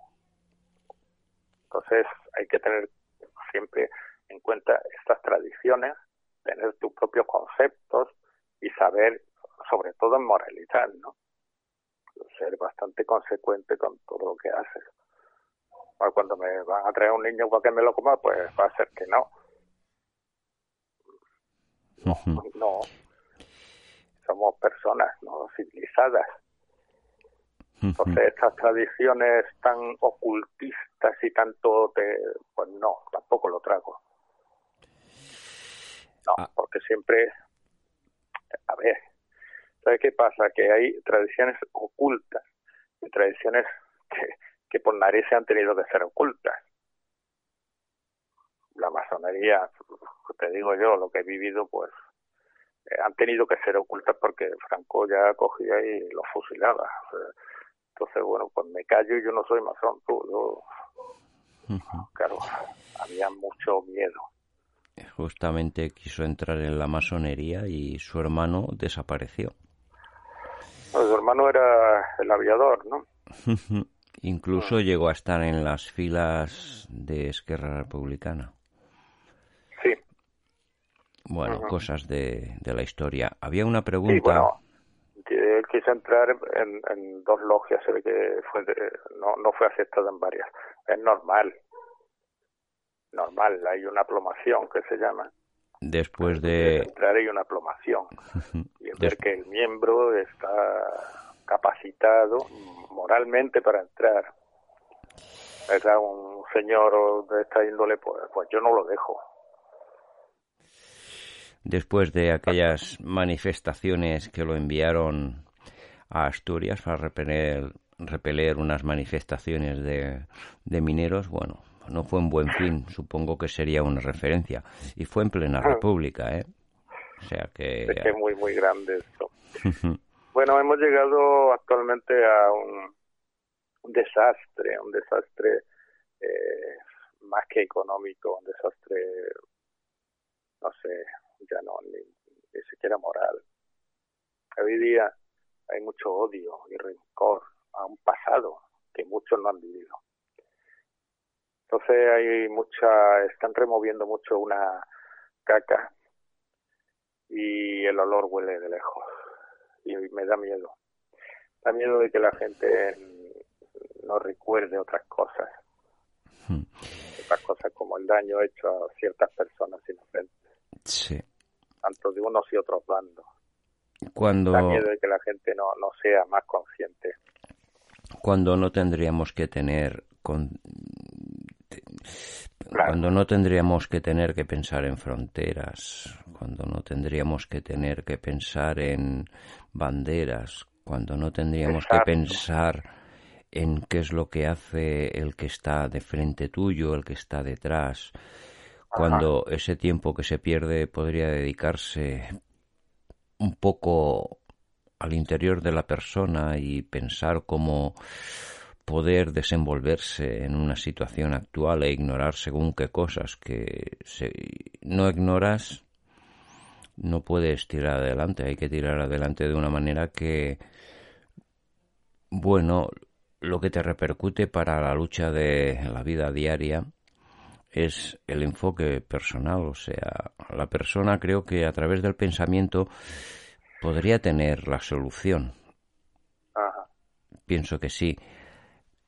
Entonces hay que tener siempre en cuenta estas tradiciones, tener tus propios conceptos y saber, sobre todo en moralidad, ¿no? Ser bastante consecuente con todo lo que haces. Cuando me van a traer un niño para que me lo coma, pues va a ser que no. No. Somos personas no civilizadas. Entonces, estas tradiciones tan ocultistas y tanto te. Pues no, tampoco lo trago. No, ah. porque siempre. A ver, ¿sabes qué pasa? Que hay tradiciones ocultas y tradiciones que, que por narices han tenido que ser ocultas. La masonería, te digo yo, lo que he vivido, pues eh, han tenido que ser ocultas porque Franco ya cogía y los fusilaba. entonces, bueno, pues me callo y yo no soy masón, tú, yo, claro, había mucho miedo. Justamente quiso entrar en la masonería y su hermano desapareció. su hermano era el aviador, ¿no? Incluso ah. llegó a estar en las filas de Esquerra Republicana. Sí. Bueno, cosas de, de, la historia. Había una pregunta. Sí, bueno, él quiso entrar en, en dos logias, se ve que fue no, no fue aceptado en varias. Es normal. Normal, hay una plomación que se llama. Después de... Entrar hay una plomación. y ver que el miembro está capacitado moralmente para entrar. ¿Verdad? Un señor de esta índole, pues, pues yo no lo dejo. Después de aquellas manifestaciones que lo enviaron a Asturias para repeler, repeler unas manifestaciones de, de mineros, bueno, no fue un buen fin, supongo que sería una referencia. Y fue en plena ah. república, ¿eh? O sea que... Es muy, muy grande esto. Bueno, hemos llegado actualmente a un, desastre, un desastre eh, más que económico, un desastre, no sé, ya no, ni, ni siquiera moral. Hoy día hay mucho odio y rencor a un pasado que muchos no han vivido. Entonces hay mucha, están removiendo mucho una caca y el olor huele de lejos y me da miedo. Da miedo de que la gente no recuerde otras cosas. Hmm. Otras cosas como el daño hecho a ciertas personas inocentes. Sí. Tanto de unos y otros bandos. Cuando... Da miedo de que la gente no, no sea más consciente. Cuando no tendríamos que tener... Con... Cuando no tendríamos que tener que pensar en fronteras, cuando no tendríamos que tener que pensar en banderas, cuando no tendríamos que pensar en qué es lo que hace el que está de frente tuyo, el que está detrás, cuando ese tiempo que se pierde podría dedicarse un poco al interior de la persona y pensar cómo poder desenvolverse en una situación actual e ignorar según qué cosas que si no ignoras no puedes tirar adelante, hay que tirar adelante de una manera que bueno, lo que te repercute para la lucha de la vida diaria es el enfoque personal, o sea, la persona creo que a través del pensamiento podría tener la solución. Pienso que sí.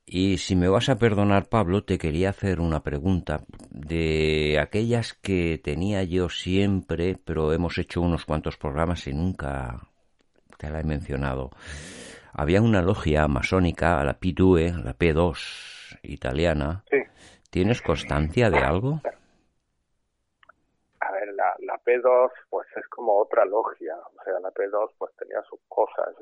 Y si me vas a perdonar, Pablo, te quería hacer una pregunta de aquellas que tenía yo siempre, pero hemos hecho unos cuantos programas y nunca te la he mencionado. Había una logia masónica, la P2, la P2 italiana. ¿Tienes constancia de algo? A ver, la, la P2 pues es como otra logia, o sea, la P2 pues tenía sus cosas,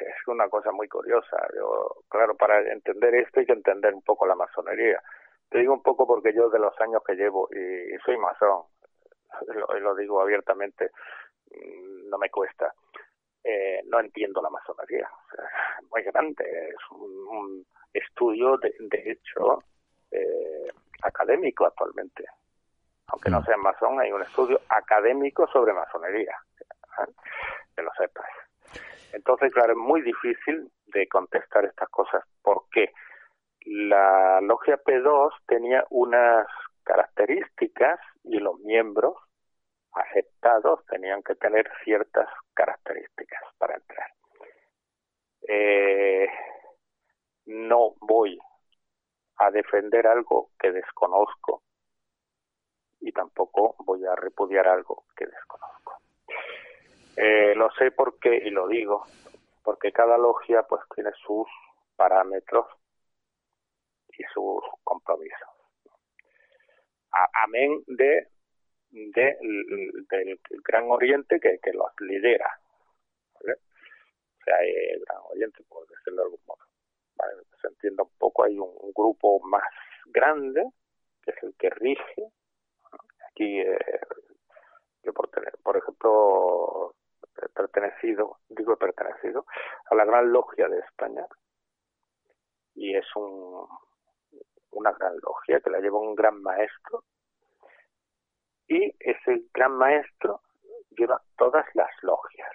es una cosa muy curiosa. Yo, claro, para entender esto hay que entender un poco la masonería. Te digo un poco porque yo de los años que llevo y, soy masón, lo digo abiertamente, mm, no me cuesta. Eh, no entiendo la masonería. es muy grande, es un, estudio de, de hecho eh, académico actualmente. Aunque no mm. sea masón, hay un estudio académico sobre masonería. ¿eh? Que lo sepas. Entonces, claro, es muy difícil de contestar estas cosas. porque La logia P2 tenía unas características y los miembros aceptados tenían que tener ciertas características para entrar. Eh, no voy a defender algo que desconozco y tampoco voy a repudiar algo que desconozco. Eh, lo sé porque, y lo digo, porque cada logia pues tiene sus parámetros y sus compromisos. amén de, de, del Gran Oriente que, que los lidera. O sea, el Gran Oriente, por decirlo de algún modo. Se entienda un poco, hay un, grupo más grande, que es el que rige. Aquí, eh, yo por, ejemplo, pertenecido, digo pertenecido, a la Gran Logia de España. Y es un, una gran logia que la lleva un gran maestro. Y ese gran maestro lleva todas las logias.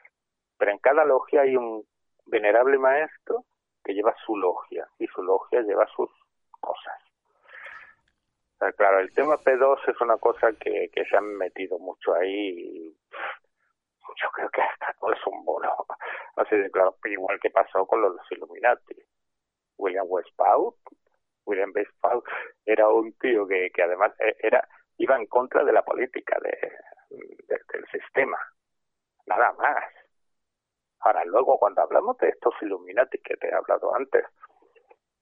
Pero en cada logia hay un venerable maestro que lleva su logia y su logia lleva sus cosas. Claro, el tema P2 es una cosa que, que se han metido mucho ahí yo creo que hasta no es un bono. Así de claro, igual que pasó con los Illuminati. William Westphal, William era un tío que, que además e, era iba en contra de la política de, del sistema. Nada más. Ahora, luego, cuando hablamos de estos Illuminati que te he hablado antes,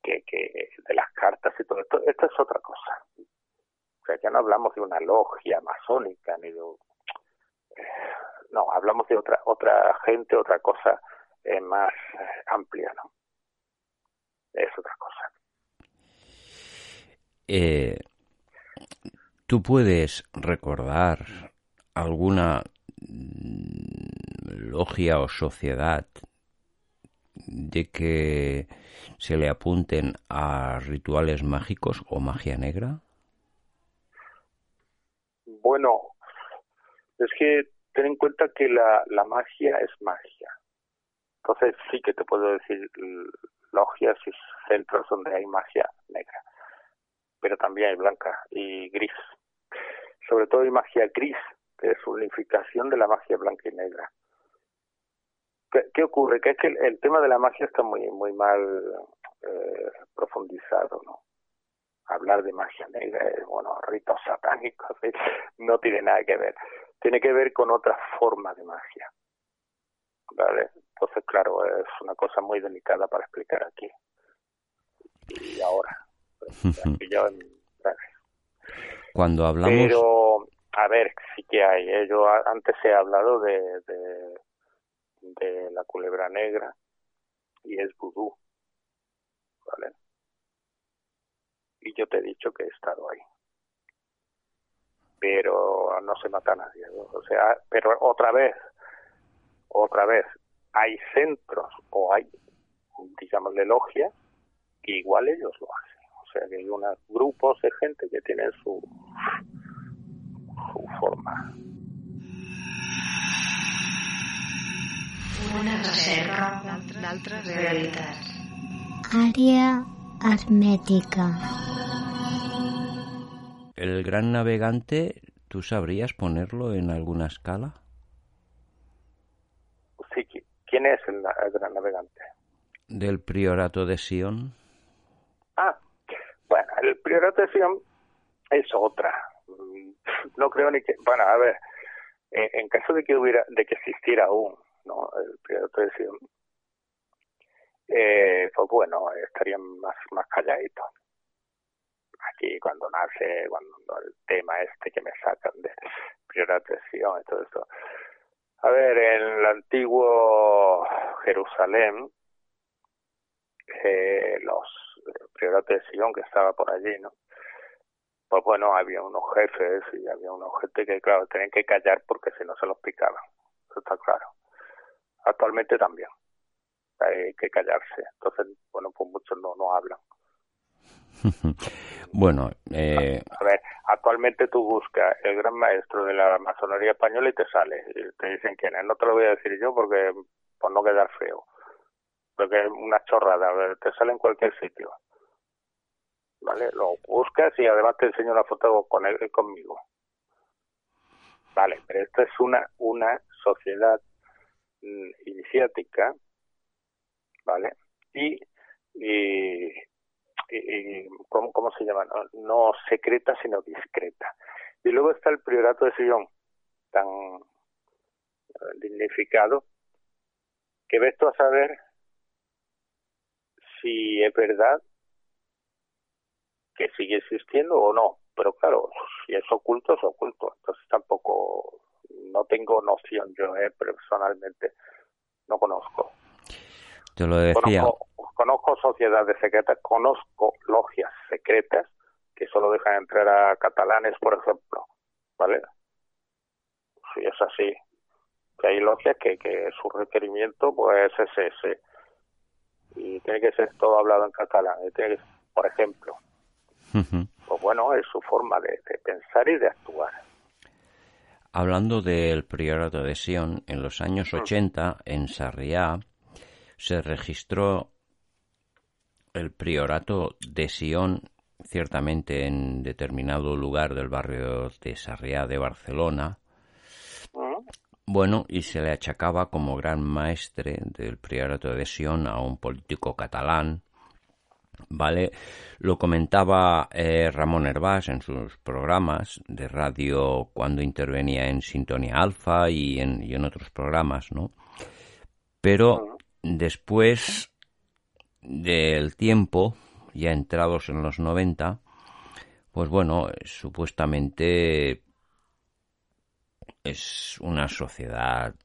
que, que de las cartas y todo esto, esto es otra cosa. O sea, ya no hablamos de una logia masónica ni de no, hablamos de otra otra gente, otra cosa eh, más eh, amplia, ¿no? Es otra cosa. Eh, ¿Tú puedes recordar alguna logia o sociedad de que se le apunten a rituales mágicos o magia negra? Bueno, es que ten en cuenta que la, la magia es magia. Entonces sí que te puedo decir logias y centros donde hay magia negra, pero también hay blanca y gris. Sobre todo hay magia gris, que es unificación de la magia blanca y negra. ¿Qué, ocurre? Que es que el, tema de la magia está muy muy mal eh, profundizado, ¿no? Hablar de magia negra, bueno, ritos satánicos, no tiene nada que ver tiene que ver con otra forma de magia. ¿vale? Entonces, claro, es una cosa muy delicada para explicar aquí. Y ahora, Cuando hablamos... Pero, a ver, sí que hay. ¿eh? Yo antes he hablado de, de, de la culebra negra y es vudú, ¿vale? Y yo te he dicho que he estado ahí pero no se mata nadie. O sea, pero otra vez, otra vez, hay centros o hay, digamos, de logia que igual ellos lo hacen. O sea, que hay unos grupos de gente que tienen su, su forma. Una reserva d'altres realitats. Àrea hermètica. El gran navegante, ¿tú sabrías ponerlo en alguna escala? Sí, ¿quién es el, gran navegante? Del priorato de Sion. Ah, bueno, el priorato de Sion es otra. No creo ni que, bueno, a ver, en, caso de que hubiera, de que existiera aún, ¿no? El priorato de eh, pues bueno, estarían más, más calladitos aquí cuando nace, cuando el tema este que me sacan de priorización y todo esto. A ver, en el antiguo Jerusalén, eh, los prioratos de Sion que estaba por allí, ¿no? Pues bueno, había unos jefes y había unos gente que, claro, tenían que callar porque si no se los picaban. Eso está claro. Actualmente también. Hay que callarse. Entonces, bueno, pues muchos no, no hablan. bueno, eh... a ver, actualmente tú buscas el gran maestro de la masonería española y te sale. Y te dicen quién es. No te lo voy a decir yo porque por no quedar feo. Porque es una chorrada. Te sale en cualquier sitio. ¿Vale? Lo buscas y además te enseño una foto con él conmigo. Vale, pero esta es una, una sociedad iniciática, ¿vale? Y, y ¿cómo, ¿cómo, se llama? No, secreta, sino discreta. Y luego está el priorato de Sion, tan eh, dignificado, que ves tú a saber si es verdad que sigue existiendo o no. Pero claro, si es oculto, es oculto. Entonces tampoco, no tengo noción yo eh, personalmente, no conozco. Te lo decía. Conozco, sociedades secretas, conozco logias secretas que solo dejan entrar a catalanes, por ejemplo, ¿vale? Si es así, que hay logias que, que su requerimiento pues es ese y tiene que ser todo hablado en catalán, por ejemplo. Pues bueno, es su forma de, pensar y de actuar. Hablando del priorato de Sion, en los años 80, en Sarriá, se registró el priorato de Sion, ciertamente en determinado lugar del barrio de Sarriá de Barcelona. Bueno, y se le achacaba como gran maestre del priorato de Sion a un político catalán. ¿Vale? Lo comentaba eh, Ramón Hervás en sus programas de radio cuando intervenía en Sintonía Alfa y en, y en otros programas, ¿no? Pero Después del tiempo, ya entrados en los 90, pues bueno, supuestamente es una sociedad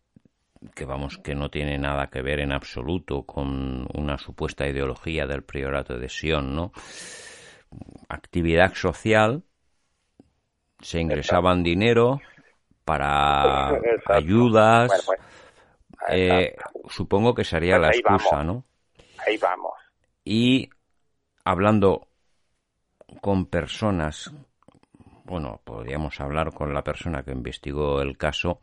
que vamos que no tiene nada que ver en absoluto con una supuesta ideología del priorato de Sion, ¿no? Actividad social, se ingresaban dinero para ayudas, eh, supongo que sería pues la excusa, ¿no? Ahí vamos. Y hablando con personas, bueno, podríamos hablar con la persona que investigó el caso,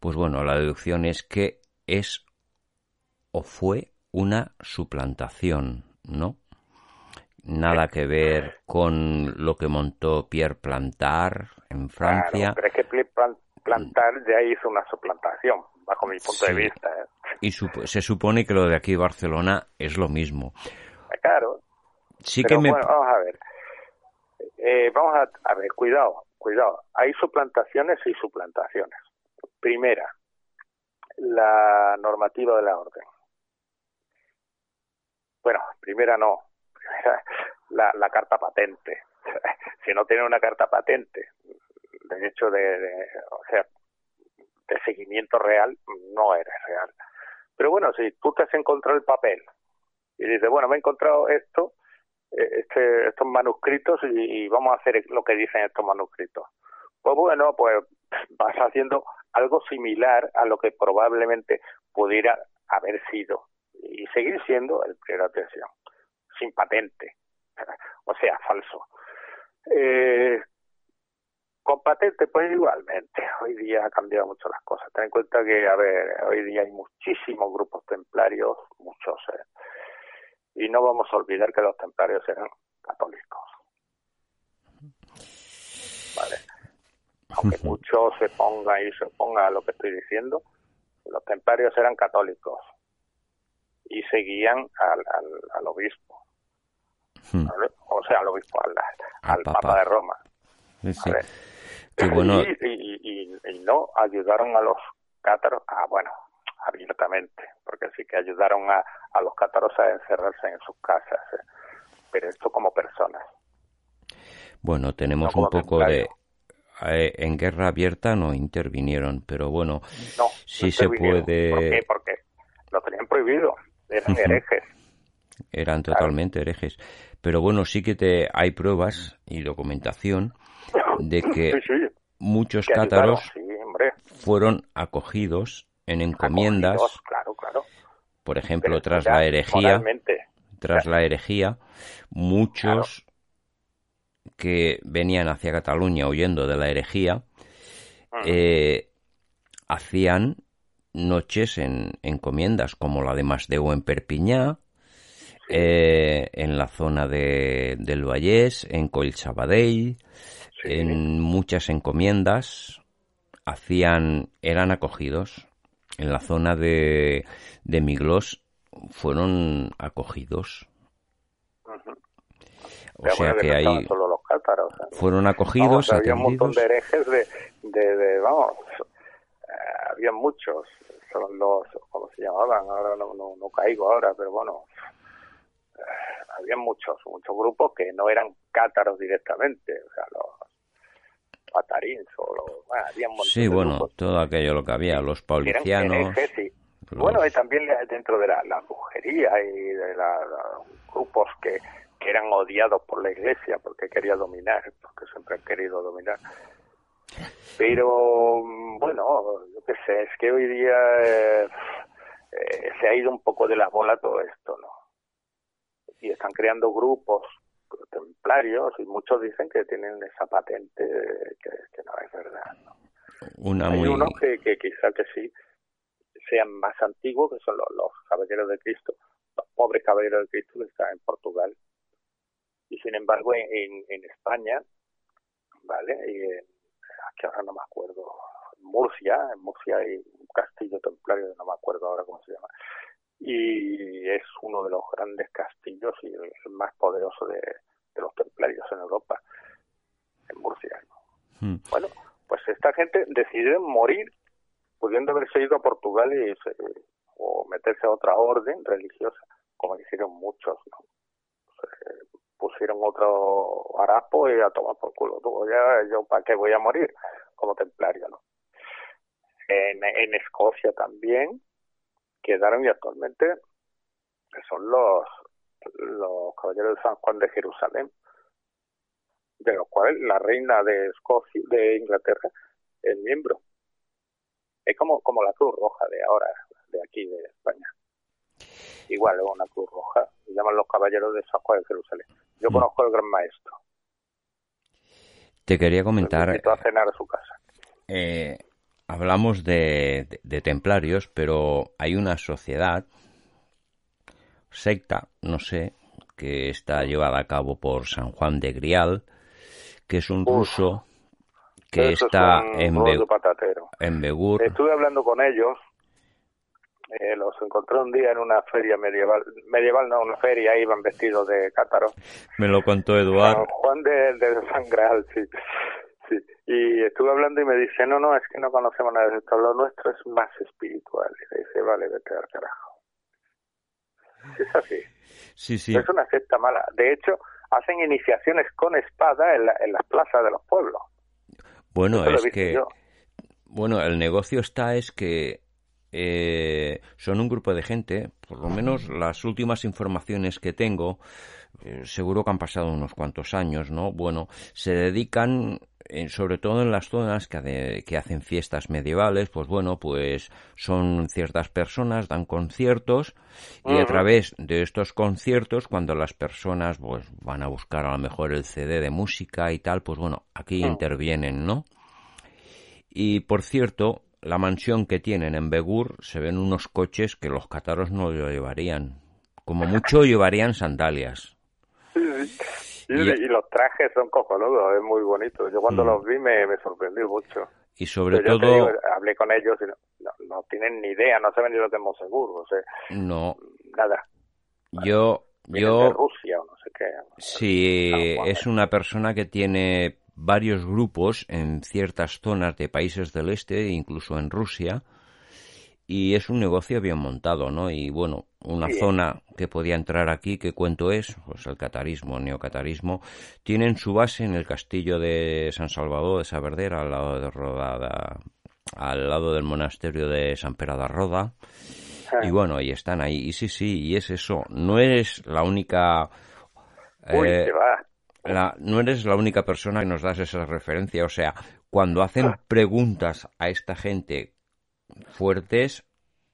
pues bueno, la deducción es que es o fue una suplantación, ¿no? Nada que ver con lo que montó Pierre Plantar en Francia. pero es que Plantar ya hizo una suplantación bajo mi punto de vista. ¿eh? Y se supone que lo de aquí Barcelona es lo mismo. Claro. Sí que me... vamos a ver. Eh, vamos a, ver, cuidado, cuidado. Hay suplantaciones y suplantaciones. Primera, la normativa de la orden. Bueno, primera no, la, la carta patente. si no tiene una carta patente, de hecho de, o sea, de seguimiento real, no eres real. Pero bueno, si tú te has encontrado el papel y dices, bueno, me he encontrado esto, este, estos manuscritos y, vamos a hacer lo que dicen estos manuscritos. Pues bueno, pues vas haciendo algo similar a lo que probablemente pudiera haber sido y seguir siendo el de atención, sin patente, o sea, falso. Eh, con patente, pues igualmente. Hoy día ha cambiado mucho las cosas. Ten en cuenta que, a ver, hoy día hay muchísimos grupos templarios, muchos, eh, y no vamos a olvidar que los templarios eran católicos. Vale. Aunque muchos se pongan y se opongan a lo que estoy diciendo, los templarios eran católicos y seguían al, al, obispo. Hmm. O sea, al obispo, al, al, Papa. de Roma. bueno. Y, y, no ayudaron a los cátaros, ah, bueno, abiertamente, porque sí que ayudaron a, a los cátaros a encerrarse en sus casas, ¿eh? pero esto como personas. Bueno, tenemos un poco de... Eh, en guerra abierta no intervinieron, pero bueno, no, sí se puede... ¿Por qué? Porque lo tenían prohibido, eran herejes. Eran totalmente herejes. Pero bueno, sí que te hay pruebas y documentación de que muchos cátaros fueron acogidos en encomiendas. claro, claro. Por ejemplo, tras la herejía, tras la herejía, muchos que venían hacia Cataluña huyendo de la herejía eh, hacían noches en encomiendas como la de Masdeu en Perpiñá, eh, en la zona de, del Vallés, en Coll Sabadell, en muchas encomiendas hacían, eran acogidos. En la zona de, de Miglos fueron acogidos. O sea que ahí solo los cátaros, fueron acogidos. había un montón de herejes de, de, vamos, eh, había muchos, son los, ¿cómo se llamaban? Ahora no, no, no caigo ahora, pero bueno, eh, había muchos, muchos grupos que no eran cátaros directamente, o sea, los patarins o los, bueno, había Sí, bueno, todo aquello lo que había, los paulicianos. Bueno, y también dentro de la, la brujería y de los grupos que, que eran odiados por la iglesia porque quería dominar, porque siempre han querido dominar. Pero bueno, yo qué sé, es que hoy día eh, eh, se ha ido un poco de la bola todo esto, ¿no? Y están creando grupos templarios y muchos dicen que tienen esa patente que, no es verdad, ¿no? Una Hay muy... unos que, que quizá que sí sean más antiguos, que son los, los caballeros de Cristo, los pobres caballeros de Cristo que están en Portugal. Y sin embargo en, en España, ¿vale? Y en, que ahora no me acuerdo, Murcia, en Murcia hay un castillo templario, no me acuerdo ahora cómo se llama, y es uno de los grandes castillos y el, más poderoso de, los templarios en Europa, en Murcia. Hmm. Bueno, pues esta gente decide morir pudiendo haberse ido a Portugal y o meterse a otra orden religiosa, como hicieron muchos, ¿no? pusieron otro harapo y a tomar por culo. Tú, ya, yo para qué voy a morir como templario, ¿no? En, en Escocia también quedaron y actualmente son los los caballeros de San Juan de Jerusalén, de los cuales la reina de Escocia, de Inglaterra, es miembro. Es como, como la Cruz Roja de ahora, de aquí, de España. Igual es una Cruz Roja, se llaman los caballeros de San Juan de Jerusalén. Yo mm. conozco al gran maestro. Te quería comentar. a cenar a su casa. Eh, hablamos de, templarios, pero hay una sociedad, secta, no sé, que está llevada a cabo por San Juan de Grial, que es un ruso que está en, en Begur. Estuve hablando con ellos eh, los encontré un día en una feria medieval, medieval no, una feria, iban vestidos de cátaro. Me lo contó Eduardo. Juan de, de San Graal, sí. Sí, y estuve hablando y me dice, no, no, es que no conocemos nada de esto, lo nuestro es más espiritual. Y le dice, vale, vete al carajo. Es así. Sí, sí. Es una secta mala. De hecho, hacen iniciaciones con espada en, en las plazas de los pueblos. Bueno, es que... Bueno, el negocio está es que eh, son un grupo de gente, por lo menos las últimas informaciones que tengo, eh, seguro que han pasado unos cuantos años, ¿no? Bueno, se dedican, eh, sobre todo en las zonas que, que, hacen fiestas medievales, pues bueno, pues son ciertas personas, dan conciertos y a través de estos conciertos, cuando las personas pues van a buscar a lo mejor el CD de música y tal, pues bueno, aquí intervienen, ¿no? Y por cierto, la mansión que tienen en Begur se ven unos coches que los cátaros no lo llevarían. Como mucho llevarían sandalias. Y, los trajes son cojonudos, es muy bonito. Yo cuando mm. los vi me, me sorprendí mucho. Y sobre todo... hablé con ellos y no, no, tienen ni idea, no saben ni lo que es Mosegur, o sea, no. Nada. Yo... yo de Rusia o no sé qué. Sí, es una persona que tiene varios grupos en ciertas zonas de países del este, incluso en Rusia, y es un negocio bien montado, ¿no? Y bueno, una zona que podía entrar aquí, ¿qué cuento es? Pues el catarismo, el neocatarismo. Tienen su base en el castillo de San Salvador de Saverdera, al lado de Rodada, al lado del monasterio de San Pera de Roda. Y bueno, ahí están ahí. Y sí, sí, y es eso. No es la única... Eh, va no eres la única persona que nos das esa referencia. O sea, cuando hacen preguntas a esta gente fuertes,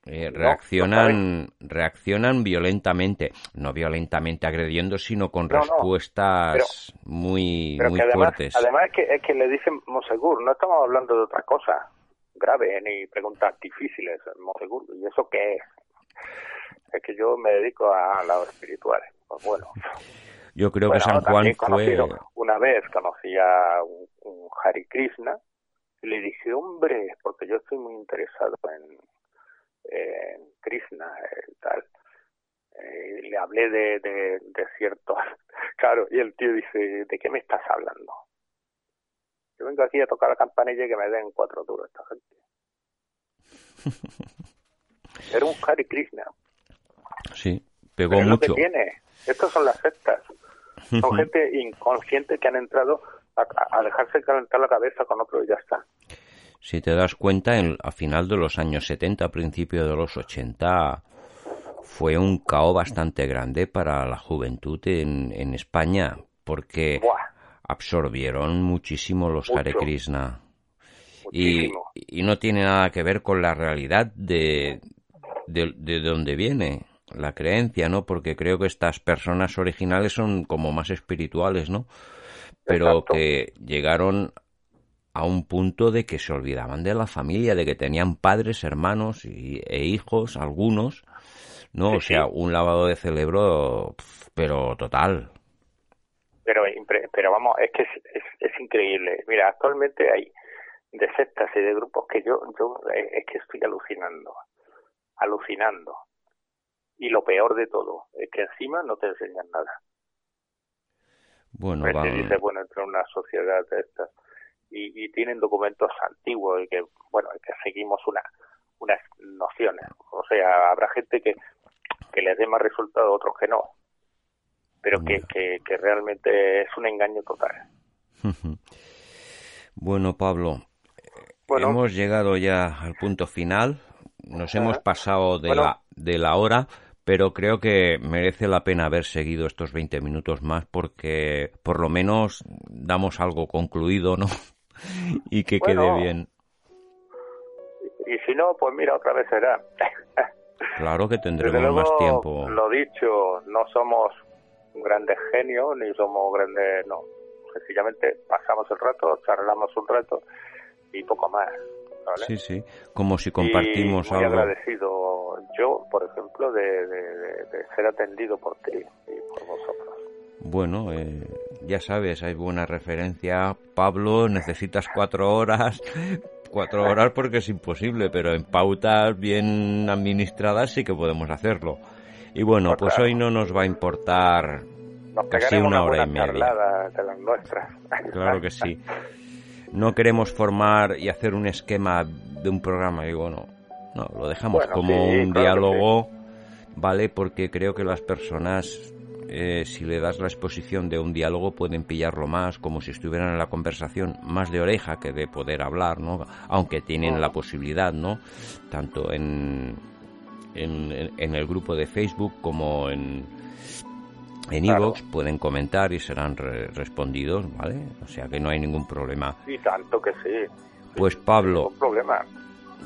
eh, reaccionan, reaccionan violentamente, no violentamente agrediendo, sino con respuestas muy, muy fuertes. Además es que, es que le dicen Mosegur, no estamos hablando de otra cosa grave ni preguntas difíciles, Mosegur, ¿y eso qué es? Es que yo me dedico a lados espirituales. Pues bueno. Yo creo que San Juan fue... Una vez conocí a un, un Hari Krishna le dije, hombre, porque yo estoy muy interesado en, en Krishna y tal. Eh, le hablé de, de, de ciertos... Claro, y el tío dice, ¿de qué me estás hablando? Yo vengo aquí a tocar la campanilla y que me den cuatro duros esta gente. Era un Hari Krishna. Sí, pegó mucho. tiene. Estas son las sectas. Son gente inconsciente que han entrado a, dejarse calentar la cabeza con otro y ya está. Si te das cuenta, en, a final de los años 70, a principios de los 80, fue un caos bastante grande para la juventud en, en España, porque absorbieron muchísimo los Hare Krishna. Y, y, no tiene nada que ver con la realidad de, de, de dónde viene la creencia, ¿no? Porque creo que estas personas originales son como más espirituales, ¿no? Pero que llegaron a un punto de que se olvidaban de la familia, de que tenían padres, hermanos y, e hijos, algunos, ¿no? o sea, un lavado de cerebro, pero total. Pero, pero vamos, es que es, es, increíble. Mira, actualmente hay de sectas y de grupos que yo, yo eh, es que estoy alucinando, alucinando. Y lo peor de todo es que encima no te enseñan nada. Bueno, pues dice, bueno, entre una sociedad de estas y, y, tienen documentos antiguos y que, bueno, que seguimos una, unas nociones. O sea, habrá gente que, que les dé más resultado, otros que no. Pero que, que, que realmente es un engaño total. bueno, Pablo, bueno, hemos llegado ya al punto final. Nos hemos pasado de la de la hora, pero creo que merece la pena haber seguido estos 20 minutos más porque por lo menos damos algo concluido, ¿no? y que quede bien. Y si no, pues mira, otra vez será. claro que tendremos más tiempo. Lo dicho, no somos grandes genios ni somos grandes, no. Sencillamente pasamos el rato, charlamos un rato y poco más. Sí, sí, como si compartimos y muy algo. agradecido yo, por ejemplo, de, ser atendido por ti y por vosotros. Bueno, eh, ya sabes, hay buena referencia. Pablo, necesitas cuatro horas. Cuatro horas porque es imposible, pero en pautas bien administradas sí que podemos hacerlo. Y bueno, pues hoy no nos va a importar casi una hora y media. De las nuestras. Claro que sí. no queremos formar y hacer un esquema de un programa. Digo, no, no, lo dejamos como un diálogo, ¿vale? Porque creo que las personas eh, si le das la exposición de un diálogo pueden pillarlo más como si estuvieran en la conversación más de oreja que de poder hablar, ¿no? Aunque tienen la posibilidad, ¿no? Tanto en, en, el grupo de Facebook como en en iVoox pueden comentar y serán respondidos, ¿vale? O sea que no hay ningún problema. Y tanto que sí. Pues Pablo, problema.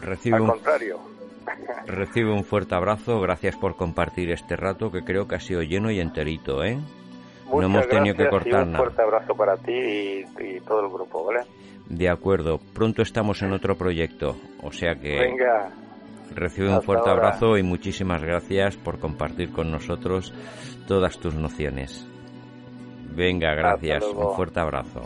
Recibe Al contrario. Recibe un fuerte abrazo, gracias por compartir este rato que creo que ha sido lleno y enterito, ¿eh? no hemos tenido que cortar nada. Un fuerte abrazo para ti y, todo el grupo, ¿vale? De acuerdo, pronto estamos en otro proyecto, o sea que... Venga. Recibe un fuerte abrazo y muchísimas gracias por compartir con nosotros todas tus nociones. Venga, gracias. Un fuerte abrazo.